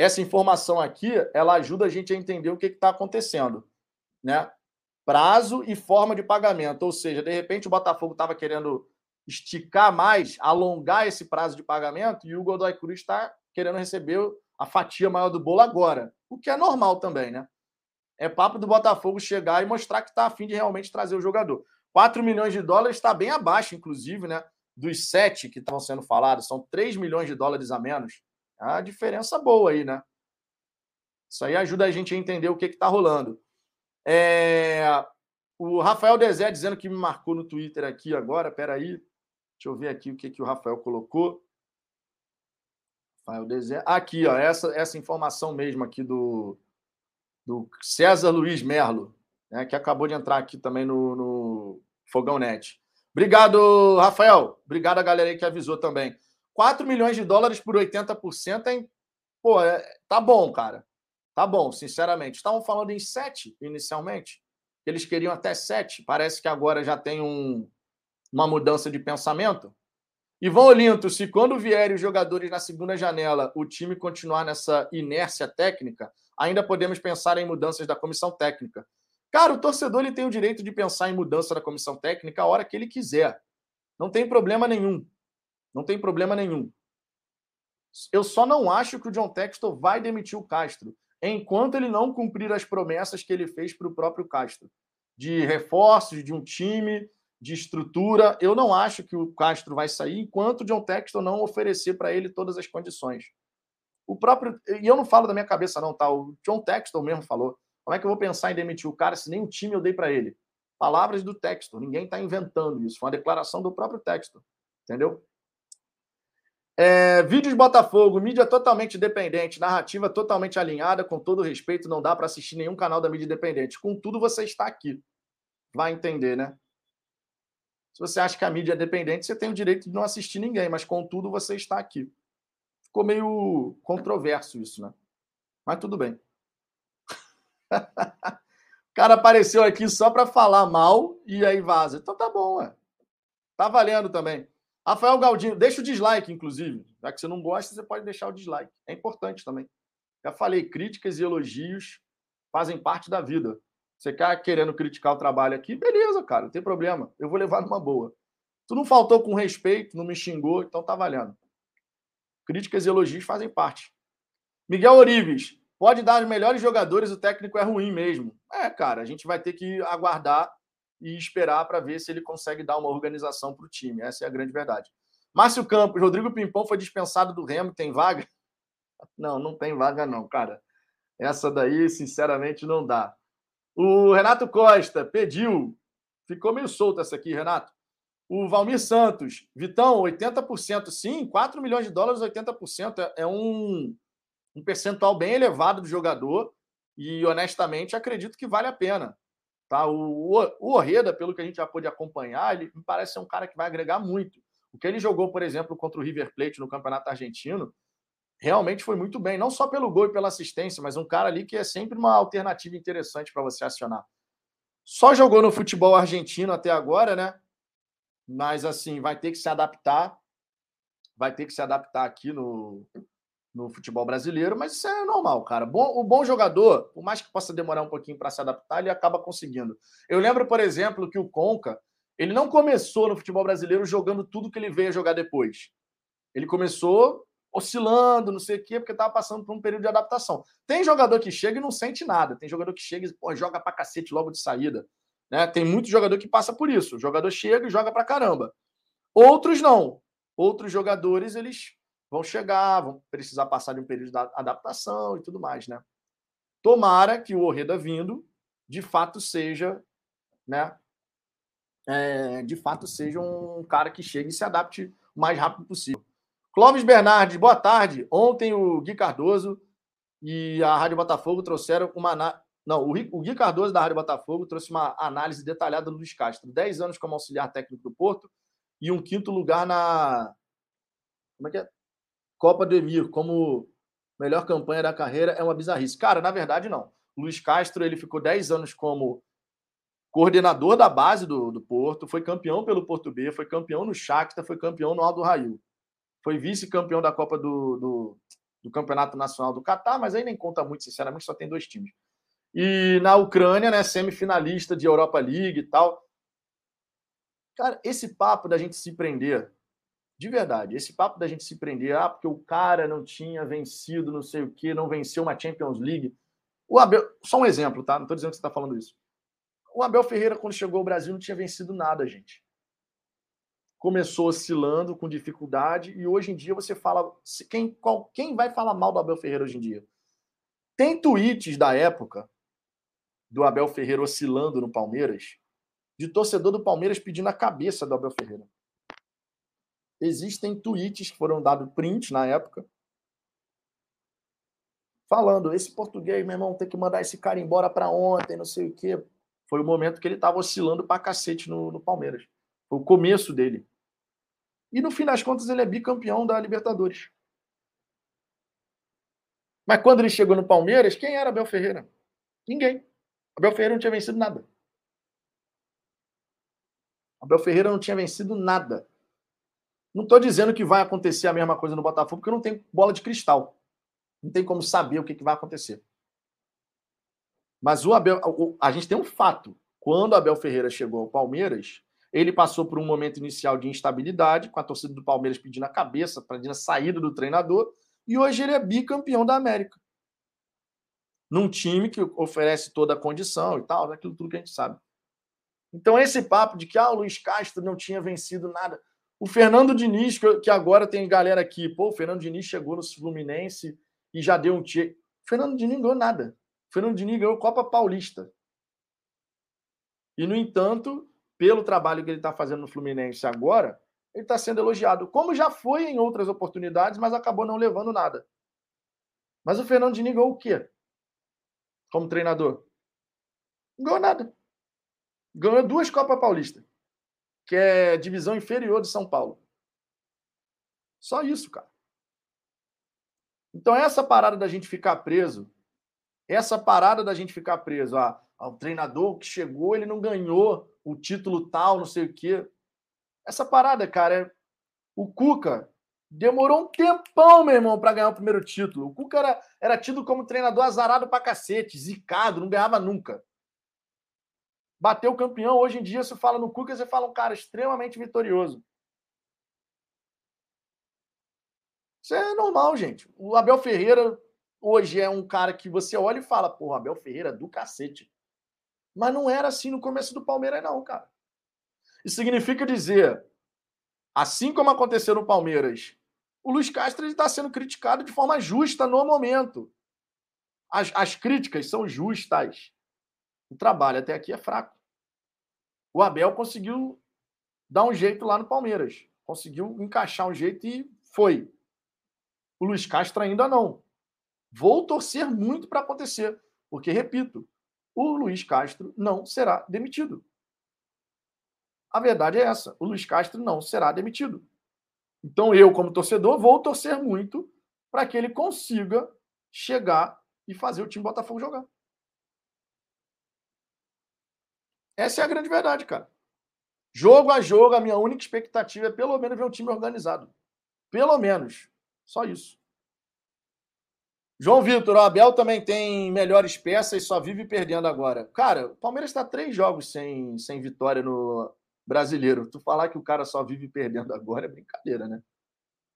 Essa informação aqui, ela ajuda a gente a entender o que está acontecendo, né? Prazo e forma de pagamento, ou seja, de repente o Botafogo estava querendo esticar mais, alongar esse prazo de pagamento e o Godoy Cruz está querendo receber a fatia maior do bolo agora, o que é normal também, né? é papo do Botafogo chegar e mostrar que está afim de realmente trazer o jogador. 4 milhões de dólares está bem abaixo, inclusive, né? Dos 7 que estavam sendo falados, são 3 milhões de dólares a menos. Uma diferença boa aí, né? Isso aí ajuda a gente a entender o que está rolando. É... O Rafael Dezé dizendo que me marcou no Twitter aqui agora. Peraí. Deixa eu ver aqui o que, que o Rafael colocou. Rafael Dezé. Aqui, ó, essa, essa informação mesmo aqui do, do César Luiz Merlo, né, que acabou de entrar aqui também no, no Fogão Net. Obrigado, Rafael. Obrigado a galera aí que avisou também. 4 milhões de dólares por 80%, hein? Pô, é, tá bom, cara. Tá bom, sinceramente. Estavam falando em 7 inicialmente. Eles queriam até 7. Parece que agora já tem um, uma mudança de pensamento. Ivan Olinto, se quando vierem os jogadores na segunda janela, o time continuar nessa inércia técnica, ainda podemos pensar em mudanças da comissão técnica. Cara, o torcedor ele tem o direito de pensar em mudança da comissão técnica a hora que ele quiser. Não tem problema nenhum. Não tem problema nenhum. Eu só não acho que o John Textor vai demitir o Castro enquanto ele não cumprir as promessas que ele fez para o próprio Castro de reforços de um time, de estrutura. Eu não acho que o Castro vai sair enquanto o John Textor não oferecer para ele todas as condições. O próprio. E eu não falo da minha cabeça, não, tá? O John Textor mesmo falou. Como é que eu vou pensar em demitir o cara se nem o time eu dei para ele? Palavras do Textor. Ninguém está inventando isso. Foi uma declaração do próprio Textor. Entendeu? É, vídeos Botafogo, mídia totalmente independente, narrativa totalmente alinhada, com todo respeito, não dá para assistir nenhum canal da mídia independente. Contudo, você está aqui. Vai entender, né? Se você acha que a mídia é dependente, você tem o direito de não assistir ninguém, mas contudo, você está aqui. Ficou meio controverso isso, né? Mas tudo bem. <laughs> o cara apareceu aqui só para falar mal e aí vaza. Então tá bom, ué. Tá valendo também. Rafael Galdino, deixa o dislike, inclusive. Já que você não gosta, você pode deixar o dislike. É importante também. Já falei, críticas e elogios fazem parte da vida. Você quer querendo criticar o trabalho aqui? Beleza, cara, não tem problema. Eu vou levar numa boa. Tu não faltou com respeito, não me xingou, então tá valendo. Críticas e elogios fazem parte. Miguel Orives, pode dar os melhores jogadores, o técnico é ruim mesmo. É, cara, a gente vai ter que aguardar e esperar para ver se ele consegue dar uma organização para o time. Essa é a grande verdade. Márcio Campos, Rodrigo Pimpão foi dispensado do Remo, tem vaga? <laughs> Não, não tem vaga não, cara. Essa daí, sinceramente, não dá. O Renato Costa pediu, ficou meio solto essa aqui, Renato. O Valmir Santos, Vitão, 80%, sim, 4 milhões de dólares, 80% é, um, um percentual bem elevado do jogador e, honestamente, acredito que vale a pena. Tá? O, o Orreda, pelo que a gente já pôde acompanhar, ele me parece ser um cara que vai agregar muito. O que ele jogou, por exemplo, contra o River Plate no Campeonato Argentino, realmente foi muito bem, não só pelo gol e pela assistência, mas um cara ali que é sempre uma alternativa interessante para você acionar. Só jogou no futebol argentino até agora, né? Mas assim, vai ter que se adaptar, vai ter que se adaptar aqui no, no futebol brasileiro, mas isso é normal, cara. Bom, o bom jogador, por mais que possa demorar um pouquinho para se adaptar, ele acaba conseguindo. Eu lembro, por exemplo, que o Conca, ele não começou no futebol brasileiro jogando tudo que ele veio jogar depois. Ele começou oscilando, não sei o quê, porque estava passando por um período de adaptação. Tem jogador que chega e não sente nada. Tem jogador que chega e pô, joga pra cacete logo de saída. Né? Tem muito jogador que passa por isso. O jogador chega e joga pra caramba. Outros não. Outros jogadores, eles vão chegar, vão precisar passar de um período de adaptação e tudo mais, né? Tomara que o Orreda vindo, de fato, seja, né? É, de fato, seja um cara que chegue e se adapte o mais rápido possível. Clóvis Bernardes, boa tarde. Ontem o Gui Cardoso e a Rádio Botafogo trouxeram uma. Não, o Gui Cardoso da Rádio Botafogo trouxe uma análise detalhada do Luiz Castro. Dez anos como auxiliar técnico do Porto e um quinto lugar na. Como é que é? Copa do Emir, como melhor campanha da carreira, é uma bizarrice. Cara, na verdade, não. Luiz Castro ele ficou 10 anos como coordenador da base do, do Porto, foi campeão pelo Porto B, foi campeão no Shakhtar, foi campeão no Aldo Rail. Foi vice-campeão da Copa do, do, do, Campeonato Nacional do Catar, mas aí nem conta muito, sinceramente, só tem dois times. E na Ucrânia, né, semifinalista de Europa League e tal. Cara, esse papo da gente se prender, de verdade, esse papo da gente se prender, ah, porque o cara não tinha vencido não sei o que, não venceu uma Champions League. O Abel, só um exemplo, tá? Não estou dizendo que você está falando isso. O Abel Ferreira, quando chegou ao Brasil, não tinha vencido nada, gente começou oscilando com dificuldade e hoje em dia você fala quem qual, quem vai falar mal do Abel Ferreira hoje em dia? Tem tweets da época do Abel Ferreira oscilando no Palmeiras, de torcedor do Palmeiras pedindo a cabeça do Abel Ferreira. Existem tweets que foram dados print na época falando esse português, meu irmão, tem que mandar esse cara embora para ontem, não sei o quê. Foi o momento que ele estava oscilando para cacete no, no Palmeiras. Foi o começo dele. E no fim das contas, ele é bicampeão da Libertadores. Mas quando ele chegou no Palmeiras, quem era Abel Ferreira? Ninguém. Abel Ferreira não tinha vencido nada. Abel Ferreira não tinha vencido nada. Não estou dizendo que vai acontecer a mesma coisa no Botafogo, porque não tenho bola de cristal. Não tem como saber o que, que vai acontecer. Mas o Abel, a gente tem um fato. Quando o Abel Ferreira chegou ao Palmeiras, ele passou por um momento inicial de instabilidade, com a torcida do Palmeiras pedindo a cabeça, pedindo a saída do treinador, e hoje ele é bicampeão da América. Num time que oferece toda a condição e tal, aquilo tudo que a gente sabe. Então, esse papo de que ah, o Luiz Castro não tinha vencido nada. O Fernando Diniz, que agora tem galera aqui, pô, o Fernando Diniz chegou no Fluminense e já deu um tiro. O Fernando Diniz não ganhou nada. O Fernando Diniz ganhou Copa Paulista. E, no entanto, pelo trabalho que ele está fazendo no Fluminense agora, ele está sendo elogiado, como já foi em outras oportunidades, mas acabou não levando nada. Mas o Fernando Diniz ganhou o quê? Como treinador? Não ganhou nada. Ganhou duas Copas Paulista, que é divisão inferior de São Paulo. Só isso, cara. Então, essa parada da gente ficar preso, essa parada da gente ficar preso a, ao treinador que chegou, ele não ganhou o título tal, não sei o quê. Essa parada, cara, é... o Cuca demorou um tempão, meu irmão, para ganhar o primeiro título. O Cuca era, era tido como treinador azarado pra cacete, zicado, não ganhava nunca. Bateu campeão, hoje em dia, se fala no Cuca, você fala um cara extremamente vitorioso. Isso é normal, gente. O Abel Ferreira hoje é um cara que você olha e fala, porra, Abel Ferreira do cacete. Mas não era assim no começo do Palmeiras, não, cara. Isso significa dizer, assim como aconteceu no Palmeiras, o Luiz Castro está sendo criticado de forma justa no momento. As, as críticas são justas. O trabalho até aqui é fraco. O Abel conseguiu dar um jeito lá no Palmeiras. Conseguiu encaixar um jeito e foi. O Luiz Castro ainda não. Vou torcer muito para acontecer, porque, repito, o Luiz Castro não será demitido. A verdade é essa: o Luiz Castro não será demitido. Então, eu, como torcedor, vou torcer muito para que ele consiga chegar e fazer o time Botafogo jogar. Essa é a grande verdade, cara. Jogo a jogo, a minha única expectativa é pelo menos ver um time organizado. Pelo menos. Só isso. João Vitor, o Abel também tem melhores peças e só vive perdendo agora. Cara, o Palmeiras está três jogos sem, sem vitória no brasileiro. Tu falar que o cara só vive perdendo agora é brincadeira, né?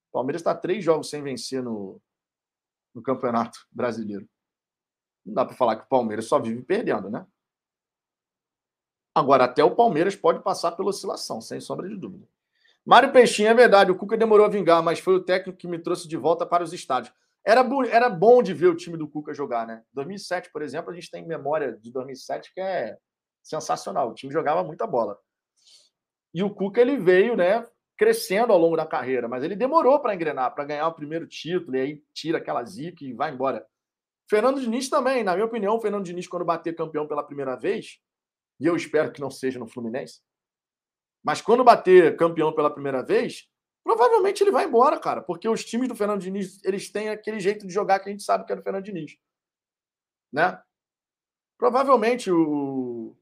O Palmeiras está três jogos sem vencer no, no Campeonato Brasileiro. Não dá para falar que o Palmeiras só vive perdendo, né? Agora, até o Palmeiras pode passar pela oscilação, sem sombra de dúvida. Mário Peixinho, é verdade, o Cuca demorou a vingar, mas foi o técnico que me trouxe de volta para os estádios. Era, era bom de ver o time do Cuca jogar, né? 2007, por exemplo, a gente tem memória de 2007 que é sensacional. O time jogava muita bola. E o Cuca ele veio, né, crescendo ao longo da carreira, mas ele demorou para engrenar, para ganhar o primeiro título, e aí tira aquela zica e vai embora. Fernando Diniz também, na minha opinião, o Fernando Diniz, quando bater campeão pela primeira vez, e eu espero que não seja no Fluminense, mas quando bater campeão pela primeira vez, provavelmente ele vai embora, cara, porque os times do Fernando Diniz, eles têm aquele jeito de jogar que a gente sabe que é do Fernando Diniz. Né? Provavelmente o,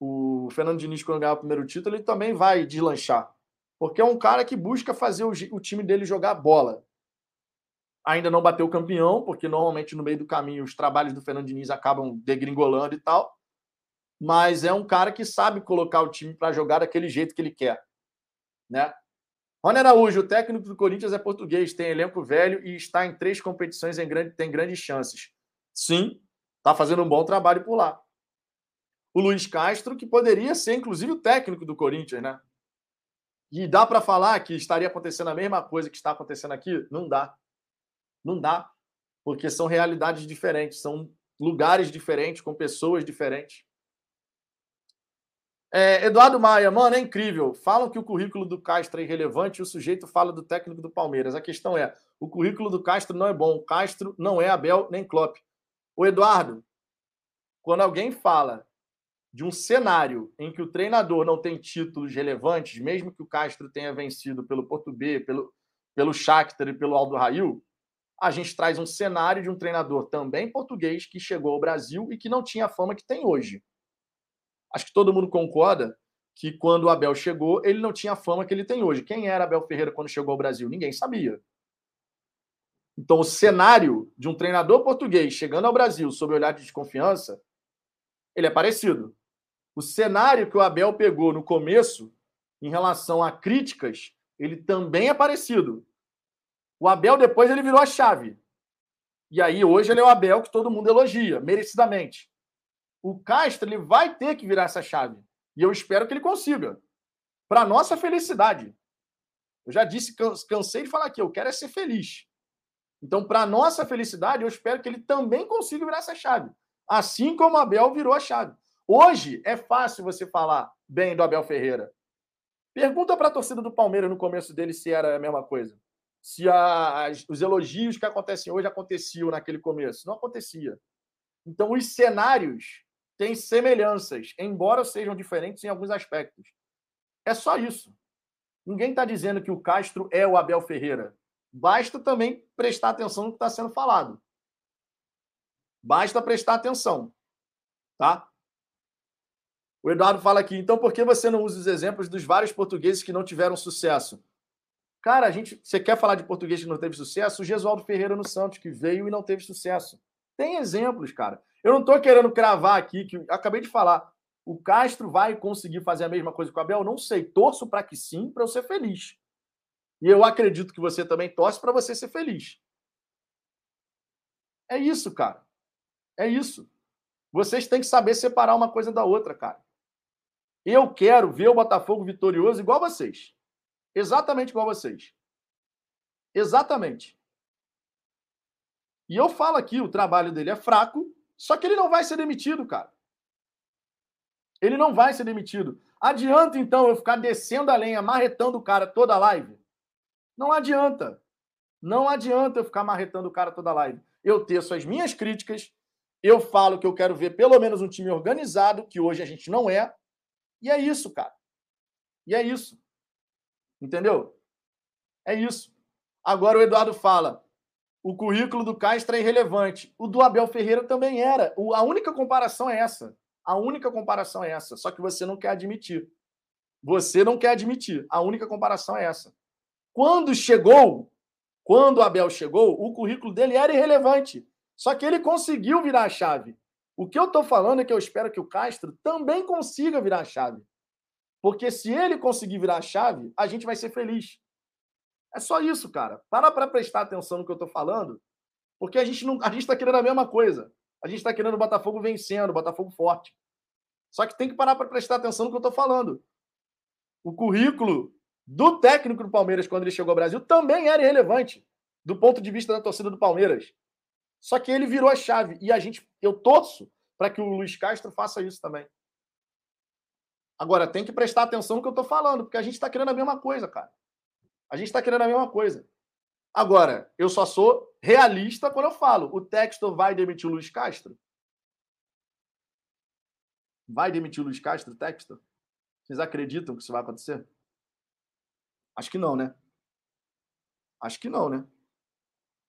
o Fernando Diniz, quando ganhar o primeiro título, ele também vai deslanchar. Porque é um cara que busca fazer o, o time dele jogar bola. Ainda não bateu campeão, porque normalmente no meio do caminho os trabalhos do Fernando Diniz acabam degringolando e tal. Mas é um cara que sabe colocar o time para jogar daquele jeito que ele quer. Né? Rony Araújo, o técnico do Corinthians é português, tem elenco velho e está em três competições em grande, tem grandes chances. Sim, está fazendo um bom trabalho por lá. O Luiz Castro, que poderia ser, inclusive, o técnico do Corinthians, né? E dá para falar que estaria acontecendo a mesma coisa que está acontecendo aqui? Não dá. Não dá. Porque são realidades diferentes, são lugares diferentes, com pessoas diferentes. É, Eduardo Maia, mano, é incrível. Falam que o currículo do Castro é irrelevante e o sujeito fala do técnico do Palmeiras. A questão é: o currículo do Castro não é bom. O Castro não é Abel nem Klopp. O Eduardo, quando alguém fala de um cenário em que o treinador não tem títulos relevantes, mesmo que o Castro tenha vencido pelo Porto B, pelo, pelo Shakhtar e pelo Aldo Rail, a gente traz um cenário de um treinador também português que chegou ao Brasil e que não tinha a fama que tem hoje. Acho que todo mundo concorda que quando o Abel chegou, ele não tinha a fama que ele tem hoje. Quem era Abel Ferreira quando chegou ao Brasil? Ninguém sabia. Então, o cenário de um treinador português chegando ao Brasil sob olhar de desconfiança, ele é parecido. O cenário que o Abel pegou no começo, em relação a críticas, ele também é parecido. O Abel depois ele virou a chave. E aí hoje ele é o Abel que todo mundo elogia, merecidamente o Castro ele vai ter que virar essa chave. E eu espero que ele consiga. Para nossa felicidade. Eu já disse, cansei de falar aqui, eu quero é ser feliz. Então, para nossa felicidade, eu espero que ele também consiga virar essa chave. Assim como Abel virou a chave. Hoje é fácil você falar bem do Abel Ferreira. Pergunta para a torcida do Palmeiras no começo dele se era a mesma coisa. Se a, as, os elogios que acontecem hoje aconteciam naquele começo. Não acontecia. Então, os cenários têm semelhanças, embora sejam diferentes em alguns aspectos. É só isso. Ninguém está dizendo que o Castro é o Abel Ferreira. Basta também prestar atenção no que está sendo falado. Basta prestar atenção. Tá? O Eduardo fala aqui, então por que você não usa os exemplos dos vários portugueses que não tiveram sucesso? Cara, a gente, você quer falar de português que não teve sucesso? O Gesualdo Ferreira no Santos, que veio e não teve sucesso. Tem exemplos, cara. Eu não estou querendo cravar aqui, que acabei de falar. O Castro vai conseguir fazer a mesma coisa com o Abel? Não sei. Torço para que sim, para eu ser feliz. E eu acredito que você também torce para você ser feliz. É isso, cara. É isso. Vocês têm que saber separar uma coisa da outra, cara. Eu quero ver o Botafogo vitorioso igual vocês. Exatamente igual vocês. Exatamente. E eu falo aqui, o trabalho dele é fraco, só que ele não vai ser demitido, cara. Ele não vai ser demitido. Adianta, então, eu ficar descendo a lenha, marretando o cara toda a live? Não adianta. Não adianta eu ficar marretando o cara toda a live. Eu teço as minhas críticas, eu falo que eu quero ver pelo menos um time organizado, que hoje a gente não é. E é isso, cara. E é isso. Entendeu? É isso. Agora o Eduardo fala: o currículo do Castro é irrelevante. O do Abel Ferreira também era. A única comparação é essa. A única comparação é essa. Só que você não quer admitir. Você não quer admitir. A única comparação é essa. Quando chegou, quando o Abel chegou, o currículo dele era irrelevante. Só que ele conseguiu virar a chave. O que eu estou falando é que eu espero que o Castro também consiga virar a chave. Porque se ele conseguir virar a chave, a gente vai ser feliz. É só isso, cara. Para para prestar atenção no que eu estou falando, porque a gente não, a gente está querendo a mesma coisa. A gente está querendo o Botafogo vencendo, o Botafogo forte. Só que tem que parar para prestar atenção no que eu estou falando. O currículo do técnico do Palmeiras quando ele chegou ao Brasil também era irrelevante do ponto de vista da torcida do Palmeiras. Só que ele virou a chave e a gente, eu torço para que o Luiz Castro faça isso também. Agora tem que prestar atenção no que eu estou falando, porque a gente está querendo a mesma coisa, cara. A gente está querendo a mesma coisa. Agora, eu só sou realista quando eu falo. O Textor vai demitir o Luiz Castro? Vai demitir o Luiz Castro, o Textor? Vocês acreditam que isso vai acontecer? Acho que não, né? Acho que não, né?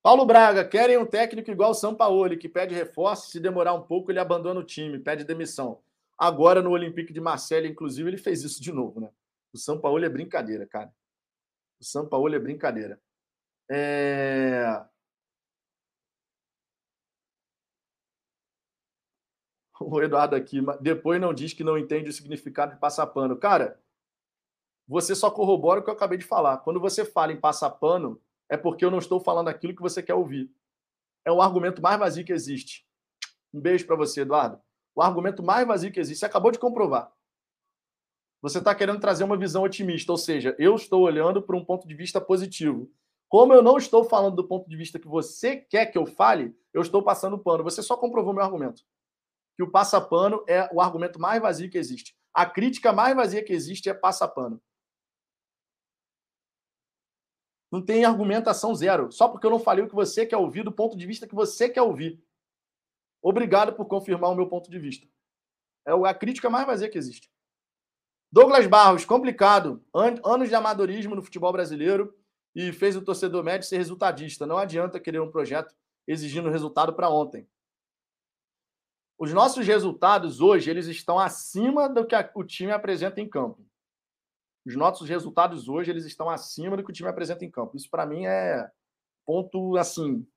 Paulo Braga, querem um técnico igual o São Paulo, que pede reforço, se demorar um pouco, ele abandona o time, pede demissão. Agora, no Olympique de Marseille, inclusive, ele fez isso de novo, né? O São Paulo é brincadeira, cara. O São Paulo é brincadeira. É... O Eduardo aqui, depois não diz que não entende o significado de passar pano. Cara, você só corrobora o que eu acabei de falar. Quando você fala em passar pano, é porque eu não estou falando aquilo que você quer ouvir. É o argumento mais vazio que existe. Um beijo para você, Eduardo. O argumento mais vazio que existe. Você acabou de comprovar. Você está querendo trazer uma visão otimista, ou seja, eu estou olhando para um ponto de vista positivo. Como eu não estou falando do ponto de vista que você quer que eu fale, eu estou passando pano. Você só comprovou meu argumento. Que o passa-pano é o argumento mais vazio que existe. A crítica mais vazia que existe é passa-pano. Não tem argumentação zero. Só porque eu não falei o que você quer ouvir do ponto de vista que você quer ouvir. Obrigado por confirmar o meu ponto de vista. É a crítica mais vazia que existe. Douglas Barros, complicado. Anos de amadorismo no futebol brasileiro e fez o torcedor médio ser resultadista. Não adianta querer um projeto exigindo resultado para ontem. Os nossos resultados hoje eles estão acima do que o time apresenta em campo. Os nossos resultados hoje eles estão acima do que o time apresenta em campo. Isso para mim é ponto assim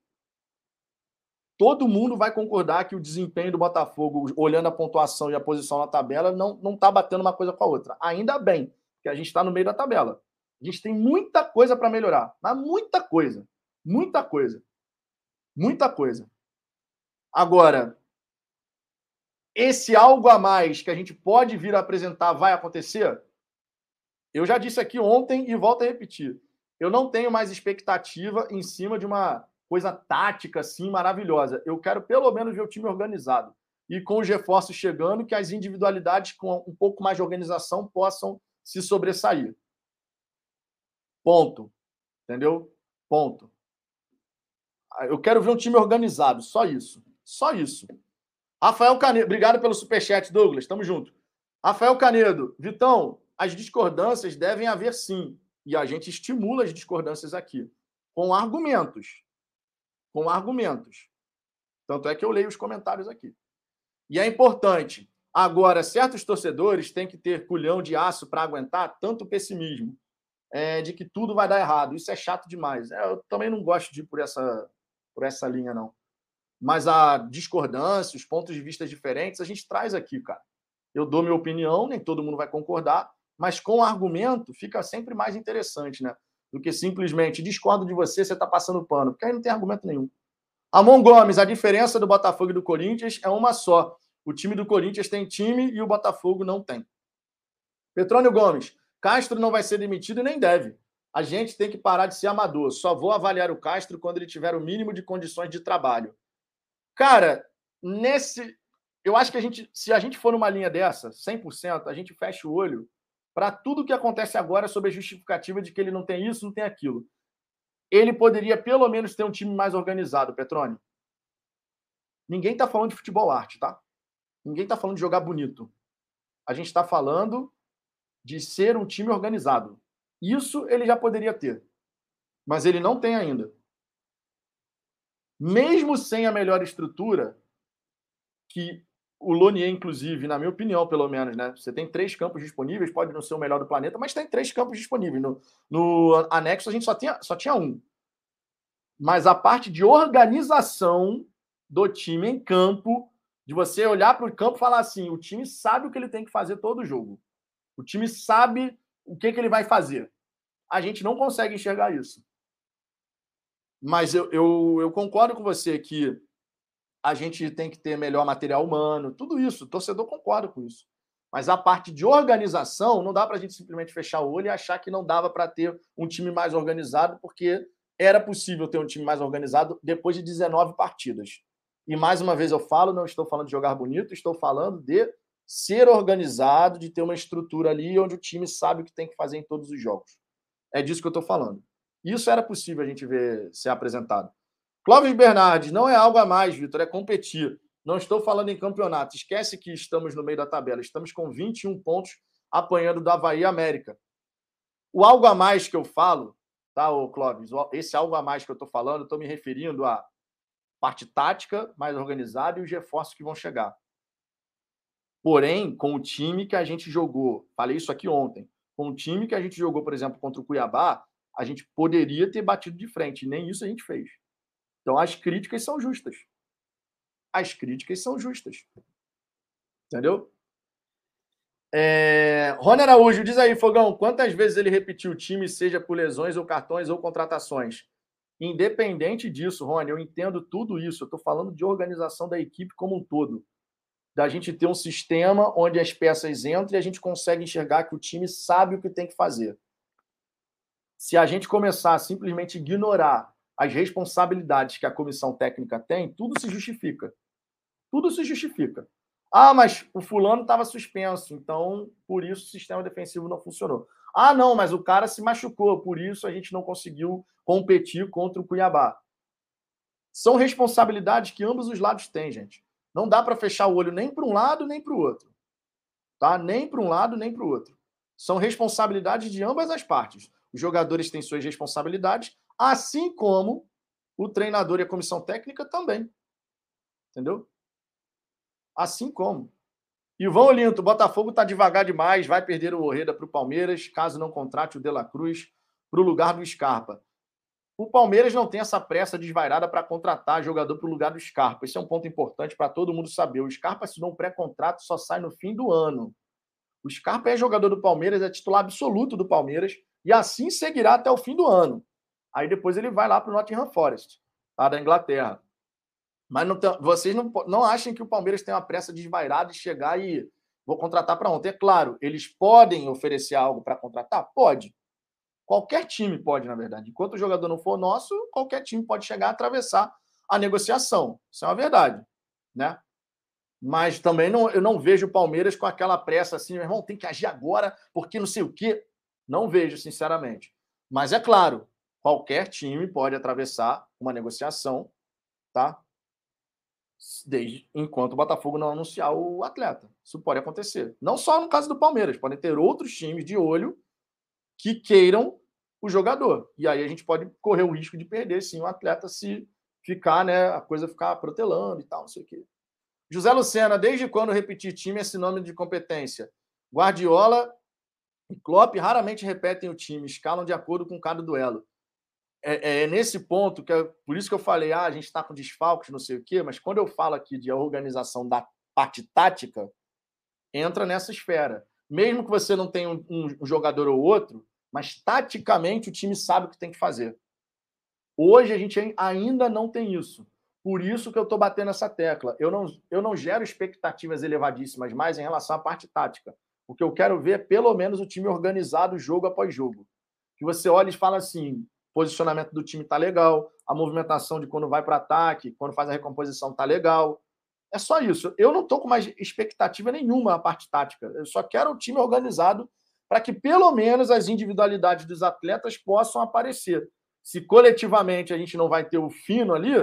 todo mundo vai concordar que o desempenho do Botafogo, olhando a pontuação e a posição na tabela, não não está batendo uma coisa com a outra. Ainda bem, que a gente está no meio da tabela. A gente tem muita coisa para melhorar, mas muita coisa, muita coisa, muita coisa. Agora, esse algo a mais que a gente pode vir a apresentar vai acontecer? Eu já disse aqui ontem e volto a repetir. Eu não tenho mais expectativa em cima de uma coisa tática assim maravilhosa. Eu quero pelo menos ver o time organizado e com os reforços chegando que as individualidades com um pouco mais de organização possam se sobressair. Ponto. Entendeu? Ponto. Eu quero ver um time organizado, só isso. Só isso. Rafael Canedo, obrigado pelo superchat, Douglas. Tamo junto. Rafael Canedo, Vitão, as discordâncias devem haver sim. E a gente estimula as discordâncias aqui, com argumentos com argumentos. Tanto é que eu leio os comentários aqui. E é importante. Agora, certos torcedores têm que ter culhão de aço para aguentar tanto pessimismo é, de que tudo vai dar errado. Isso é chato demais. É, eu também não gosto de ir por essa, por essa linha, não. Mas a discordância, os pontos de vista diferentes, a gente traz aqui, cara. Eu dou minha opinião, nem todo mundo vai concordar, mas com argumento fica sempre mais interessante, né? Do que simplesmente discordo de você, você está passando pano, porque aí não tem argumento nenhum. Amon Gomes, a diferença do Botafogo e do Corinthians é uma só. O time do Corinthians tem time e o Botafogo não tem. Petrônio Gomes, Castro não vai ser demitido e nem deve. A gente tem que parar de ser amador. Só vou avaliar o Castro quando ele tiver o mínimo de condições de trabalho. Cara, nesse. Eu acho que a gente, se a gente for numa linha dessa, 100%, a gente fecha o olho para tudo que acontece agora sobre a justificativa de que ele não tem isso, não tem aquilo ele poderia pelo menos ter um time mais organizado, Petrone. Ninguém está falando de futebol arte, tá? Ninguém está falando de jogar bonito. A gente está falando de ser um time organizado. Isso ele já poderia ter, mas ele não tem ainda. Mesmo sem a melhor estrutura, que o Lonier, inclusive, na minha opinião, pelo menos, né? Você tem três campos disponíveis, pode não ser o melhor do planeta, mas tem três campos disponíveis. No, no anexo a gente só tinha, só tinha um. Mas a parte de organização do time em campo, de você olhar para o campo e falar assim: o time sabe o que ele tem que fazer todo jogo. O time sabe o que, que ele vai fazer. A gente não consegue enxergar isso. Mas eu, eu, eu concordo com você que a gente tem que ter melhor material humano, tudo isso. O torcedor concorda com isso. Mas a parte de organização, não dá para a gente simplesmente fechar o olho e achar que não dava para ter um time mais organizado, porque era possível ter um time mais organizado depois de 19 partidas. E mais uma vez eu falo, não estou falando de jogar bonito, estou falando de ser organizado, de ter uma estrutura ali onde o time sabe o que tem que fazer em todos os jogos. É disso que eu estou falando. Isso era possível a gente ver ser apresentado. Clóvis Bernardes, não é algo a mais, Vitor, é competir. Não estou falando em campeonato. Esquece que estamos no meio da tabela. Estamos com 21 pontos apanhando do Havaí América. O algo a mais que eu falo, tá, ô Clóvis? Esse algo a mais que eu estou falando, estou me referindo à parte tática mais organizada e os reforços que vão chegar. Porém, com o time que a gente jogou, falei isso aqui ontem, com o time que a gente jogou, por exemplo, contra o Cuiabá, a gente poderia ter batido de frente, nem isso a gente fez. Então, as críticas são justas. As críticas são justas. Entendeu? É... Rony Araújo, diz aí, Fogão, quantas vezes ele repetiu o time, seja por lesões ou cartões ou contratações? Independente disso, Rony, eu entendo tudo isso. Eu estou falando de organização da equipe como um todo. Da gente ter um sistema onde as peças entram e a gente consegue enxergar que o time sabe o que tem que fazer. Se a gente começar a simplesmente ignorar as responsabilidades que a comissão técnica tem, tudo se justifica. Tudo se justifica. Ah, mas o fulano estava suspenso, então por isso o sistema defensivo não funcionou. Ah, não, mas o cara se machucou, por isso a gente não conseguiu competir contra o Cuiabá. São responsabilidades que ambos os lados têm, gente. Não dá para fechar o olho nem para um lado nem para o outro. Tá? Nem para um lado nem para o outro. São responsabilidades de ambas as partes. Os jogadores têm suas responsabilidades, assim como o treinador e a comissão técnica também. Entendeu? Assim como. Ivan Olinto, o Botafogo está devagar demais, vai perder o Orreda para o Palmeiras, caso não contrate o De La Cruz para o lugar do Scarpa. O Palmeiras não tem essa pressa desvairada para contratar jogador para o lugar do Scarpa. Esse é um ponto importante para todo mundo saber. O Scarpa assinou um pré-contrato, só sai no fim do ano. O Scarpa é jogador do Palmeiras, é titular absoluto do Palmeiras e assim seguirá até o fim do ano. Aí depois ele vai lá para o Nottingham Forest, lá da Inglaterra. Mas não tem, vocês não, não achem que o Palmeiras tem uma pressa desvairada de chegar e vou contratar para ontem. É claro, eles podem oferecer algo para contratar? Pode. Qualquer time pode, na verdade. Enquanto o jogador não for nosso, qualquer time pode chegar a atravessar a negociação. Isso é uma verdade, né? Mas também não, eu não vejo o Palmeiras com aquela pressa assim, meu irmão, tem que agir agora, porque não sei o quê. Não vejo, sinceramente. Mas é claro, qualquer time pode atravessar uma negociação, tá? Desde enquanto o Botafogo não anunciar o atleta. Isso pode acontecer. Não só no caso do Palmeiras, podem ter outros times de olho que queiram o jogador. E aí a gente pode correr o risco de perder sim o atleta se ficar, né, a coisa ficar protelando e tal, não sei o quê. José Lucena, desde quando repetir time é sinônimo de competência? Guardiola e Klopp raramente repetem o time, escalam de acordo com cada duelo é, é, nesse ponto que é, por isso que eu falei, ah, a gente está com desfalques, não sei o quê, mas quando eu falo aqui de organização da parte tática, entra nessa esfera. Mesmo que você não tenha um, um jogador ou outro, Mas taticamente o time sabe o que tem que fazer. Hoje a gente ainda não tem isso. Por isso que eu estou batendo essa tecla. Eu não, eu não gero expectativas elevadíssimas mais em relação à parte tática. O que eu quero ver é pelo menos o time organizado jogo após jogo. Que você olha e fala assim: posicionamento do time tá legal, a movimentação de quando vai para ataque, quando faz a recomposição tá legal. É só isso. Eu não estou com mais expectativa nenhuma na parte tática. Eu só quero o time organizado para que pelo menos as individualidades dos atletas possam aparecer. Se coletivamente a gente não vai ter o fino ali,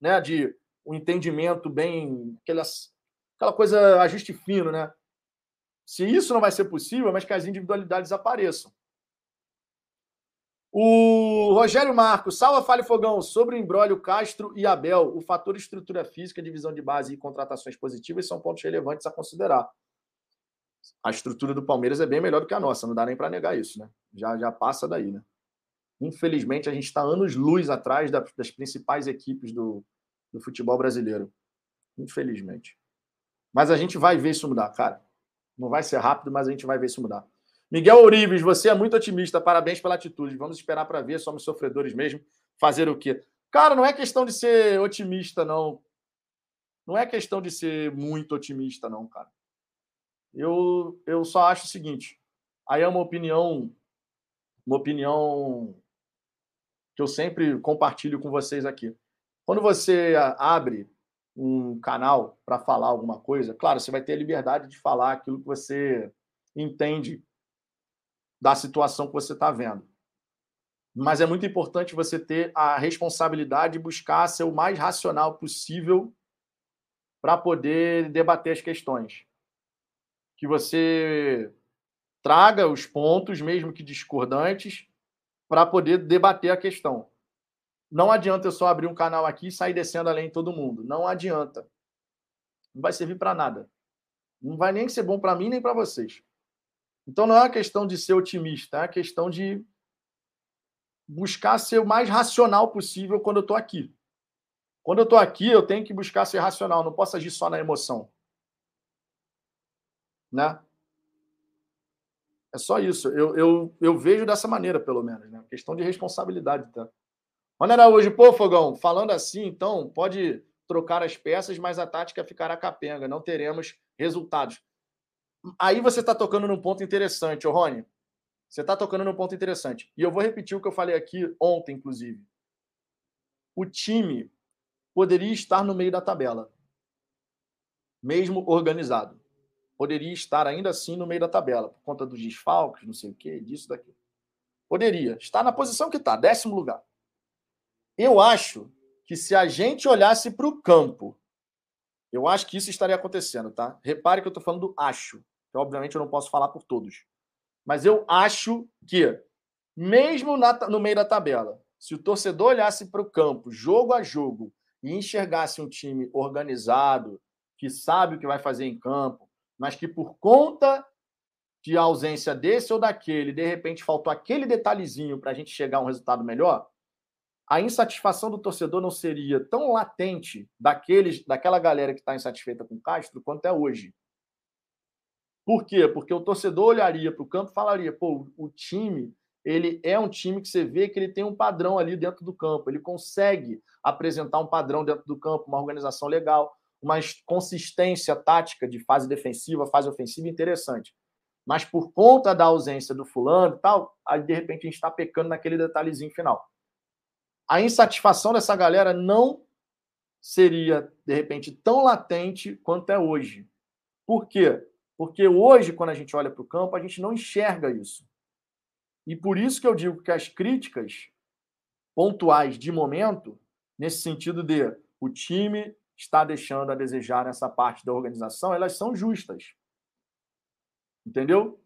né, de um entendimento bem aquelas, aquela coisa ajuste fino, né? Se isso não vai ser possível, mas que as individualidades apareçam. O Rogério Marcos, salva Fale Fogão, sobre o embrólio Castro e Abel. O fator estrutura física, divisão de base e contratações positivas são pontos relevantes a considerar. A estrutura do Palmeiras é bem melhor do que a nossa, não dá nem para negar isso, né? Já, já passa daí, né? Infelizmente, a gente está anos-luz atrás das principais equipes do, do futebol brasileiro. Infelizmente. Mas a gente vai ver isso mudar, cara. Não vai ser rápido, mas a gente vai ver isso mudar. Miguel Ourives, você é muito otimista. Parabéns pela atitude. Vamos esperar para ver. Somos sofredores mesmo. Fazer o quê? Cara, não é questão de ser otimista, não. Não é questão de ser muito otimista, não, cara. Eu, eu só acho o seguinte. Aí é uma opinião, uma opinião que eu sempre compartilho com vocês aqui. Quando você abre um canal para falar alguma coisa, claro, você vai ter a liberdade de falar aquilo que você entende da situação que você está vendo. Mas é muito importante você ter a responsabilidade de buscar ser o mais racional possível para poder debater as questões. Que você traga os pontos, mesmo que discordantes, para poder debater a questão. Não adianta eu só abrir um canal aqui e sair descendo além de todo mundo. Não adianta. Não vai servir para nada. Não vai nem ser bom para mim nem para vocês. Então não é uma questão de ser otimista, é uma questão de buscar ser o mais racional possível quando eu estou aqui. Quando eu estou aqui, eu tenho que buscar ser racional, não posso agir só na emoção. Né? É só isso. Eu, eu, eu vejo dessa maneira, pelo menos. Né? Questão de responsabilidade. Tá? Olha hoje, pô, Fogão, falando assim, então, pode trocar as peças, mas a tática ficará capenga. Não teremos resultados. Aí você está tocando num ponto interessante, ô Rony. Você está tocando num ponto interessante. E eu vou repetir o que eu falei aqui ontem, inclusive. O time poderia estar no meio da tabela, mesmo organizado. Poderia estar ainda assim no meio da tabela, por conta dos desfalques, não sei o quê, disso, daquilo. Poderia estar na posição que está, décimo lugar. Eu acho que se a gente olhasse para o campo, eu acho que isso estaria acontecendo, tá? Repare que eu estou falando do acho. Então, obviamente, eu não posso falar por todos. Mas eu acho que, mesmo na, no meio da tabela, se o torcedor olhasse para o campo, jogo a jogo, e enxergasse um time organizado, que sabe o que vai fazer em campo, mas que por conta de ausência desse ou daquele, de repente faltou aquele detalhezinho para a gente chegar a um resultado melhor, a insatisfação do torcedor não seria tão latente daqueles, daquela galera que está insatisfeita com o Castro quanto é hoje. Por quê? Porque o torcedor olharia para o campo e falaria: pô, o time ele é um time que você vê que ele tem um padrão ali dentro do campo, ele consegue apresentar um padrão dentro do campo, uma organização legal, uma consistência tática de fase defensiva, fase ofensiva interessante. Mas por conta da ausência do fulano e tal, aí de repente a gente está pecando naquele detalhezinho final. A insatisfação dessa galera não seria, de repente, tão latente quanto é hoje. Por quê? Porque hoje, quando a gente olha para o campo, a gente não enxerga isso. E por isso que eu digo que as críticas pontuais de momento, nesse sentido de o time está deixando a desejar nessa parte da organização, elas são justas. Entendeu?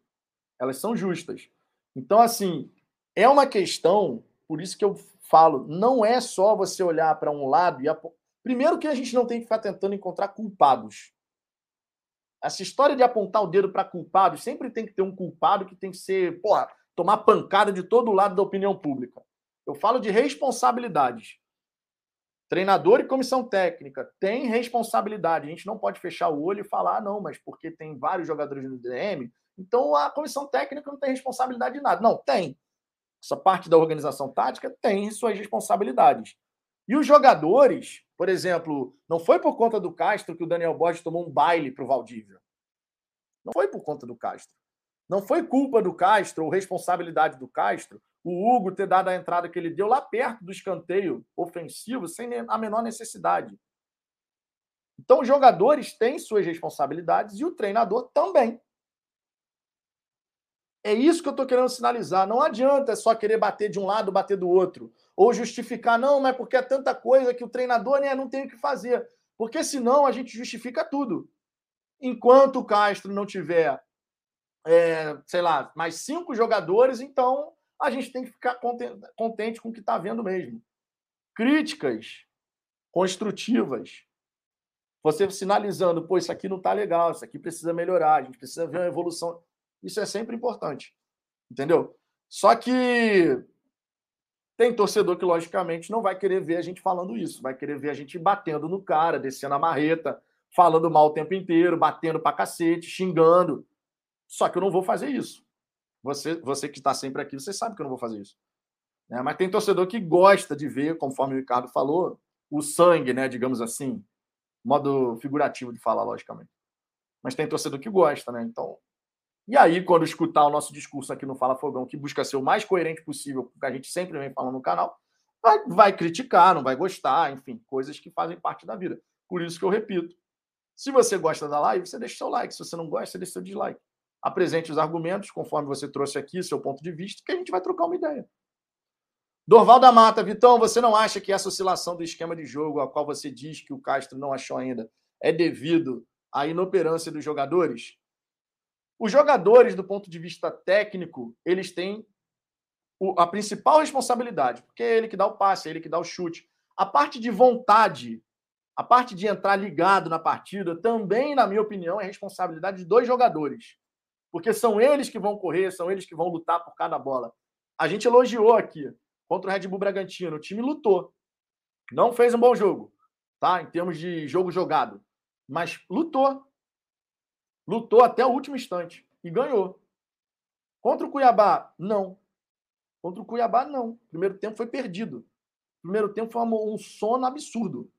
Elas são justas. Então, assim, é uma questão, por isso que eu falo, não é só você olhar para um lado e. Primeiro, que a gente não tem que ficar tentando encontrar culpados. Essa história de apontar o dedo para culpado, sempre tem que ter um culpado que tem que ser, porra, tomar pancada de todo lado da opinião pública. Eu falo de responsabilidades. Treinador e comissão técnica tem responsabilidade. A gente não pode fechar o olho e falar, ah, não, mas porque tem vários jogadores no DM, Então a comissão técnica não tem responsabilidade de nada. Não, tem. Essa parte da organização tática tem suas responsabilidades. E os jogadores, por exemplo, não foi por conta do Castro que o Daniel Borges tomou um baile para o Valdívia. Não foi por conta do Castro. Não foi culpa do Castro ou responsabilidade do Castro o Hugo ter dado a entrada que ele deu lá perto do escanteio ofensivo sem a menor necessidade. Então, os jogadores têm suas responsabilidades e o treinador também. É isso que eu estou querendo sinalizar. Não adianta só querer bater de um lado, bater do outro. Ou justificar, não, mas porque é tanta coisa que o treinador né, não tem o que fazer. Porque senão a gente justifica tudo. Enquanto o Castro não tiver, é, sei lá, mais cinco jogadores, então a gente tem que ficar contente com o que está vendo mesmo. Críticas construtivas. Você sinalizando, pô, isso aqui não está legal, isso aqui precisa melhorar, a gente precisa ver uma evolução. Isso é sempre importante. Entendeu? Só que tem torcedor que, logicamente, não vai querer ver a gente falando isso, vai querer ver a gente batendo no cara, descendo a marreta, falando mal o tempo inteiro, batendo pra cacete, xingando. Só que eu não vou fazer isso. Você, você que está sempre aqui, você sabe que eu não vou fazer isso. Né? Mas tem torcedor que gosta de ver, conforme o Ricardo falou, o sangue, né? Digamos assim, modo figurativo de falar, logicamente. Mas tem torcedor que gosta, né? Então. E aí, quando escutar o nosso discurso aqui no Fala Fogão, que busca ser o mais coerente possível, com o que a gente sempre vem falando no canal, vai, vai criticar, não vai gostar, enfim, coisas que fazem parte da vida. Por isso que eu repito. Se você gosta da live, você deixa seu like. Se você não gosta, você deixa seu dislike apresente os argumentos, conforme você trouxe aqui, seu ponto de vista, que a gente vai trocar uma ideia. Dorval da Mata, Vitão, você não acha que essa oscilação do esquema de jogo, a qual você diz que o Castro não achou ainda, é devido à inoperância dos jogadores? Os jogadores, do ponto de vista técnico, eles têm a principal responsabilidade, porque é ele que dá o passe, é ele que dá o chute. A parte de vontade, a parte de entrar ligado na partida, também, na minha opinião, é responsabilidade de dois jogadores porque são eles que vão correr, são eles que vão lutar por cada bola. A gente elogiou aqui contra o Red Bull Bragantino, o time lutou. Não fez um bom jogo, tá? Em termos de jogo jogado, mas lutou. Lutou até o último instante e ganhou. Contra o Cuiabá, não. Contra o Cuiabá, não. Primeiro tempo foi perdido. Primeiro tempo foi um sono absurdo.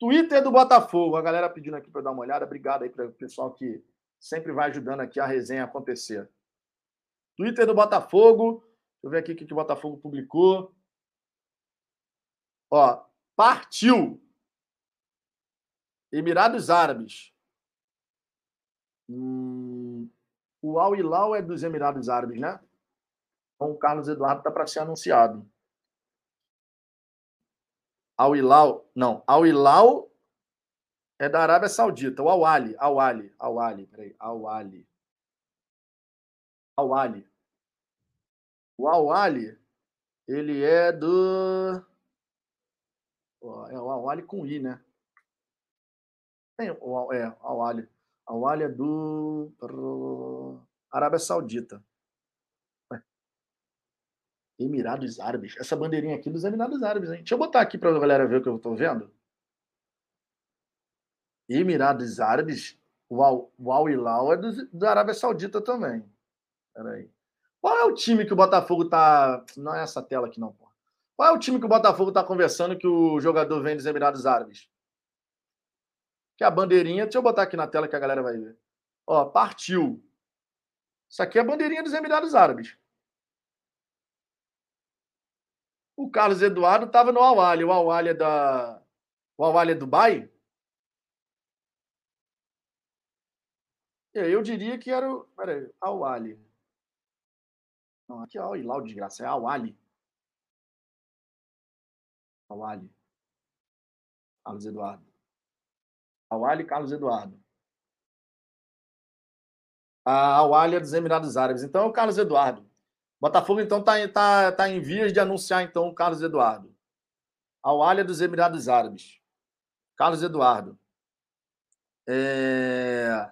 Twitter do Botafogo, a galera pedindo aqui para dar uma olhada. Obrigado aí para o pessoal que sempre vai ajudando aqui a resenha acontecer. Twitter do Botafogo. Deixa eu ver aqui o que o Botafogo publicou. Ó, partiu. Emirados Árabes. Hum, o Al Hilal é dos Emirados Árabes, né? Então o Carlos Eduardo está para ser anunciado. Al Hilal, não, Al Hilal é da Arábia Saudita, o Awali, Awali, Awali, peraí, Awali. Awali. O Awali, ele é do. É o Awali com I, né? Tem, o, é, Awali. Awali é do. Arábia Saudita. Emirados Árabes. Essa bandeirinha aqui dos Emirados Árabes, hein? Deixa eu botar aqui para a galera ver o que eu estou vendo. Emirados Árabes, o Al Hilal é do, da Arábia Saudita também. Peraí. Qual é o time que o Botafogo tá. Não é essa tela aqui, não, pô. Qual é o time que o Botafogo tá conversando que o jogador vem dos Emirados Árabes? Que é a bandeirinha. Deixa eu botar aqui na tela que a galera vai ver. Ó, partiu. Isso aqui é a bandeirinha dos Emirados Árabes. O Carlos Eduardo estava no Awali. O Awali é da. O Awali é Dubai? Eu diria que era o. Peraí, Al-Ali. Não, aqui é Al-Hilal, desgraça. É Al-Ali. Al-Ali. Carlos Eduardo. Al-Ali Carlos Eduardo. A Al-Ali é dos Emirados Árabes. Então é o Carlos Eduardo. Botafogo, então, está tá, tá em vias de anunciar, então, o Carlos Eduardo. Al-Ali é dos Emirados Árabes. Carlos Eduardo. É...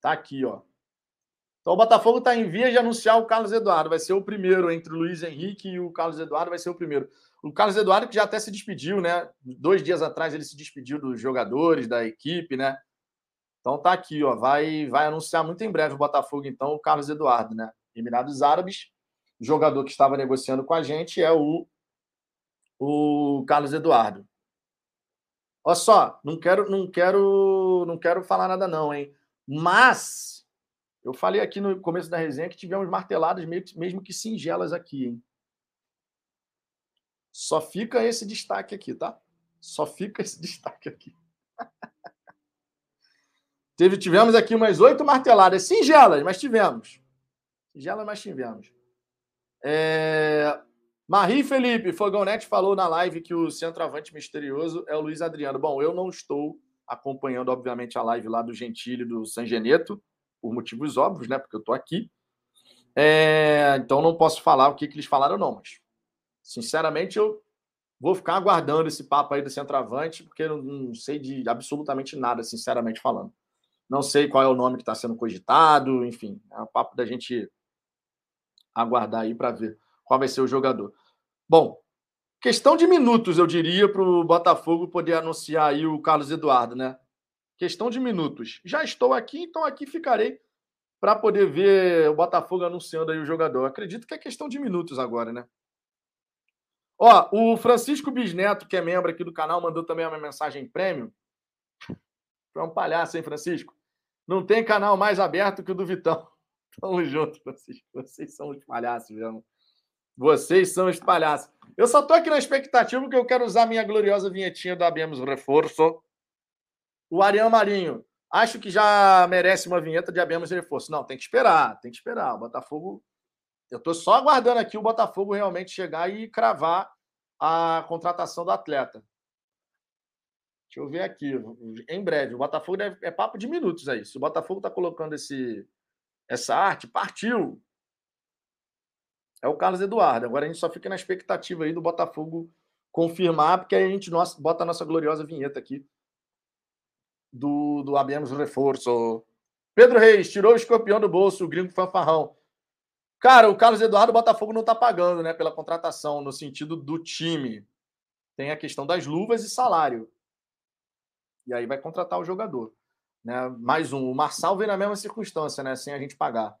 Tá aqui, ó. Então o Botafogo está em via de anunciar o Carlos Eduardo. Vai ser o primeiro entre o Luiz Henrique e o Carlos Eduardo, vai ser o primeiro. O Carlos Eduardo que já até se despediu, né? Dois dias atrás ele se despediu dos jogadores, da equipe, né? Então tá aqui, ó. Vai, vai anunciar muito em breve o Botafogo, então, o Carlos Eduardo, né? Emirados Árabes. O jogador que estava negociando com a gente é o, o Carlos Eduardo. Olha só, não quero, não quero, não quero falar nada não, hein? Mas eu falei aqui no começo da resenha que tivemos marteladas mesmo que singelas aqui, hein? Só fica esse destaque aqui, tá? Só fica <laughs> esse destaque aqui. <laughs> Teve, tivemos aqui umas oito marteladas, singelas, mas tivemos. Singelas, mas tivemos. É... Marie Felipe, Fogão Net falou na live que o centroavante misterioso é o Luiz Adriano. Bom, eu não estou acompanhando, obviamente, a live lá do Gentili do San Geneto, por motivos óbvios, né? Porque eu estou aqui. É... Então não posso falar o que, que eles falaram, não, mas sinceramente eu vou ficar aguardando esse papo aí do centroavante, porque eu não sei de absolutamente nada, sinceramente falando. Não sei qual é o nome que está sendo cogitado, enfim, é um papo da gente aguardar aí para ver qual vai ser o jogador. Bom, questão de minutos, eu diria, para o Botafogo poder anunciar aí o Carlos Eduardo, né? Questão de minutos. Já estou aqui, então aqui ficarei para poder ver o Botafogo anunciando aí o jogador. Acredito que é questão de minutos agora, né? Ó, o Francisco Bisneto, que é membro aqui do canal, mandou também uma mensagem prêmio. É um palhaço, hein, Francisco? Não tem canal mais aberto que o do Vitão. <laughs> Tamo junto, Francisco. Vocês são os palhaços mesmo. Vocês são os palhaços. Eu só tô aqui na expectativa porque eu quero usar minha gloriosa vinhetinha da Abemos Reforço. O Ariel Marinho. Acho que já merece uma vinheta de Abemos Reforço. Não, tem que esperar, tem que esperar. O Botafogo. Eu estou só aguardando aqui o Botafogo realmente chegar e cravar a contratação do atleta. Deixa eu ver aqui. Em breve. O Botafogo deve... é papo de minutos aí. Se o Botafogo está colocando esse... essa arte, partiu é o Carlos Eduardo. Agora a gente só fica na expectativa aí do Botafogo confirmar, porque aí a gente nossa, bota a nossa gloriosa vinheta aqui do, do Abemos Reforço. Pedro Reis, tirou o escorpião do bolso, o gringo fanfarrão. Cara, o Carlos Eduardo, Botafogo não está pagando né, pela contratação, no sentido do time. Tem a questão das luvas e salário. E aí vai contratar o jogador. Né? Mais um. O Marçal vem na mesma circunstância, né? Sem a gente pagar.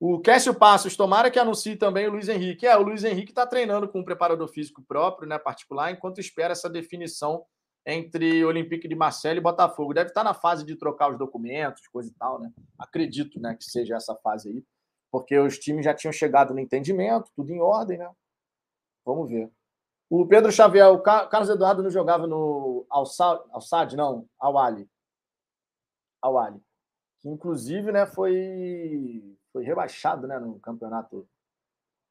O Cássio Passos, tomara que anuncie também o Luiz Henrique. É, o Luiz Henrique está treinando com um preparador físico próprio, né, particular, enquanto espera essa definição entre Olympique de Marseille e Botafogo. Deve estar tá na fase de trocar os documentos, coisa e tal, né? Acredito, né, que seja essa fase aí, porque os times já tinham chegado no entendimento, tudo em ordem, né? Vamos ver. O Pedro Xavier, o Carlos Eduardo não jogava no Al-Sad, não, Al-Ali. Al-Ali. Que inclusive, né, foi foi rebaixado né, no campeonato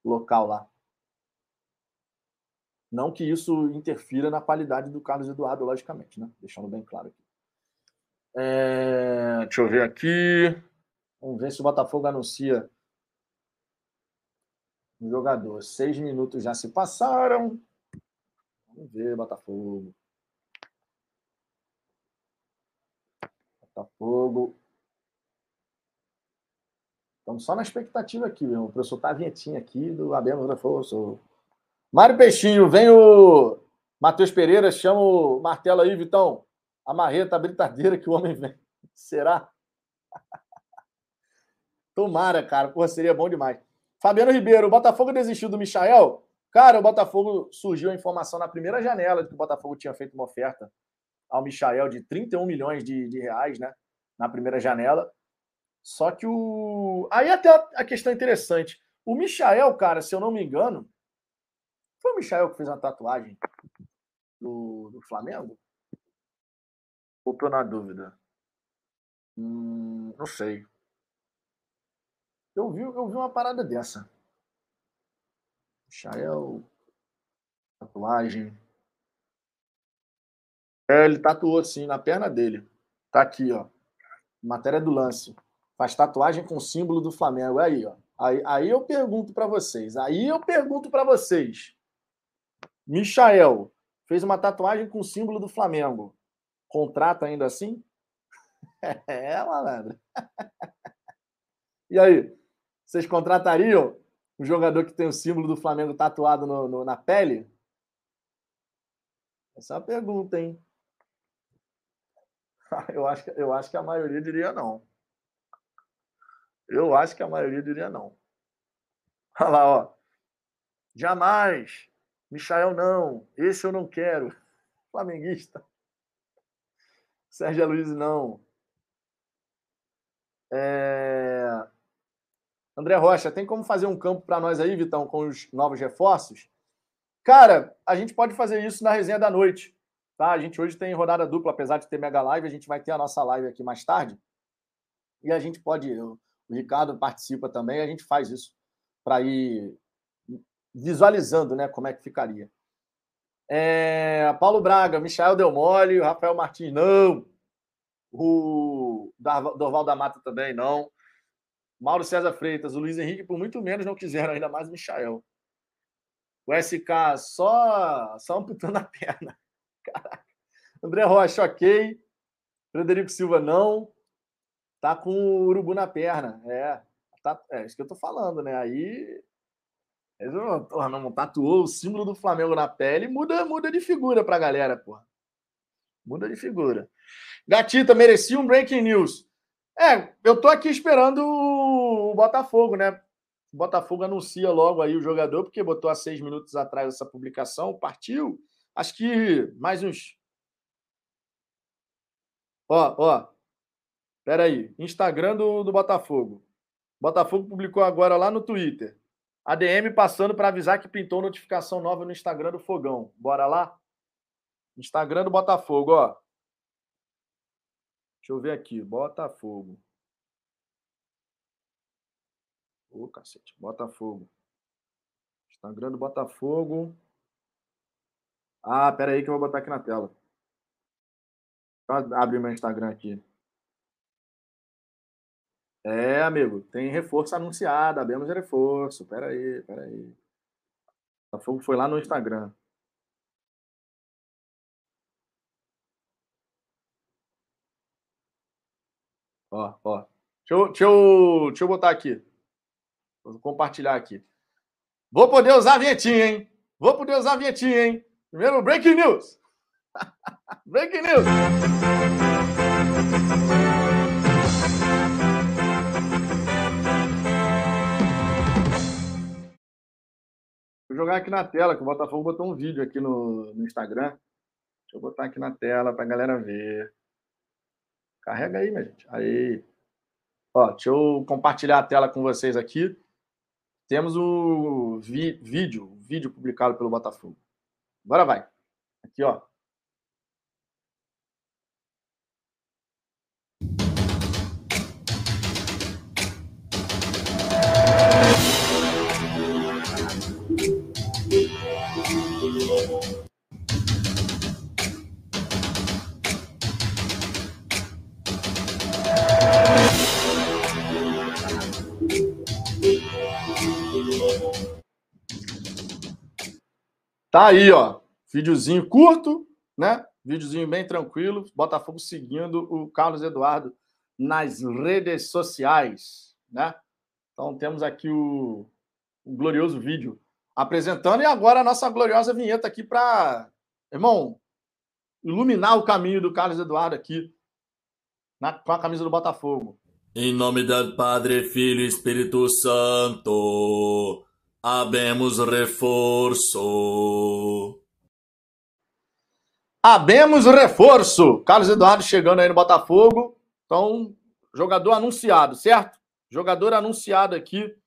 local lá. Não que isso interfira na qualidade do Carlos Eduardo, logicamente, né? Deixando bem claro aqui. É... Deixa eu ver aqui. Vamos ver se o Botafogo anuncia um jogador. Seis minutos já se passaram. Vamos ver, Botafogo. Botafogo. Estamos só na expectativa aqui, meu. O professor tá vinhetinha aqui do Abemos Reforço. Mário Peixinho, vem o Matheus Pereira, chama o martelo aí, Vitão. A marreta, a britadeira que o homem vem. <laughs> Será? <laughs> Tomara, cara. Porra, seria bom demais. Fabiano Ribeiro, o Botafogo desistiu do Michael? Cara, o Botafogo surgiu a informação na primeira janela de que o Botafogo tinha feito uma oferta ao Michael de 31 milhões de, de reais, né? Na primeira janela. Só que o. Aí até a questão interessante. O Michael, cara, se eu não me engano, foi o Michael que fez a tatuagem do, do Flamengo? Ou tô na dúvida? Hum, não sei. Eu vi, eu vi uma parada dessa. Michael. Tatuagem. É, ele tatuou assim na perna dele. Tá aqui, ó. Matéria do lance. Faz tatuagem com o símbolo do Flamengo. Aí, ó. Aí, aí eu pergunto para vocês. Aí eu pergunto para vocês. Michael fez uma tatuagem com o símbolo do Flamengo. Contrata ainda assim? <laughs> É, malandro. <laughs> E aí? Vocês contratariam um jogador que tem o símbolo do Flamengo tatuado no, no, na pele? Essa é uma pergunta, hein? <laughs> Eu acho, que, eu acho que a maioria diria não. Eu acho que a maioria diria não. <laughs> Olha lá, ó. Jamais. Michael, não. Esse eu não quero. <laughs> Flamenguista. Sérgio Luiz, não. É... André Rocha, tem como fazer um campo para nós aí, Vitão, com os novos reforços? Cara, a gente pode fazer isso na resenha da noite. Tá? A gente hoje tem rodada dupla, apesar de ter mega live, a gente vai ter a nossa live aqui mais tarde. E a gente pode, o Ricardo participa também, a gente faz isso para ir visualizando né, como é que ficaria. É, Paulo Braga, Michael Del Mole, Rafael Martins, não. O Dorval da Mata também, não. Mauro César Freitas, o Luiz Henrique, por muito menos, não quiseram, ainda mais o Michael. O SK só, só amputando a perna. <laughs> Caraca. André Rocha, ok. Frederico Silva, não. Tá com o urubu na perna. É, tá, é isso que eu tô falando, né? Aí. Não, tatuou o símbolo do Flamengo na pele, muda, muda de figura pra galera, porra. Muda de figura. Gatita, merecia um breaking news. É, eu tô aqui esperando Botafogo, né? O Botafogo anuncia logo aí o jogador, porque botou há seis minutos atrás essa publicação, partiu. Acho que mais uns. Ó, ó. Pera aí. Instagram do, do Botafogo. Botafogo publicou agora lá no Twitter. ADM passando para avisar que pintou notificação nova no Instagram do Fogão. Bora lá? Instagram do Botafogo, ó. Deixa eu ver aqui. Botafogo. Ô, oh, cacete. Botafogo. Instagram do Botafogo. Ah, pera aí que eu vou botar aqui na tela. Abre meu Instagram aqui. É, amigo, tem reforço anunciado, abemos reforço. Pera aí, pera aí. Botafogo foi lá no Instagram. Ó, ó. Deixa eu, deixa eu, deixa eu botar aqui. Vou compartilhar aqui. Vou poder usar a vinhetinha, hein? Vou poder usar a vinhetinha, hein? Primeiro, breaking news. <laughs> breaking news. Vou jogar aqui na tela, que o Botafogo botou um vídeo aqui no, no Instagram. Deixa eu botar aqui na tela para a galera ver. Carrega aí, minha gente. Aí. Ó, deixa eu compartilhar a tela com vocês aqui. Temos o vídeo, vídeo publicado pelo Botafogo. Agora vai. Aqui, ó. Tá aí, ó. Videozinho curto, né? Videozinho bem tranquilo. Botafogo seguindo o Carlos Eduardo nas redes sociais, né? Então temos aqui o, o glorioso vídeo apresentando e agora a nossa gloriosa vinheta aqui para, irmão, iluminar o caminho do Carlos Eduardo aqui na, com a camisa do Botafogo. Em nome do Padre, Filho e Espírito Santo. Abemos reforço. Abemos reforço. Carlos Eduardo chegando aí no Botafogo. Então, jogador anunciado, certo? Jogador anunciado aqui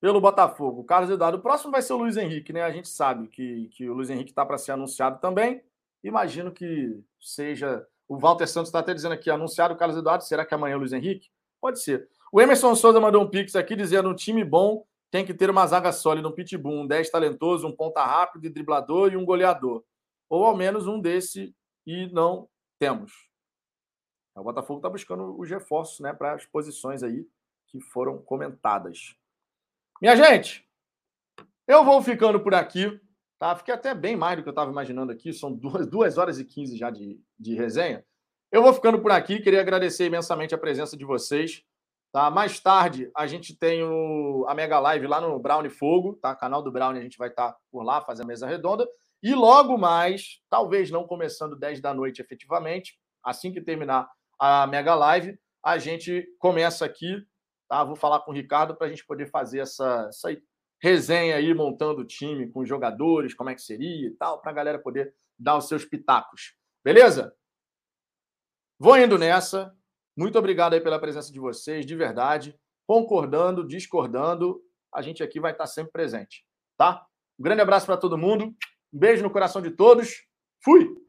pelo Botafogo. Carlos Eduardo. O próximo vai ser o Luiz Henrique, né? A gente sabe que, que o Luiz Henrique está para ser anunciado também. Imagino que seja. O Walter Santos está até dizendo aqui, anunciado o Carlos Eduardo. Será que amanhã é o Luiz Henrique? Pode ser. O Emerson Souza mandou um pix aqui dizendo um time bom tem que ter uma zaga sólida, um pitbull, um 10 talentoso, um ponta rápido, driblador e um goleador. Ou ao menos um desse e não temos. O Botafogo está buscando os reforços né, para as posições aí que foram comentadas. Minha gente, eu vou ficando por aqui. Tá? Fiquei até bem mais do que eu estava imaginando aqui. São duas, duas horas e quinze já de, de resenha. Eu vou ficando por aqui. Queria agradecer imensamente a presença de vocês. Tá? Mais tarde, a gente tem o, a Mega Live lá no Brownie Fogo, tá? Canal do Brownie, a gente vai estar tá por lá, fazer a mesa redonda. E logo mais, talvez não começando 10 da noite efetivamente, assim que terminar a Mega Live, a gente começa aqui, tá? Vou falar com o Ricardo para a gente poder fazer essa, essa resenha aí, montando o time com os jogadores, como é que seria e tal, para a galera poder dar os seus pitacos. Beleza? Vou indo nessa. Muito obrigado aí pela presença de vocês, de verdade. Concordando, discordando, a gente aqui vai estar sempre presente, tá? Um grande abraço para todo mundo. Um beijo no coração de todos. Fui!